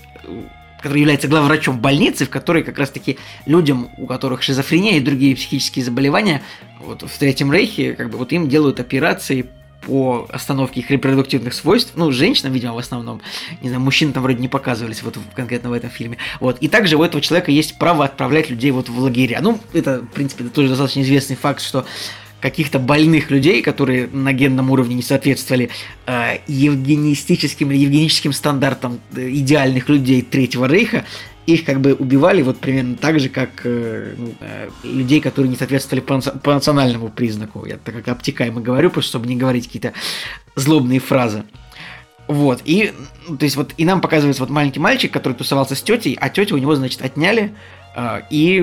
который является главврачом больницы, в которой как раз-таки людям, у которых шизофрения и другие психические заболевания, вот в Третьем Рейхе, как бы вот им делают операции по остановке их репродуктивных свойств, ну, женщинам, видимо, в основном, не знаю, мужчин там вроде не показывались вот конкретно в этом фильме, вот, и также у этого человека есть право отправлять людей вот в лагеря, ну, это, в принципе, это тоже достаточно известный факт, что каких-то больных людей, которые на генном уровне не соответствовали э, евгенистическим или евгеническим стандартам э, идеальных людей Третьего Рейха, их как бы убивали вот примерно так же, как э, ну, э, людей, которые не соответствовали по, по национальному признаку. Я так как обтекаемо говорю, просто чтобы не говорить какие-то злобные фразы. Вот, и, то есть вот, и нам показывается вот маленький мальчик, который тусовался с тетей, а тетю у него, значит, отняли э, и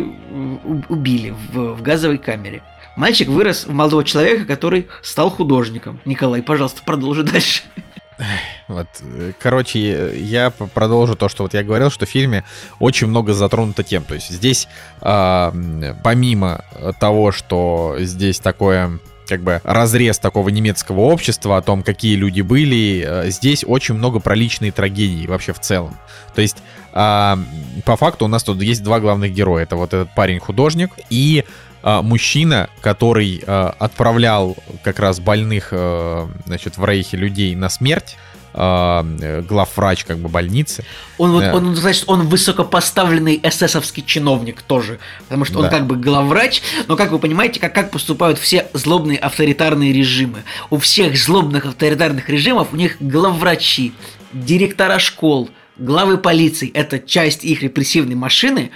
убили в, в газовой камере. Мальчик вырос в молодого человека, который стал художником. Николай, пожалуйста, продолжи дальше. Вот, э, короче, э, я продолжу то, что вот я говорил, что в фильме очень много затронуто тем. То есть здесь, м, помимо того, что здесь такое как бы разрез такого немецкого общества о том, какие люди были, э, здесь очень много про личные трагедии вообще в целом. То есть а, по факту у нас тут есть два главных героя. Это вот этот парень-художник и мужчина, который а, отправлял как раз больных, э, значит, в Рейхе людей на смерть, а, э, главврач как бы больницы. Он, вот, Да. он, значит, он высокопоставленный эсэсовский чиновник тоже, потому что он Да. как бы главврач, но как вы понимаете, как, как поступают все злобные авторитарные режимы. У всех злобных авторитарных режимов у них главврачи, директора школ, главы полиции – это часть их репрессивной машины,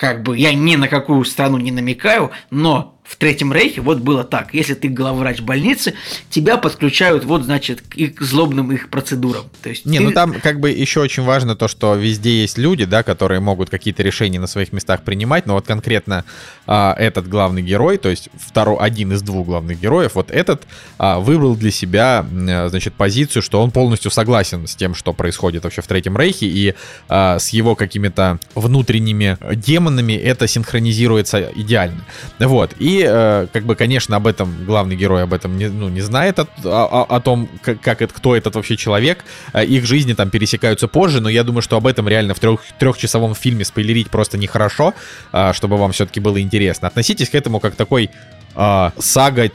как бы я ни на какую страну не намекаю, но в Третьем Рейхе вот было так. Если ты главврач больницы, тебя подключают вот, значит, к их злобным их процедурам. То есть Не, ты- ну там как бы еще очень важно то, что везде есть люди, да, которые могут какие-то решения на своих местах принимать, но вот конкретно а, этот главный герой, то есть второй, один из двух главных героев, вот этот а, выбрал для себя, э, значит, позицию, что он полностью согласен с тем, что происходит вообще в Третьем Рейхе, и а, с его какими-то внутренними демонами это синхронизируется идеально. Вот, и э, как бы, конечно, об этом главный герой об этом не, ну, не знает, о, о- о том, как, как это, кто этот вообще человек, Э, их жизни там пересекаются позже, но я думаю, что об этом реально в трех, трехчасовом фильме спойлерить просто нехорошо, а, чтобы вам все-таки было интересно. Относитесь к этому как такой а, сага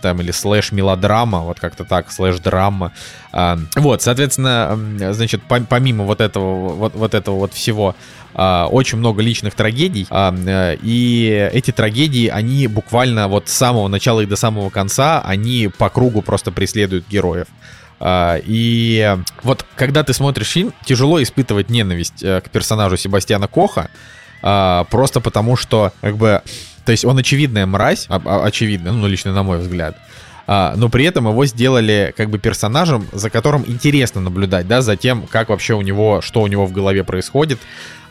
там или слэш мелодрама, вот как-то так, слэш драма. А, вот, соответственно, значит, пом- помимо вот этого вот, вот этого вот всего, а, очень много личных трагедий, и эти трагедии, они буквально вот с самого начала и до самого конца, они по кругу просто преследуют героев. И вот когда ты смотришь фильм, тяжело испытывать ненависть э, к персонажу Себастьяна Коха, просто потому что как бы То есть он очевидная мразь, а, а, очевидно, ну, лично на мой взгляд. А, но при этом его сделали как бы персонажем, за которым интересно наблюдать, да, за тем, как вообще у него, что у него в голове происходит,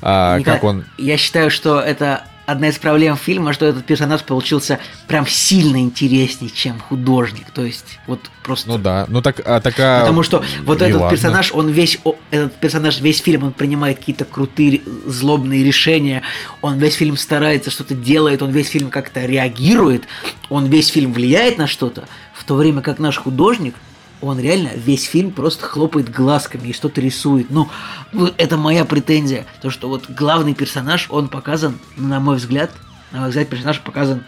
а, Николай, как он... Я считаю, что это одна из проблем фильма, что этот персонаж получился прям сильно интереснее, чем художник. То есть, вот просто... Ну да, ну так, а, такая... Потому что вот и этот ладно. персонаж, он весь, этот персонаж весь фильм, он принимает какие-то крутые, злобные решения, он весь фильм старается, что-то делает, он весь фильм как-то реагирует, он весь фильм влияет на что-то, в то время как наш художник, он реально весь фильм просто хлопает глазками и что-то рисует. Ну, это моя претензия. То, что вот главный персонаж, он показан, на мой взгляд, на мой взгляд, персонаж показан,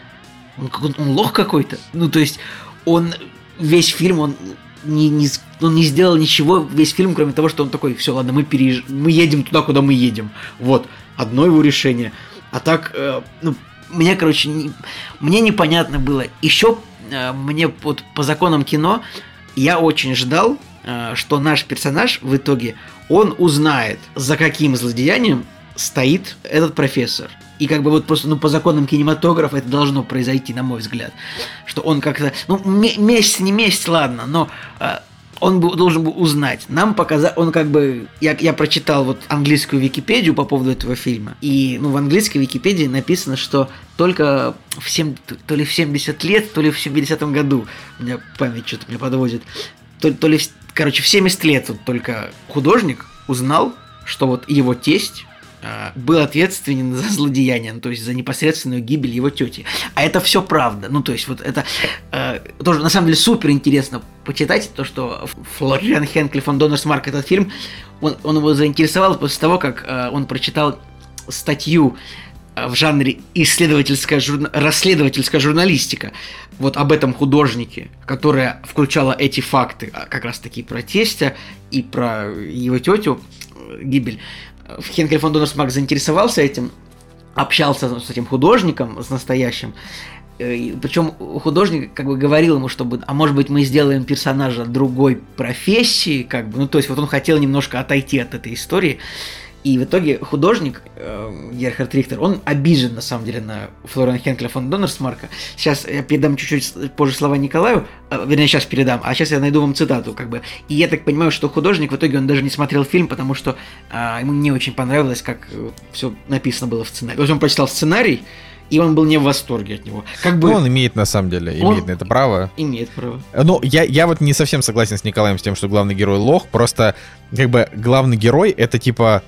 он, он, он лох какой-то. Ну, то есть, он весь фильм, он не, не, он не сделал ничего весь фильм, кроме того, что он такой, все, ладно, мы, переезж... мы едем туда, куда мы едем. Вот, одно его решение. А так, э, ну, мне, короче, не- мне непонятно было. Еще э, мне вот по законам кино я очень ждал, э, что наш персонаж в итоге, он узнает, за каким злодеянием стоит этот профессор. И как бы вот просто, ну, по законам кинематографа это должно произойти, на мой взгляд. Что он как-то, ну, ме- месяц, не месяц, ладно, но э, он бы, должен был узнать. Нам показал, он как бы, я, я прочитал вот английскую Википедию по поводу этого фильма, и, ну, в английской Википедии написано, что только в 7, то ли в 70 лет, то ли в 70-м году, у меня память что-то меня подводит, то, то ли, короче, в 70 лет вот только художник узнал, что вот его тесть был ответственен за злодеяние, ну, то есть за непосредственную гибель его тети. А это все правда. Ну, то есть, вот это э, тоже на самом деле супер интересно почитать, то, что Флориан Хенкли фон Доннерсмарк этот фильм, он, он его заинтересовал после того, как э, он прочитал статью э, в жанре исследовательская журна- расследовательская журналистика вот об этом художнике, которая включала эти факты, а, как раз таки про тестя и про его тетю э, гибель. Э, Хенкель фон Доннерсмарк заинтересовался этим, общался с этим художником, с настоящим, причем художник как бы говорил ему, чтобы, а может быть мы сделаем персонажа другой профессии, как бы, ну то есть вот он хотел немножко отойти от этой истории, и в итоге художник э, Герхард Рихтер, он обижен на самом деле на Флориана Хенкеля фон Доннерсмарка. Сейчас я передам чуть-чуть позже слова Николаю, э, вернее сейчас передам, а сейчас я найду вам цитату, как бы. И я так понимаю, что художник в итоге он даже не смотрел фильм, потому что э, ему не очень понравилось, как все написано было в сценарии. То есть он прочитал сценарий, и он был не в восторге от него. Как бы Ну, он имеет на самом деле, имеет Он- на это право. имеет право. Ну, я, я вот не совсем согласен с Николаем с тем, что главный герой лох, просто как бы главный герой это типа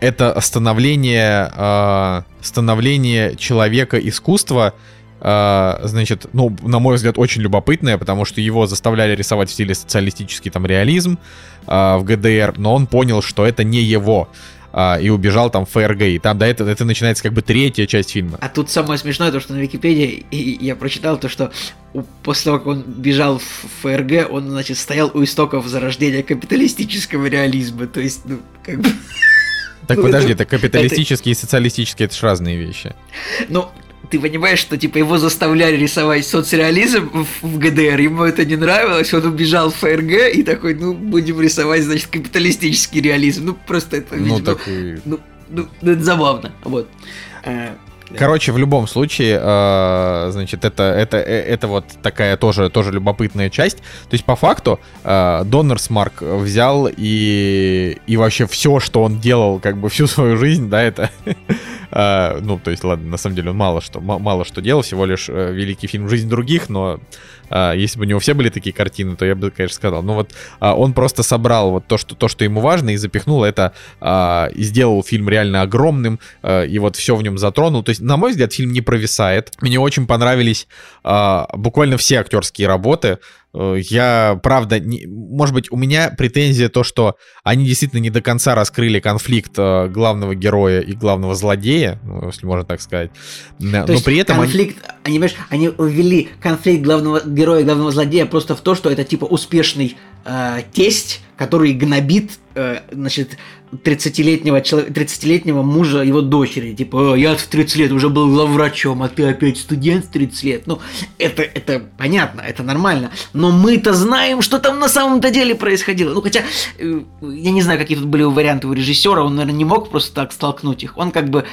э, это становление э, становление человека искусства э, значит, ну, на мой взгляд, очень любопытное, потому что его заставляли рисовать в стиле социалистический там реализм э, в ГДР, но он понял, что это не его а, и убежал там в ФРГ. И там до этого это начинается как бы третья часть фильма. А тут самое смешное, то, что на Википедии и я прочитал то, что после того, как он бежал в ФРГ, он, значит, стоял у истоков зарождения капиталистического реализма. То есть, ну, как бы... Так <laughs> Ну, подожди, это- это капиталистический и социалистический это же разные вещи. Ну, ты понимаешь, что, типа, его заставляли рисовать соцреализм в, ГДР, ему это не нравилось, он убежал в ФРГ и такой, ну, будем рисовать, значит, капиталистический реализм. Ну, просто это, Ну, видимо, так и- ну, ну, ну, это забавно, вот. Э, Короче, в любом случае, э, значит, это, это, э, это вот такая тоже, тоже любопытная часть. То есть, по факту, э, Доннерсмарк взял и, и вообще все, что он делал, как бы всю свою жизнь, да, это... <laughs> э, ну, то есть, ладно, на самом деле он мало что, ма- мало что делал, всего лишь э, великий фильм «Жизнь других», но э, если бы у него все были такие картины, то я бы, конечно, сказал. Ну вот а, он просто собрал вот то, что, то, что ему важно, и запихнул это, а, и сделал фильм реально огромным, а, и вот все в нем затронул. То есть, на мой взгляд, фильм не провисает. Мне очень понравились а, буквально все актерские работы. Э, Я, правда, не- может быть, у меня претензия то, что они действительно не до конца раскрыли конфликт э, главного героя и главного злодея, ну, если можно так сказать. Но То есть при этом они- конфликт, они, понимаешь, они ввели конфликт главного героя и главного злодея просто в то, что это типа успешный э, тесть, который гнобит, э, значит, 30-летнего, чело- 30-летнего мужа его дочери. Типа, «Э, я в 30 лет уже был главврачом, а ты опять студент в 30 лет. Ну, это, это понятно, это нормально. Но мы-то знаем, что там на самом-то деле происходило. Ну, хотя, э, я не знаю, какие тут были варианты у режиссера, он, наверное, не мог просто так столкнуть их. Он как бы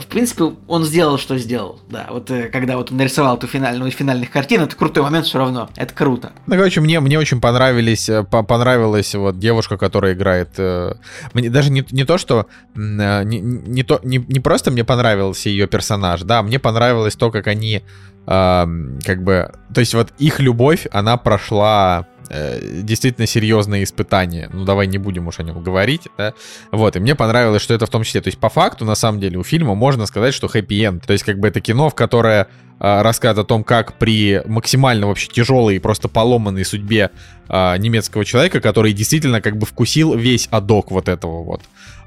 в принципе, он сделал, что сделал. Да, вот э, когда вот он нарисовал эту финальную финальных картин, это крутой момент все равно. Это круто. Ну, короче, мне, мне очень понравились, э, понравилась вот девушка, которая играет. Мне даже не, не то, что не, не, то, не, не просто мне понравился ее персонаж, да, мне понравилось то, как они как бы, то есть вот их любовь, она прошла э, действительно серьезные испытания. Ну, давай не будем уж о нем говорить, да. Вот, и мне понравилось, что это в том числе, то есть по факту, на самом деле, у фильма можно сказать, что хэппи-энд. То есть как бы это кино, в которое э, рассказывает о том, как при максимально вообще тяжелой и просто поломанной судьбе э, немецкого человека, который действительно как бы вкусил весь адок вот этого вот,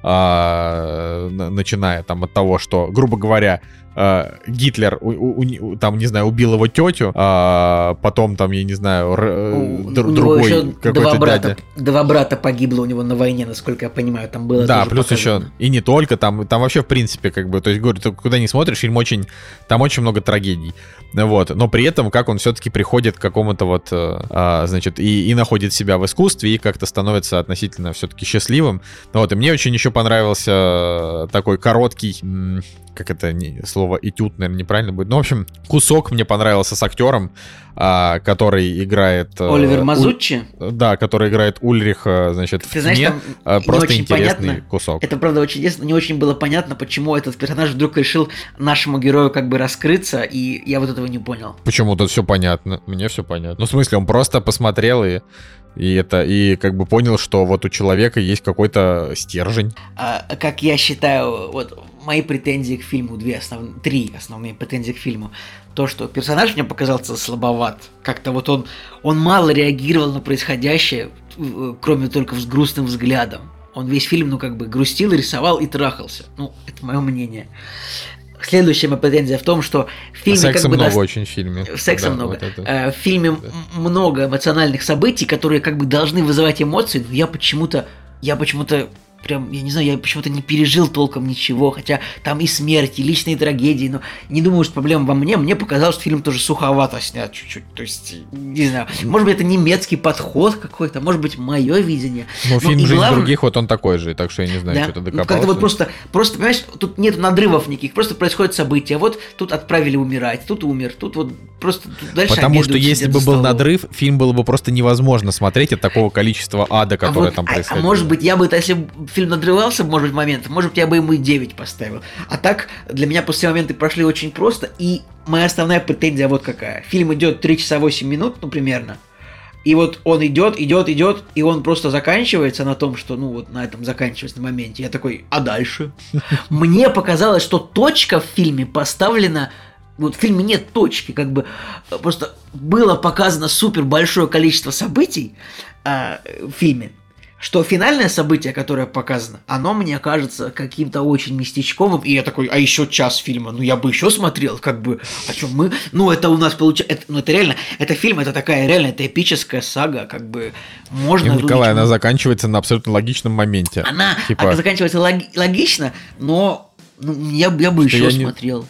э, начиная там от того, что, грубо говоря, э, Гитлер, у, у, там, не знаю, убил его тетю, а потом там, я не знаю, р, э, у, другой какой-то брата, дядя. Два брата погибло у него на войне, насколько я понимаю, там было Да, плюс показано. еще, и не только, там, там вообще, в принципе, как бы, то есть, говорю, ты куда не смотришь, фильм очень, там очень много трагедий, вот, но при этом, как он все-таки приходит к какому-то вот, а, значит, и, и находит себя в искусстве, и как-то становится относительно все-таки счастливым, вот, и мне очень еще понравился такой короткий как это не, слово этюд, наверное, неправильно будет. Ну, в общем, кусок мне понравился с актером, а, который играет... Э, Оливер Мазуччи? Уль... Да, который играет Ульриха, значит, Ты в знаешь, тьме. Там Просто очень интересный понятно. кусок. Это, правда, очень интересно. Не очень было понятно, почему этот персонаж вдруг решил нашему герою как бы раскрыться, и я вот этого не понял. Почему? Тут все понятно. Мне все понятно. Ну, в смысле, он просто посмотрел и и это, и как бы понял, что вот у человека есть какой-то стержень. А, как я считаю, вот мои претензии к фильму, две основные, три основные претензии к фильму. То, что персонаж мне показался слабоват. Как-то вот он, он мало реагировал на происходящее, э, кроме только с грустным взглядом. Он весь фильм, ну, как бы грустил, рисовал и трахался. Ну, это мое мнение. Следующая моя претензия в том, что в фильме Секса как бы много даст... очень в фильме. Секса да, много. Вот это. Э, в фильме да. много эмоциональных событий, которые как бы должны вызывать эмоции, но я почему-то я почему-то прям, я не знаю, я почему-то не пережил толком ничего, хотя там и смерти, и личные трагедии, но не думаю, что проблема во мне, мне показалось, что фильм тоже суховато снят чуть-чуть, то есть, не знаю, может быть, это немецкий подход какой-то, может быть, мое видение. Ну, фильм «Жизнь главное... других», вот он такой же, так что я не знаю, да. что ты докопался. Как-то вот просто, просто, понимаешь, тут нет надрывов никаких, просто происходят события, вот тут отправили умирать, тут умер, тут вот просто тут дальше Потому что если бы был надрыв, фильм было бы просто невозможно смотреть от такого количества ада, которое а там вот, происходит. А, а может быть, я бы, если фильм надрывался, может быть, момент, может быть, я бы ему и 9 поставил. А так, для меня после моменты прошли очень просто, и моя основная претензия вот какая. Фильм идет 3 часа 8 минут, ну, примерно. И вот он идет, идет, идет, и он просто заканчивается на том, что, ну, вот на этом заканчивается на моменте. Я такой, а дальше? <laughs> Мне показалось, что точка в фильме поставлена вот в фильме нет точки, как бы просто было показано супер большое количество событий э, в фильме, что финальное событие, которое показано, оно мне кажется каким-то очень местечковым, и я такой, а еще час фильма, ну я бы еще смотрел, как бы, о чем мы, ну это у нас получается, ну это реально, это фильм, это такая реально, это эпическая сага, как бы. Можно... И, Николай, она заканчивается на абсолютно логичном моменте. Она, типа... она заканчивается лог, логично, но ну, я, я бы еще не... смотрел. Не,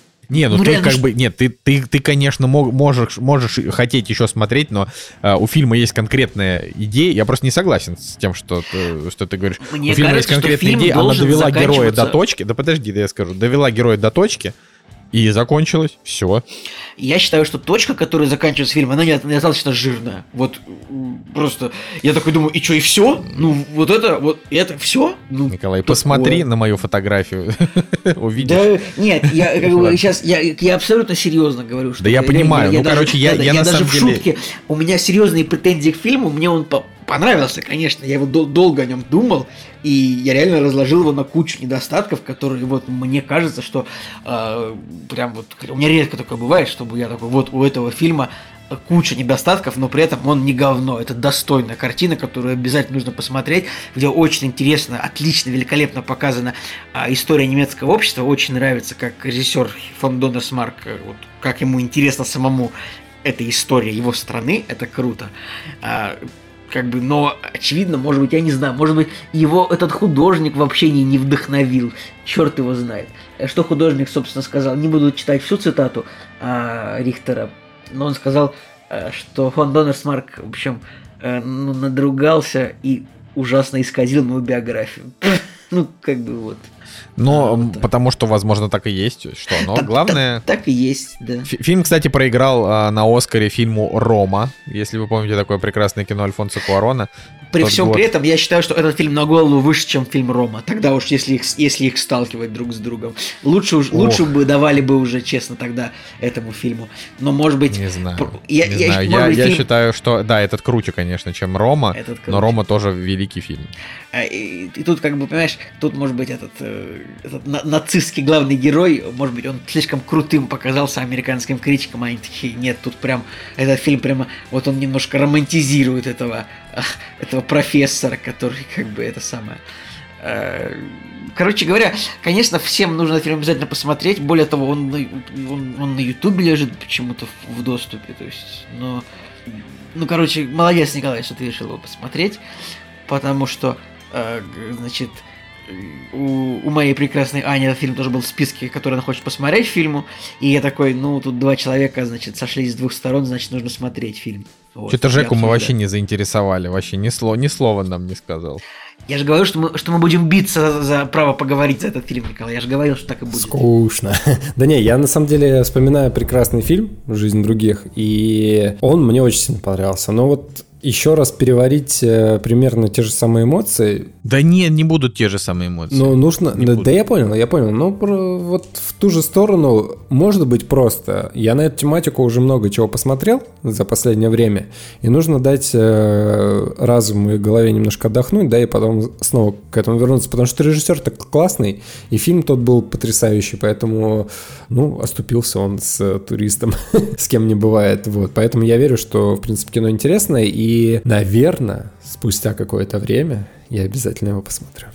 ну, ну ты реально, как бы, нет, ты, ты, ты конечно, мог, можешь, можешь хотеть еще смотреть, но э, у фильма есть конкретная идея. Я просто не согласен с тем, что ты, что ты говоришь. Мне у фильма кажется, есть конкретная идея, она довела героя до точки. Да подожди, да я скажу, довела героя до точки, и закончилось. Все. Я считаю, что точка, которая заканчивается фильм, она недостаточно жирная. Вот просто я такой думаю, и что, и все? Ну, вот это, вот это все? Ну, Николай, такое. посмотри на мою фотографию. <laughs> Увидишь. Да, нет, я как бы сейчас, я, я абсолютно серьезно говорю, что. Да я, понимаю, ну, короче, я, я, я на даже самом в деле... шутке, у меня серьезные претензии к фильму, мне он понравился, конечно, я его дол- долго о нем думал, и я реально разложил его на кучу недостатков, которые вот мне кажется, что э, прям вот у меня редко такое бывает, чтобы я такой вот у этого фильма куча недостатков, но при этом он не говно. Это достойная картина, которую обязательно нужно посмотреть, где очень интересно, отлично, великолепно показана а, история немецкого общества. Очень нравится, как режиссер фон Доннерсмарк, э, вот, как ему интересно самому эта история его страны, это круто. А, как бы, но очевидно, может быть, я не знаю, может быть, его этот художник вообще не, не вдохновил, черт его знает. Что художник, собственно, сказал, не буду читать всю цитату а, Рихтера, но он сказал, а, что фон Доннерсмарк, в общем, ну, надругался и ужасно исказил мою биографию. ну, как бы вот. Но а, потому что, возможно, так и есть. Что, но так, главное... Так, так и есть, да. Фильм, кстати, проиграл а, на Оскаре фильму «Рома». Если вы помните такое прекрасное кино Альфонсо Куарона. При всем год. при этом я считаю, что этот фильм на голову выше, чем фильм «Рома». Тогда уж, если их, если их сталкивать друг с другом. Лучше, уж, лучше бы давали бы уже, честно, тогда этому фильму. Но, может быть... Не знаю. Я, не я, знаю. я, быть, я фильм... считаю, что... Да, этот круче, конечно, чем «Рома», этот но «Рома» тоже великий фильм. А, и, и тут, как бы, понимаешь, тут, может быть, этот, э, этот на, нацистский главный герой, может быть, он слишком крутым показался американским критикам, а они такие, нет, тут прям, этот фильм прямо, вот он немножко романтизирует этого, <laughs> этого профессора, который, как бы, это самое... Э, короче говоря, конечно, всем нужно фильм обязательно посмотреть. Более того, он на, он, он на Ютубе лежит почему-то в, в доступе. То есть, но. Ну, короче, молодец, Николай, что ты решил его посмотреть. Потому что Э, значит, у, у моей прекрасной Ани этот фильм тоже был в списке, который она хочет посмотреть фильму. И я такой, ну, тут два человека, значит, сошлись с двух сторон, значит, нужно смотреть фильм. Вот, Что-то Жеку мы вообще не заинтересовали, вообще ни, слова, ни слова нам не сказал. Я же говорю, что мы, что мы будем биться за, за право поговорить за этот фильм, Николай. Я же говорил, что так и будет. Скучно. <laughs> да не, я на самом деле вспоминаю прекрасный фильм «Жизнь других», и он мне очень сильно понравился. Но вот еще раз переварить э, примерно те же самые эмоции. Да не, не будут те же самые эмоции. Ну, нужно... Да, да я понял, я понял. Но вот в ту же сторону может быть просто. Я на эту тематику уже много чего посмотрел за последнее время, и нужно дать э, разуму и голове немножко отдохнуть, да, и потом снова к этому вернуться, потому что режиссер так классный, и фильм тот был потрясающий, поэтому, ну, оступился он с туристом, <laughs> с кем не бывает, вот. Поэтому я верю, что, в принципе, кино интересное, и и, наверное, спустя какое-то время я обязательно его посмотрю.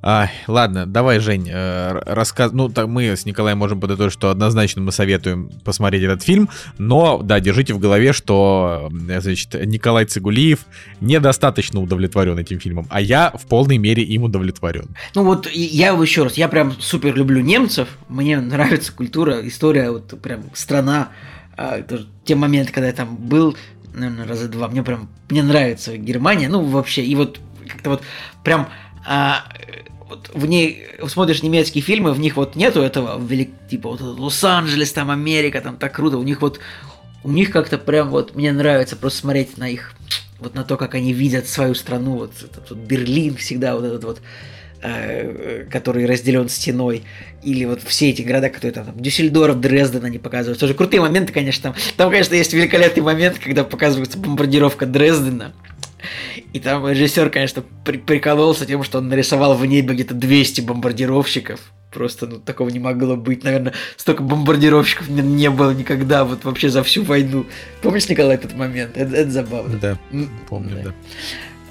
А, ладно, давай, Жень, э, рассказ... Ну, так мы с Николаем можем подытожить, что однозначно мы советуем посмотреть этот фильм, но, да, держите в голове, что, значит, Николай Цигулиев недостаточно удовлетворен этим фильмом, а я в полной мере им удовлетворен. Ну вот, я еще раз, я прям супер люблю немцев, мне нравится культура, история, вот прям страна, а, те моменты, когда я там был, наверное, раза два. Мне прям, мне нравится Германия, ну, вообще, и вот как-то вот прям а, вот в ней смотришь немецкие фильмы, в них вот нету этого велик, типа вот Лос-Анджелес, там Америка, там так круто, у них вот у них как-то прям вот мне нравится просто смотреть на их вот на то, как они видят свою страну, вот этот вот Берлин всегда вот этот вот который разделен стеной, или вот все эти города, которые там, там Дюссельдорф, Дрезден они показывают. Тоже крутые моменты, конечно, там. Там, конечно, есть великолепный момент, когда показывается бомбардировка Дрездена. И там режиссер, конечно, при прикололся тем, что он нарисовал в небе где-то 200 бомбардировщиков. Просто, ну, такого не могло быть. Наверное, столько бомбардировщиков не, не было никогда вот вообще за всю войну. Помнишь, Николай, этот момент? Это, это забавно. Да, помню, да. да.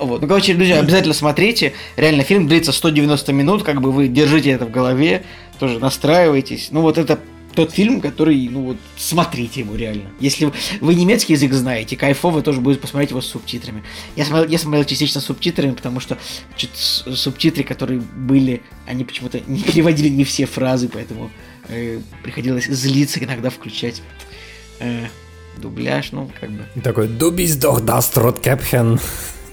Вот. Ну, короче, друзья, обязательно смотрите. Реально, фильм длится 190 минут, как бы вы держите это в голове, тоже настраивайтесь. Ну, вот это тот фильм, который, ну вот, смотрите его реально. Если вы, немецкий язык знаете, кайфово тоже будет посмотреть его с субтитрами. Я смотрел, я смотрел частично с субтитрами, потому что субтитры, которые были, они почему-то не <laughs> переводили не все фразы, поэтому э, приходилось злиться иногда включать э, дубляж, ну, как бы. Такой «Du bist doch das Rotkäppchen».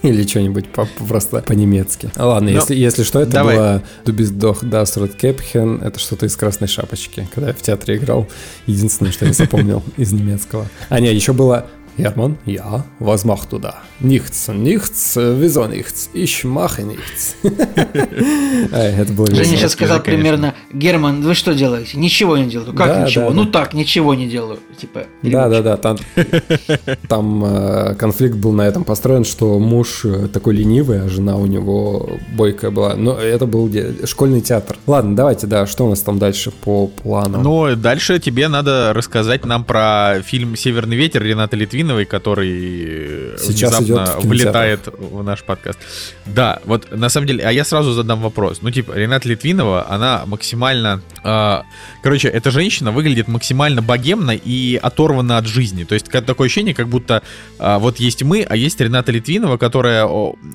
<laughs> Или что-нибудь просто по-немецки. Ладно, Но... Ну, если, если что, это Давай. было doch das Rotkäppchen. Это что-то из «Красной шапочки», когда я в театре играл. Единственное, что я запомнил <laughs> из немецкого. А, нет, еще было Hermann, ja, was machst du da? Nichts, nichts, wieso nichts? Ich mache nichts. <laughs> Это было Женя сейчас сказал примерно, Герман, вы что делаете? Ничего не делаю. Как ничего? Ну так, ничего не делаю. Типа. Да, да, да. Там, там э, конфликт был на этом построен, что муж э, такой ленивый, а жена у него бойкая была. Но это был школьный театр. Ладно, давайте, да, что у нас там дальше по плану? Ну, дальше тебе надо рассказать нам про фильм «Северный ветер» Рената Литвина Малиновой, который Сейчас внезапно в влетает в наш подкаст. Да, вот на самом деле, а я сразу задам вопрос. Ну, типа, Рената Литвинова, она максимально... Э, короче, эта женщина выглядит максимально богемно и оторвана от жизни. То есть, такое ощущение, как будто э, вот есть мы, а есть Рената Литвинова, которая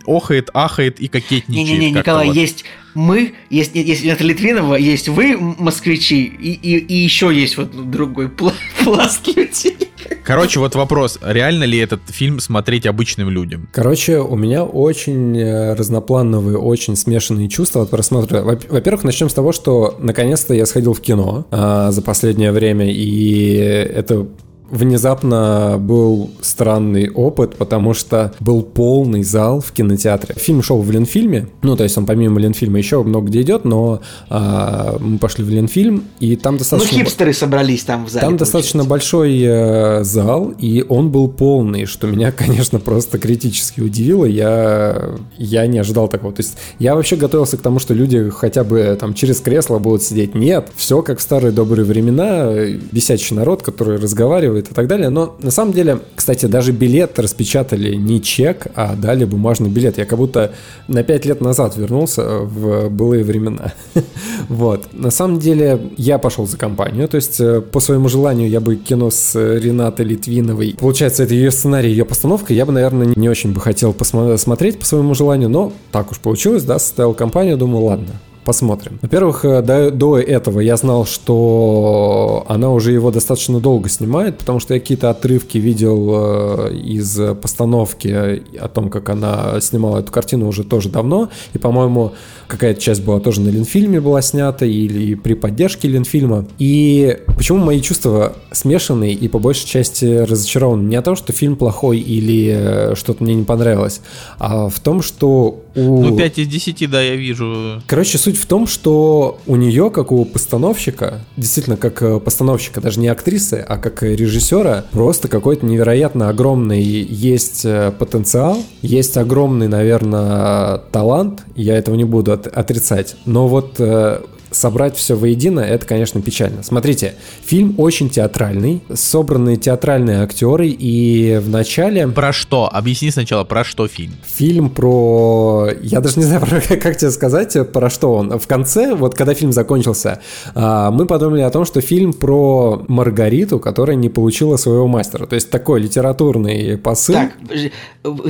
охает, ахает и кокетничает. Не-не-не, Николай, вот. есть мы, есть, есть Рената Литвинова, есть вы, москвичи, и, и, и еще есть вот другой <laughs> пласт людей. Короче, вот вопрос, реально ли этот фильм смотреть обычным людям? Короче, у меня очень э, разноплановые, очень смешанные чувства от просмотра. Во-первых, начнем с того, что наконец-то я сходил в кино а, за последнее время, и это внезапно был странный опыт, потому что был полный зал в кинотеатре. Фильм шел в Ленфильме, ну, то есть он помимо Ленфильма еще много где идет, но а, мы пошли в Ленфильм, и там достаточно... Ну, хипстеры собрались там в зале. Там получается. достаточно большой э, зал, и он был полный, что меня, <laughs> конечно, просто критически удивило. Я, я не ожидал такого. То есть я вообще готовился к тому, что люди хотя бы там через кресло будут сидеть. Нет, все как в старые добрые времена, висячий народ, который разговаривает, и так далее. Но на самом деле, кстати, даже билет распечатали не чек, а дали бумажный билет. Я как будто на 5 лет назад вернулся в былые времена. <laughs> вот. На самом деле, я пошел за компанию. То есть, э, по своему желанию, я бы кино с Ренатой Литвиновой. Получается, это ее сценарий, ее постановка. Я бы, наверное, не очень бы хотел посмотреть по своему желанию, но так уж получилось, да, составил компанию, думаю, ладно, Посмотрим. Во-первых, э, до, до этого я знал, что она уже его достаточно долго снимает, потому что я какие-то отрывки видел э, из постановки о том, как она снимала эту картину уже тоже давно. И, по-моему, какая-то часть была тоже на Ленфильме была снята или при поддержке Ленфильма. И почему мои чувства смешанные и по большей части разочарованы? Не о том, что фильм плохой или э, что-то мне не понравилось, а в том, что у... Ну, 5 из 10, да, я вижу. Короче, суть в том, что у нее, как у постановщика, действительно, как э, постановщика, даже не актрисы, а как режиссера, просто какой-то невероятно огромный есть э, потенциал, есть огромный, наверное, талант, я этого не буду отрицать, но вот э, собрать все воедино, это, конечно, печально. Смотрите, фильм очень театральный, собраны театральные актеры, и в начале... Про что? Объясни сначала, про что фильм? Фильм про... Я даже не знаю, <laughs> как, как тебе сказать, про что он. В конце, вот когда фильм закончился, а, мы подумали о том, что фильм про Маргариту, которая не получила своего мастера. То есть такой литературный посыл. Так,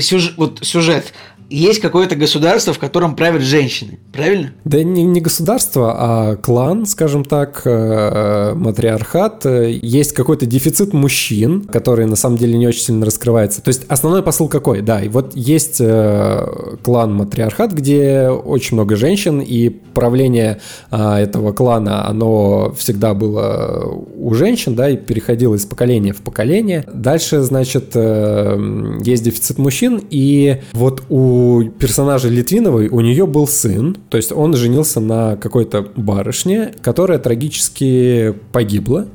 сюжет, вот сюжет есть какое-то государство, в котором правят женщины, правильно? Да не, не государство, а клан, скажем так, э, матриархат. Есть какой-то дефицит мужчин, который на самом деле не очень сильно раскрывается. То есть основной посыл какой? Да, и вот есть э, клан матриархат, где очень много женщин, и правление э, этого клана, оно всегда было у женщин, да, и переходило из поколения в поколение. Дальше, значит, есть дефицит мужчин, и вот у у персонажа Литвиновой, у нее был сын, то есть он женился на какой-то барышне, которая трагически погибла.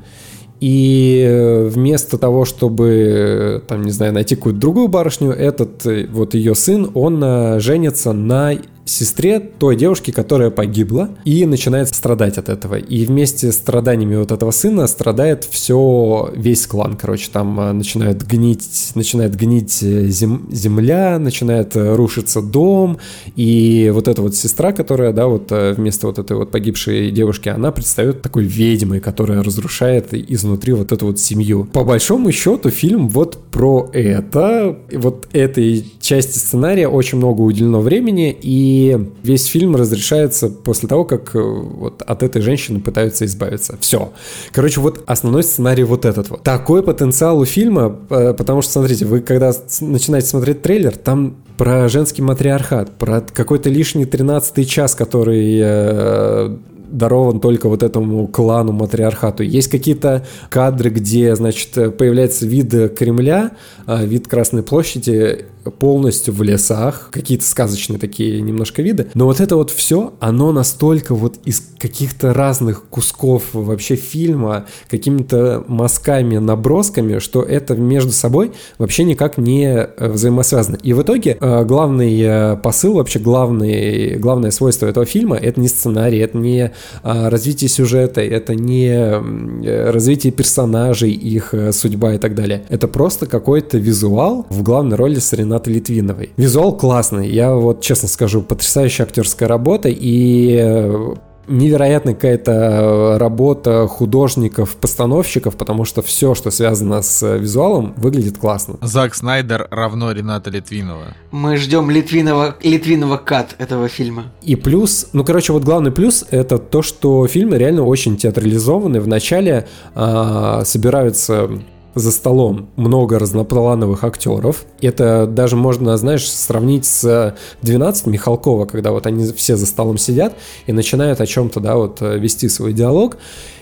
И вместо того, чтобы, там, не знаю, найти какую-то другую барышню, этот э, вот ее сын, он э, женится на сестре той девушки, которая погибла, и начинает страдать от этого. И вместе с страданиями вот этого сына страдает все, весь клан, короче, там э, начинают гнить, начинает гнить э, зем, земля, начинает э, рушиться дом, и вот эта вот сестра, которая, да, вот вместо вот этой вот погибшей девушки, она предстает такой ведьмой, которая разрушает изнутри вот эту вот семью. По большому счету фильм вот про это, вот этой части сценария очень много уделено времени, и весь фильм разрешается после того, как э, вот от этой женщины пытаются избавиться. Все. Короче, вот основной сценарий вот этот вот. Такой потенциал у фильма, э, потому что, смотрите, вы когда начинаете смотреть трейлер, там про женский матриархат, про какой-то лишний 13 час, который э, дарован только вот этому клану матриархату. Есть какие-то кадры, где, значит, появляется вид Кремля, вид Красной площади, полностью в лесах, какие-то сказочные такие немножко виды. Но вот это вот все, оно настолько вот из каких-то разных кусков вообще фильма, какими-то мазками, набросками, что это между собой вообще никак не э, взаимосвязано. И в итоге э, главный э, посыл, вообще главный, главное свойство этого фильма, это не сценарий, это не развитие сюжета, это не развитие персонажей, их судьба и так далее. Это просто какой-то визуал в главной роли с Ренатой Литвиновой. Визуал классный, я вот честно скажу, потрясающая актерская работа, и э, невероятная какая-то э, работа художников, постановщиков, потому что все, что связано с визуалом, выглядит классно. Зак Снайдер равно Рената Литвинова. Мы ждем Литвинова, Литвинова кат этого фильма. И плюс, ну, короче, вот главный плюс это то, что фильм реально очень театрализованный. Вначале э, собираются за столом много разноплановых актеров. Это даже можно, знаешь, сравнить с 12 Михалкова, когда вот они все за столом сидят и начинают о чем-то, да, вот э, вести свой диалог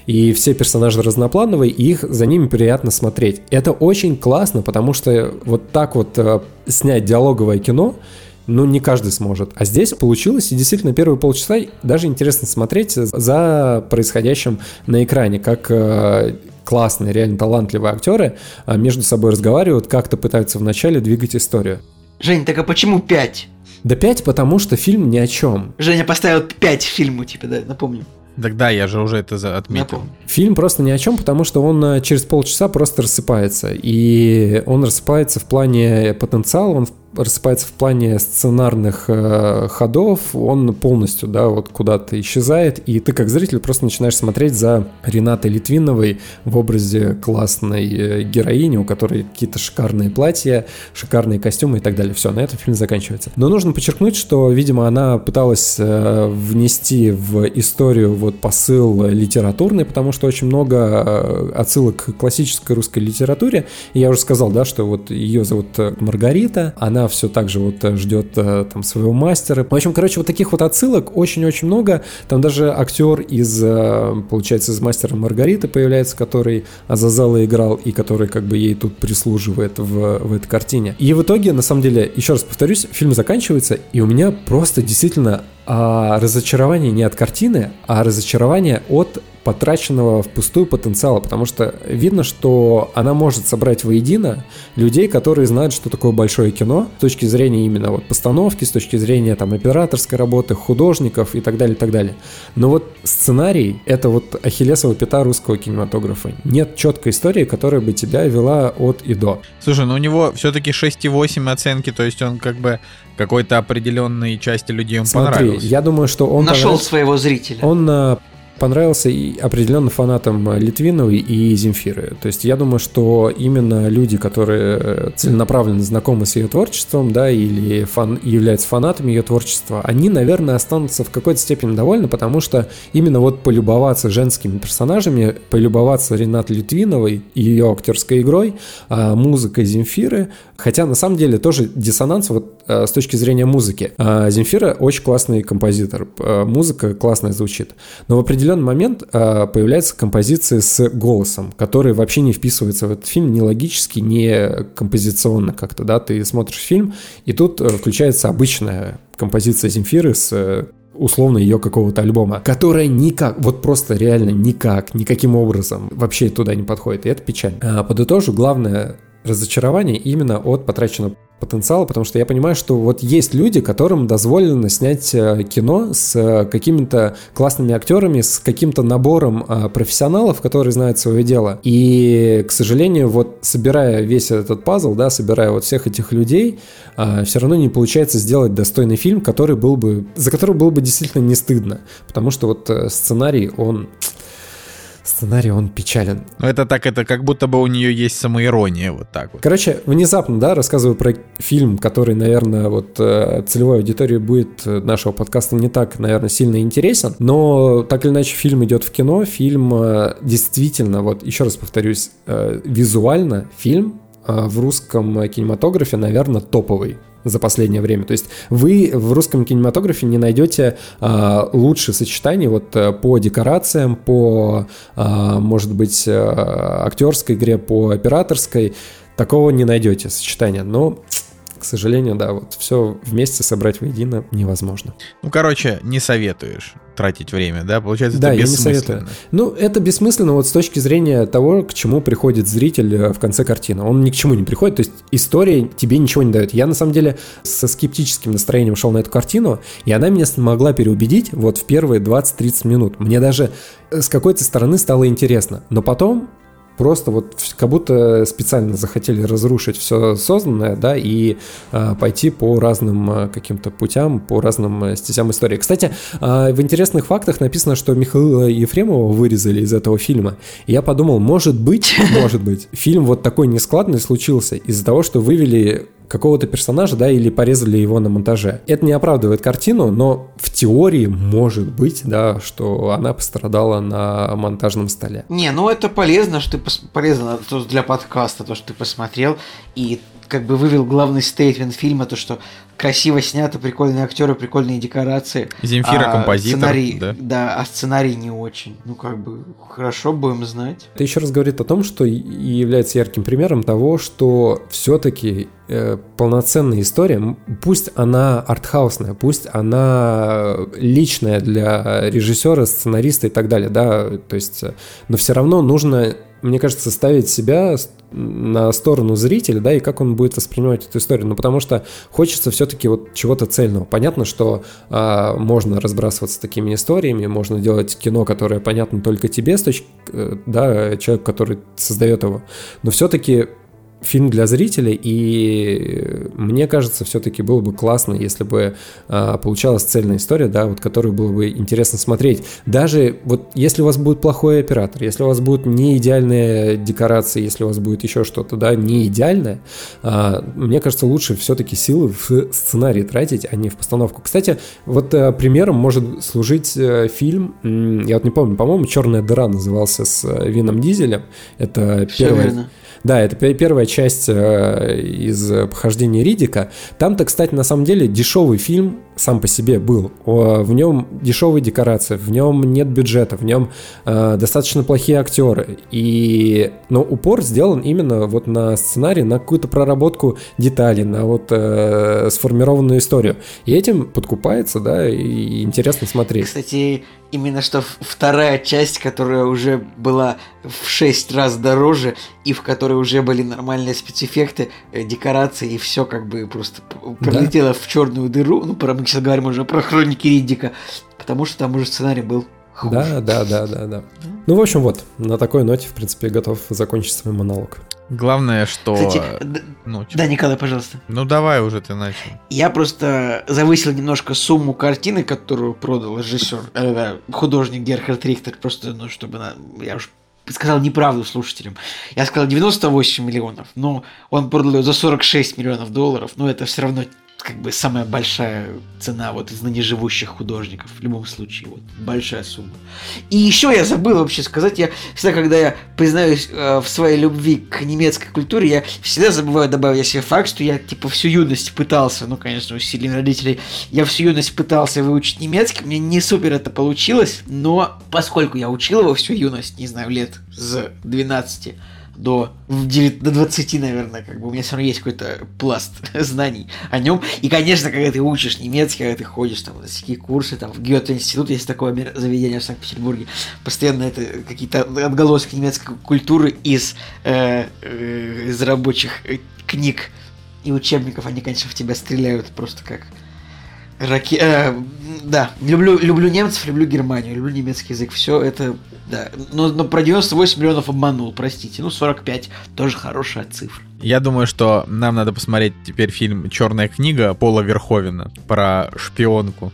и все персонажи разноплановые, и их за ними приятно смотреть. Это очень классно, потому что вот так вот э, снять диалоговое кино, ну, не каждый сможет. А здесь получилось, и действительно, первые полчаса даже интересно смотреть за происходящим на экране, как э, классные, реально талантливые актеры э, между собой разговаривают, как-то пытаются вначале двигать историю. Жень, так а почему 5? Да 5, потому что фильм ни о чем. Женя поставил 5 фильму, типа, да, напомню. Тогда я же уже это отметил. Фильм просто ни о чем, потому что он э, через полчаса просто рассыпается. И он рассыпается в плане потенциала, он рассыпается в плане сценарных э, ходов, он полностью, да, вот куда-то исчезает, и ты как зритель просто начинаешь смотреть за Ренатой Литвиновой в образе классной э, героини, у которой какие-то шикарные платья, шикарные костюмы и так далее. Все, на этом фильм заканчивается. Но нужно подчеркнуть, что, видимо, она пыталась э, внести в историю вот посыл литературный, потому что очень много э, отсылок к классической русской литературе. И я уже сказал, да, что вот ее зовут э, Маргарита, она все так же вот э, ждет э, там своего мастера. В общем, короче, вот таких вот отсылок очень-очень много. Там даже актер из, э, получается, из мастера Маргариты появляется, который Азазала играл и который как бы ей тут прислуживает в, в этой картине. И в итоге, на самом деле, еще раз повторюсь, фильм заканчивается, и у меня просто действительно а, разочарование не от картины, а разочарование от потраченного впустую потенциала, потому что видно, что она может собрать воедино людей, которые знают, что такое большое кино, с точки зрения именно вот постановки, с точки зрения там операторской работы, художников и так далее, и так далее. Но вот сценарий — это вот ахиллесова пята русского кинематографа. Нет четкой истории, которая бы тебя вела от и до. Слушай, ну у него все-таки 6,8 оценки, то есть он как бы какой-то определенной части людей он Смотри, понравился. я думаю, что он... Нашел своего зрителя. Он понравился и определенно фанатам Литвиновой и Земфиры. То есть я думаю, что именно люди, которые целенаправленно знакомы с ее творчеством, да, или фан, являются фанатами ее творчества, они, наверное, останутся в какой-то степени довольны, потому что именно вот полюбоваться женскими персонажами, полюбоваться Ренат Литвиновой и ее актерской игрой, а, музыкой Земфиры, хотя на самом деле тоже диссонанс вот с точки зрения музыки. А, Земфира очень классный композитор, музыка классная звучит, но в определенный момент э, появляется композиция с голосом, который вообще не вписывается в этот фильм ни логически, ни композиционно как-то, да, ты смотришь фильм, и тут э, включается обычная композиция Земфиры с э, условно ее какого-то альбома, которая никак, вот просто реально никак, никаким образом вообще туда не подходит, и это печаль. А, подытожу, главное разочарование именно от потраченного потенциала, потому что я понимаю, что вот есть люди, которым дозволено снять э, кино с э, какими-то классными актерами, с каким-то набором э, профессионалов, которые знают свое дело. И, к сожалению, вот собирая весь этот пазл, да, собирая вот всех этих людей, все равно не получается сделать достойный фильм, который был бы, за который было бы действительно не стыдно, потому что вот сценарий, он Сценарий, он печален. Ну, это так, это как будто бы у нее есть самоирония, вот так вот. Короче, внезапно, да, рассказываю про фильм, который, наверное, вот э, целевой аудитории будет э, нашего подкаста не так, наверное, сильно интересен, но так или иначе фильм идет в кино, фильм э, действительно, вот еще раз повторюсь, визуально фильм в русском кинематографе, наверное, топовый за последнее время. То есть вы в русском кинематографе не найдете а, лучше сочетаний вот э, по декорациям, по, а, может быть, а, актерской игре, по операторской. Такого не найдете сочетания. Но к сожалению, да, вот все вместе собрать воедино невозможно. Ну, короче, не советуешь тратить время, да? Получается, да, это бессмысленно. Я не советую. Ну, это бессмысленно вот с точки зрения того, к чему приходит зритель э, в конце картины. Он ни к чему не приходит, то есть история тебе ничего не дает. Я, на самом деле, со скептическим настроением шел на эту картину, и она меня смогла переубедить вот в первые 20-30 минут. Мне даже э, с какой-то стороны стало интересно. Но потом просто вот как будто специально захотели разрушить все созданное, да, и э, пойти по разным э, каким-то путям, по разным э, стезям истории. Кстати, э, в интересных фактах написано, что Михаила Ефремова вырезали из этого фильма. И я подумал, может быть, <laughs> может быть, фильм вот такой нескладный случился из-за того, что вывели какого-то персонажа, да, или порезали его на монтаже. Это не оправдывает картину, но в теории может быть, да, что она пострадала на монтажном столе. Не, ну это полезно, что ты пос... полезно для подкаста, то, что ты посмотрел, и как бы вывел главный стейтмент фильма, то, что красиво снято, прикольные актеры, прикольные декорации. Земфира а композитор, сценарий, да? Да, а сценарий не очень. Ну, как бы, хорошо будем знать. Это еще раз говорит о том, что и является ярким примером того, что все-таки э, полноценная история, пусть она артхаусная, пусть она личная для режиссера, сценариста и так далее, да, то есть, э, но все равно нужно мне кажется, ставить себя на сторону зрителя, да, и как он будет воспринимать эту историю. Ну, потому что хочется все-таки вот чего-то цельного. Понятно, что а, можно разбрасываться такими историями, можно делать кино, которое понятно только тебе, с точки, э, да, человек, который создает его. Но все-таки фильм для зрителей, и мне кажется, все-таки было бы классно, если бы а, получалась цельная история, да, вот которую было бы интересно смотреть. Даже вот если у вас будет плохой оператор, если у вас будут не идеальные декорации, если у вас будет еще что-то, да, не идеальное, а, мне кажется, лучше все-таки силы в сценарий тратить, а не в постановку. Кстати, вот а, примером может служить а, фильм, я вот не помню, по-моему, «Черная дыра» назывался с э, Вином Дизелем. Это Все первая... верно. Да, это первая часть э, из похождения Ридика. Там-то, кстати, на самом деле дешевый фильм сам по себе был. В нем дешевые декорации, в нем нет бюджета, в нем э, достаточно плохие актеры. И, но упор сделан именно вот на сценарий, на какую-то проработку деталей, на вот э, сформированную историю. И этим подкупается, да, и интересно смотреть. Кстати, именно что вторая часть, которая уже была в 6 раз дороже, и в которой уже были нормальные спецэффекты, э, декорации, и все как бы просто пролетело да? в черную дыру. Ну, про, мы сейчас говорим уже про хроники Риддика, потому что там уже сценарий был хуже. Да, да, да, да, да. Ну, в общем, вот, на такой ноте, в принципе, готов закончить свой монолог. Главное, что... Кстати, ну, да, Николай, пожалуйста. Ну, давай уже ты начал. Я просто завысил немножко сумму картины, которую продал режиссер, э, художник Герхард Рихтер, просто, ну, чтобы... На, я уж сказал неправду слушателям. Я сказал 98 миллионов, но он продал ее за 46 миллионов долларов, но это все равно как бы самая большая цена вот из ныне живущих художников. В любом случае, вот большая сумма. И еще я забыл вообще сказать, я всегда, когда я признаюсь э, в своей любви к немецкой культуре, я всегда забываю добавить себе факт, что я типа всю юность пытался, ну, конечно, усилием родителей, я всю юность пытался выучить немецкий, мне не супер это получилось, но поскольку я учил его всю юность, не знаю, лет с 12, до, 9, до 20, наверное, как бы у меня все равно есть какой-то пласт <laughs> знаний о нем. И, конечно, когда ты учишь немецкий, когда ты ходишь там на такие курсы, там в Гёте-институт есть такое заведение в Санкт-Петербурге, постоянно это какие-то отголоски немецкой культуры из, э, э, из рабочих э, книг и учебников, они, конечно, в тебя стреляют просто как Раки... Э, да, люблю, люблю немцев, люблю Германию, люблю немецкий язык. Все это, да. Но, но про 98 миллионов обманул, простите. Ну, 45 тоже хорошая цифра. Я думаю, что нам надо посмотреть теперь фильм «Черная книга» Пола Верховина про шпионку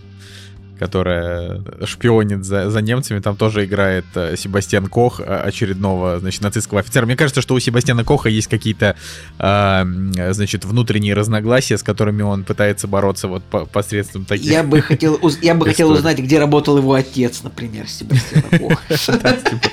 которая шпионит за, за немцами. Там тоже играет э, Себастьян Кох, э, очередного, значит, нацистского офицера. Мне кажется, что у Себастьяна Коха есть какие-то, э, значит, внутренние разногласия, с которыми он пытается бороться вот по, посредством таких. Я бы хотел, я бы хотел узнать, где работал его отец, например, Себастьяна <laughs> Коха. Типа,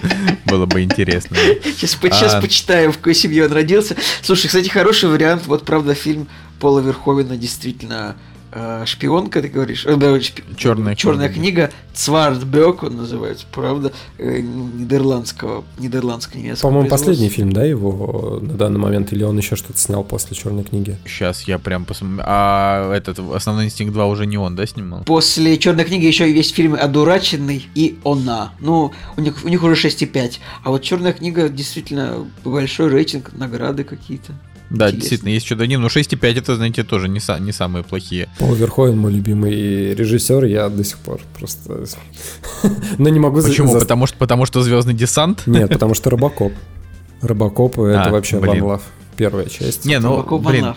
было бы интересно. Сейчас а, почитаю, в какой семье он родился. Слушай, кстати, хороший вариант. Вот, правда, фильм Пола Верховина действительно э, шпионка, ты говоришь, э, да, шпи... черная, черная книга, Цвардбек он называется, правда, э, нидерландского, нидерландско-немецкого. По-моему, последний фильм, да, его на данный момент, или он еще что-то снял после черной книги? Сейчас я прям посмотрю. А этот основной инстинкт 2 уже не он, да, снимал? После черной книги еще есть фильмы Одураченный и Она. Ну, у них, у них уже 6,5. А вот черная книга действительно большой рейтинг, награды какие-то. Да, Интересно. действительно, есть что-то не. Но 6,5 это, знаете, тоже не, са- не самые плохие. Пол Верховен мой любимый режиссер, я до сих пор просто... <laughs> Но не могу... Почему? За... Потому, что, потому что «Звездный десант»? Нет, потому что «Робокоп». «Робокоп» — это а, вообще One Love, первая часть. Не, ну, блин,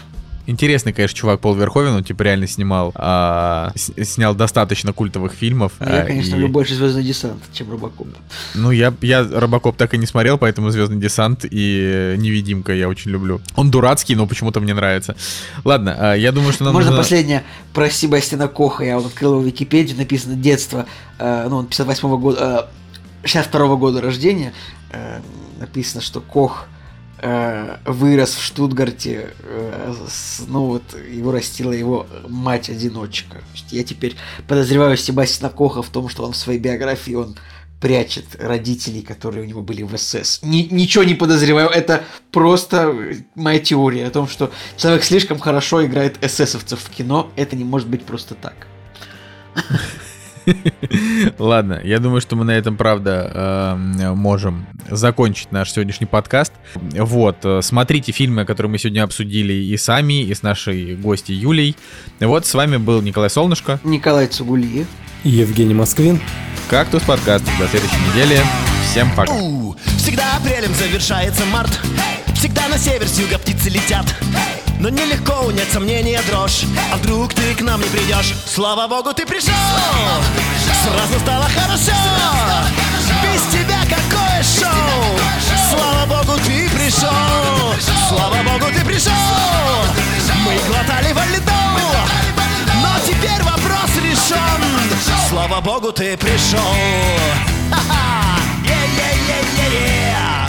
Интересный, конечно, чувак Пол Верховен, он типа реально снимал, а, снял достаточно культовых фильмов. Я, а, конечно, и... люблю больше Звездный десант, чем Робокоп. Ну, я, я Робокоп так и не смотрел, поэтому Звездный десант и Невидимка я очень люблю. Он дурацкий, но почему-то мне нравится. Ладно, а, я думаю, что нам Можно нужно... последнее про Себастьяна Коха. Я вот открыл его в Википедию, написано детство, э, ну, он 58 -го года, э, 62 -го года рождения. Э, написано, что Кох Э, вырос в Штутгарте, э, ну вот его растила его мать-одиночка. Я теперь подозреваю Себастьяна Коха в том, что он в своей биографии он прячет родителей, которые у него были в СС. Ни, ничего не подозреваю, это просто моя теория о том, что человек слишком хорошо играет эсэсовцев в кино, это не может быть просто так. <laughs> Ладно, я думаю, что мы на этом, правда, эм, можем закончить наш сегодняшний подкаст. Вот, э, смотрите фильмы, которые мы сегодня обсудили и сами, и с нашей гостьей Юлей. Вот, с вами был Николай Солнышко. Николай Цугулиев. И Евгений Москвин. Кактус подкаст. До следующей недели. Всем пока. Всегда апрелем завершается март. Всегда на север с юга птицы летят. Но нелегко унять сомнения дрожь А вдруг ты к нам не придешь? Слава богу, ты пришел! Сразу стало хорошо! Без тебя какое шоу? Слава богу, ты пришел! Слава богу, ты пришел! Мы глотали льду Но теперь вопрос решен! Слава богу, ты пришел! Ха-ха! Yeah, yeah, yeah, yeah, yeah.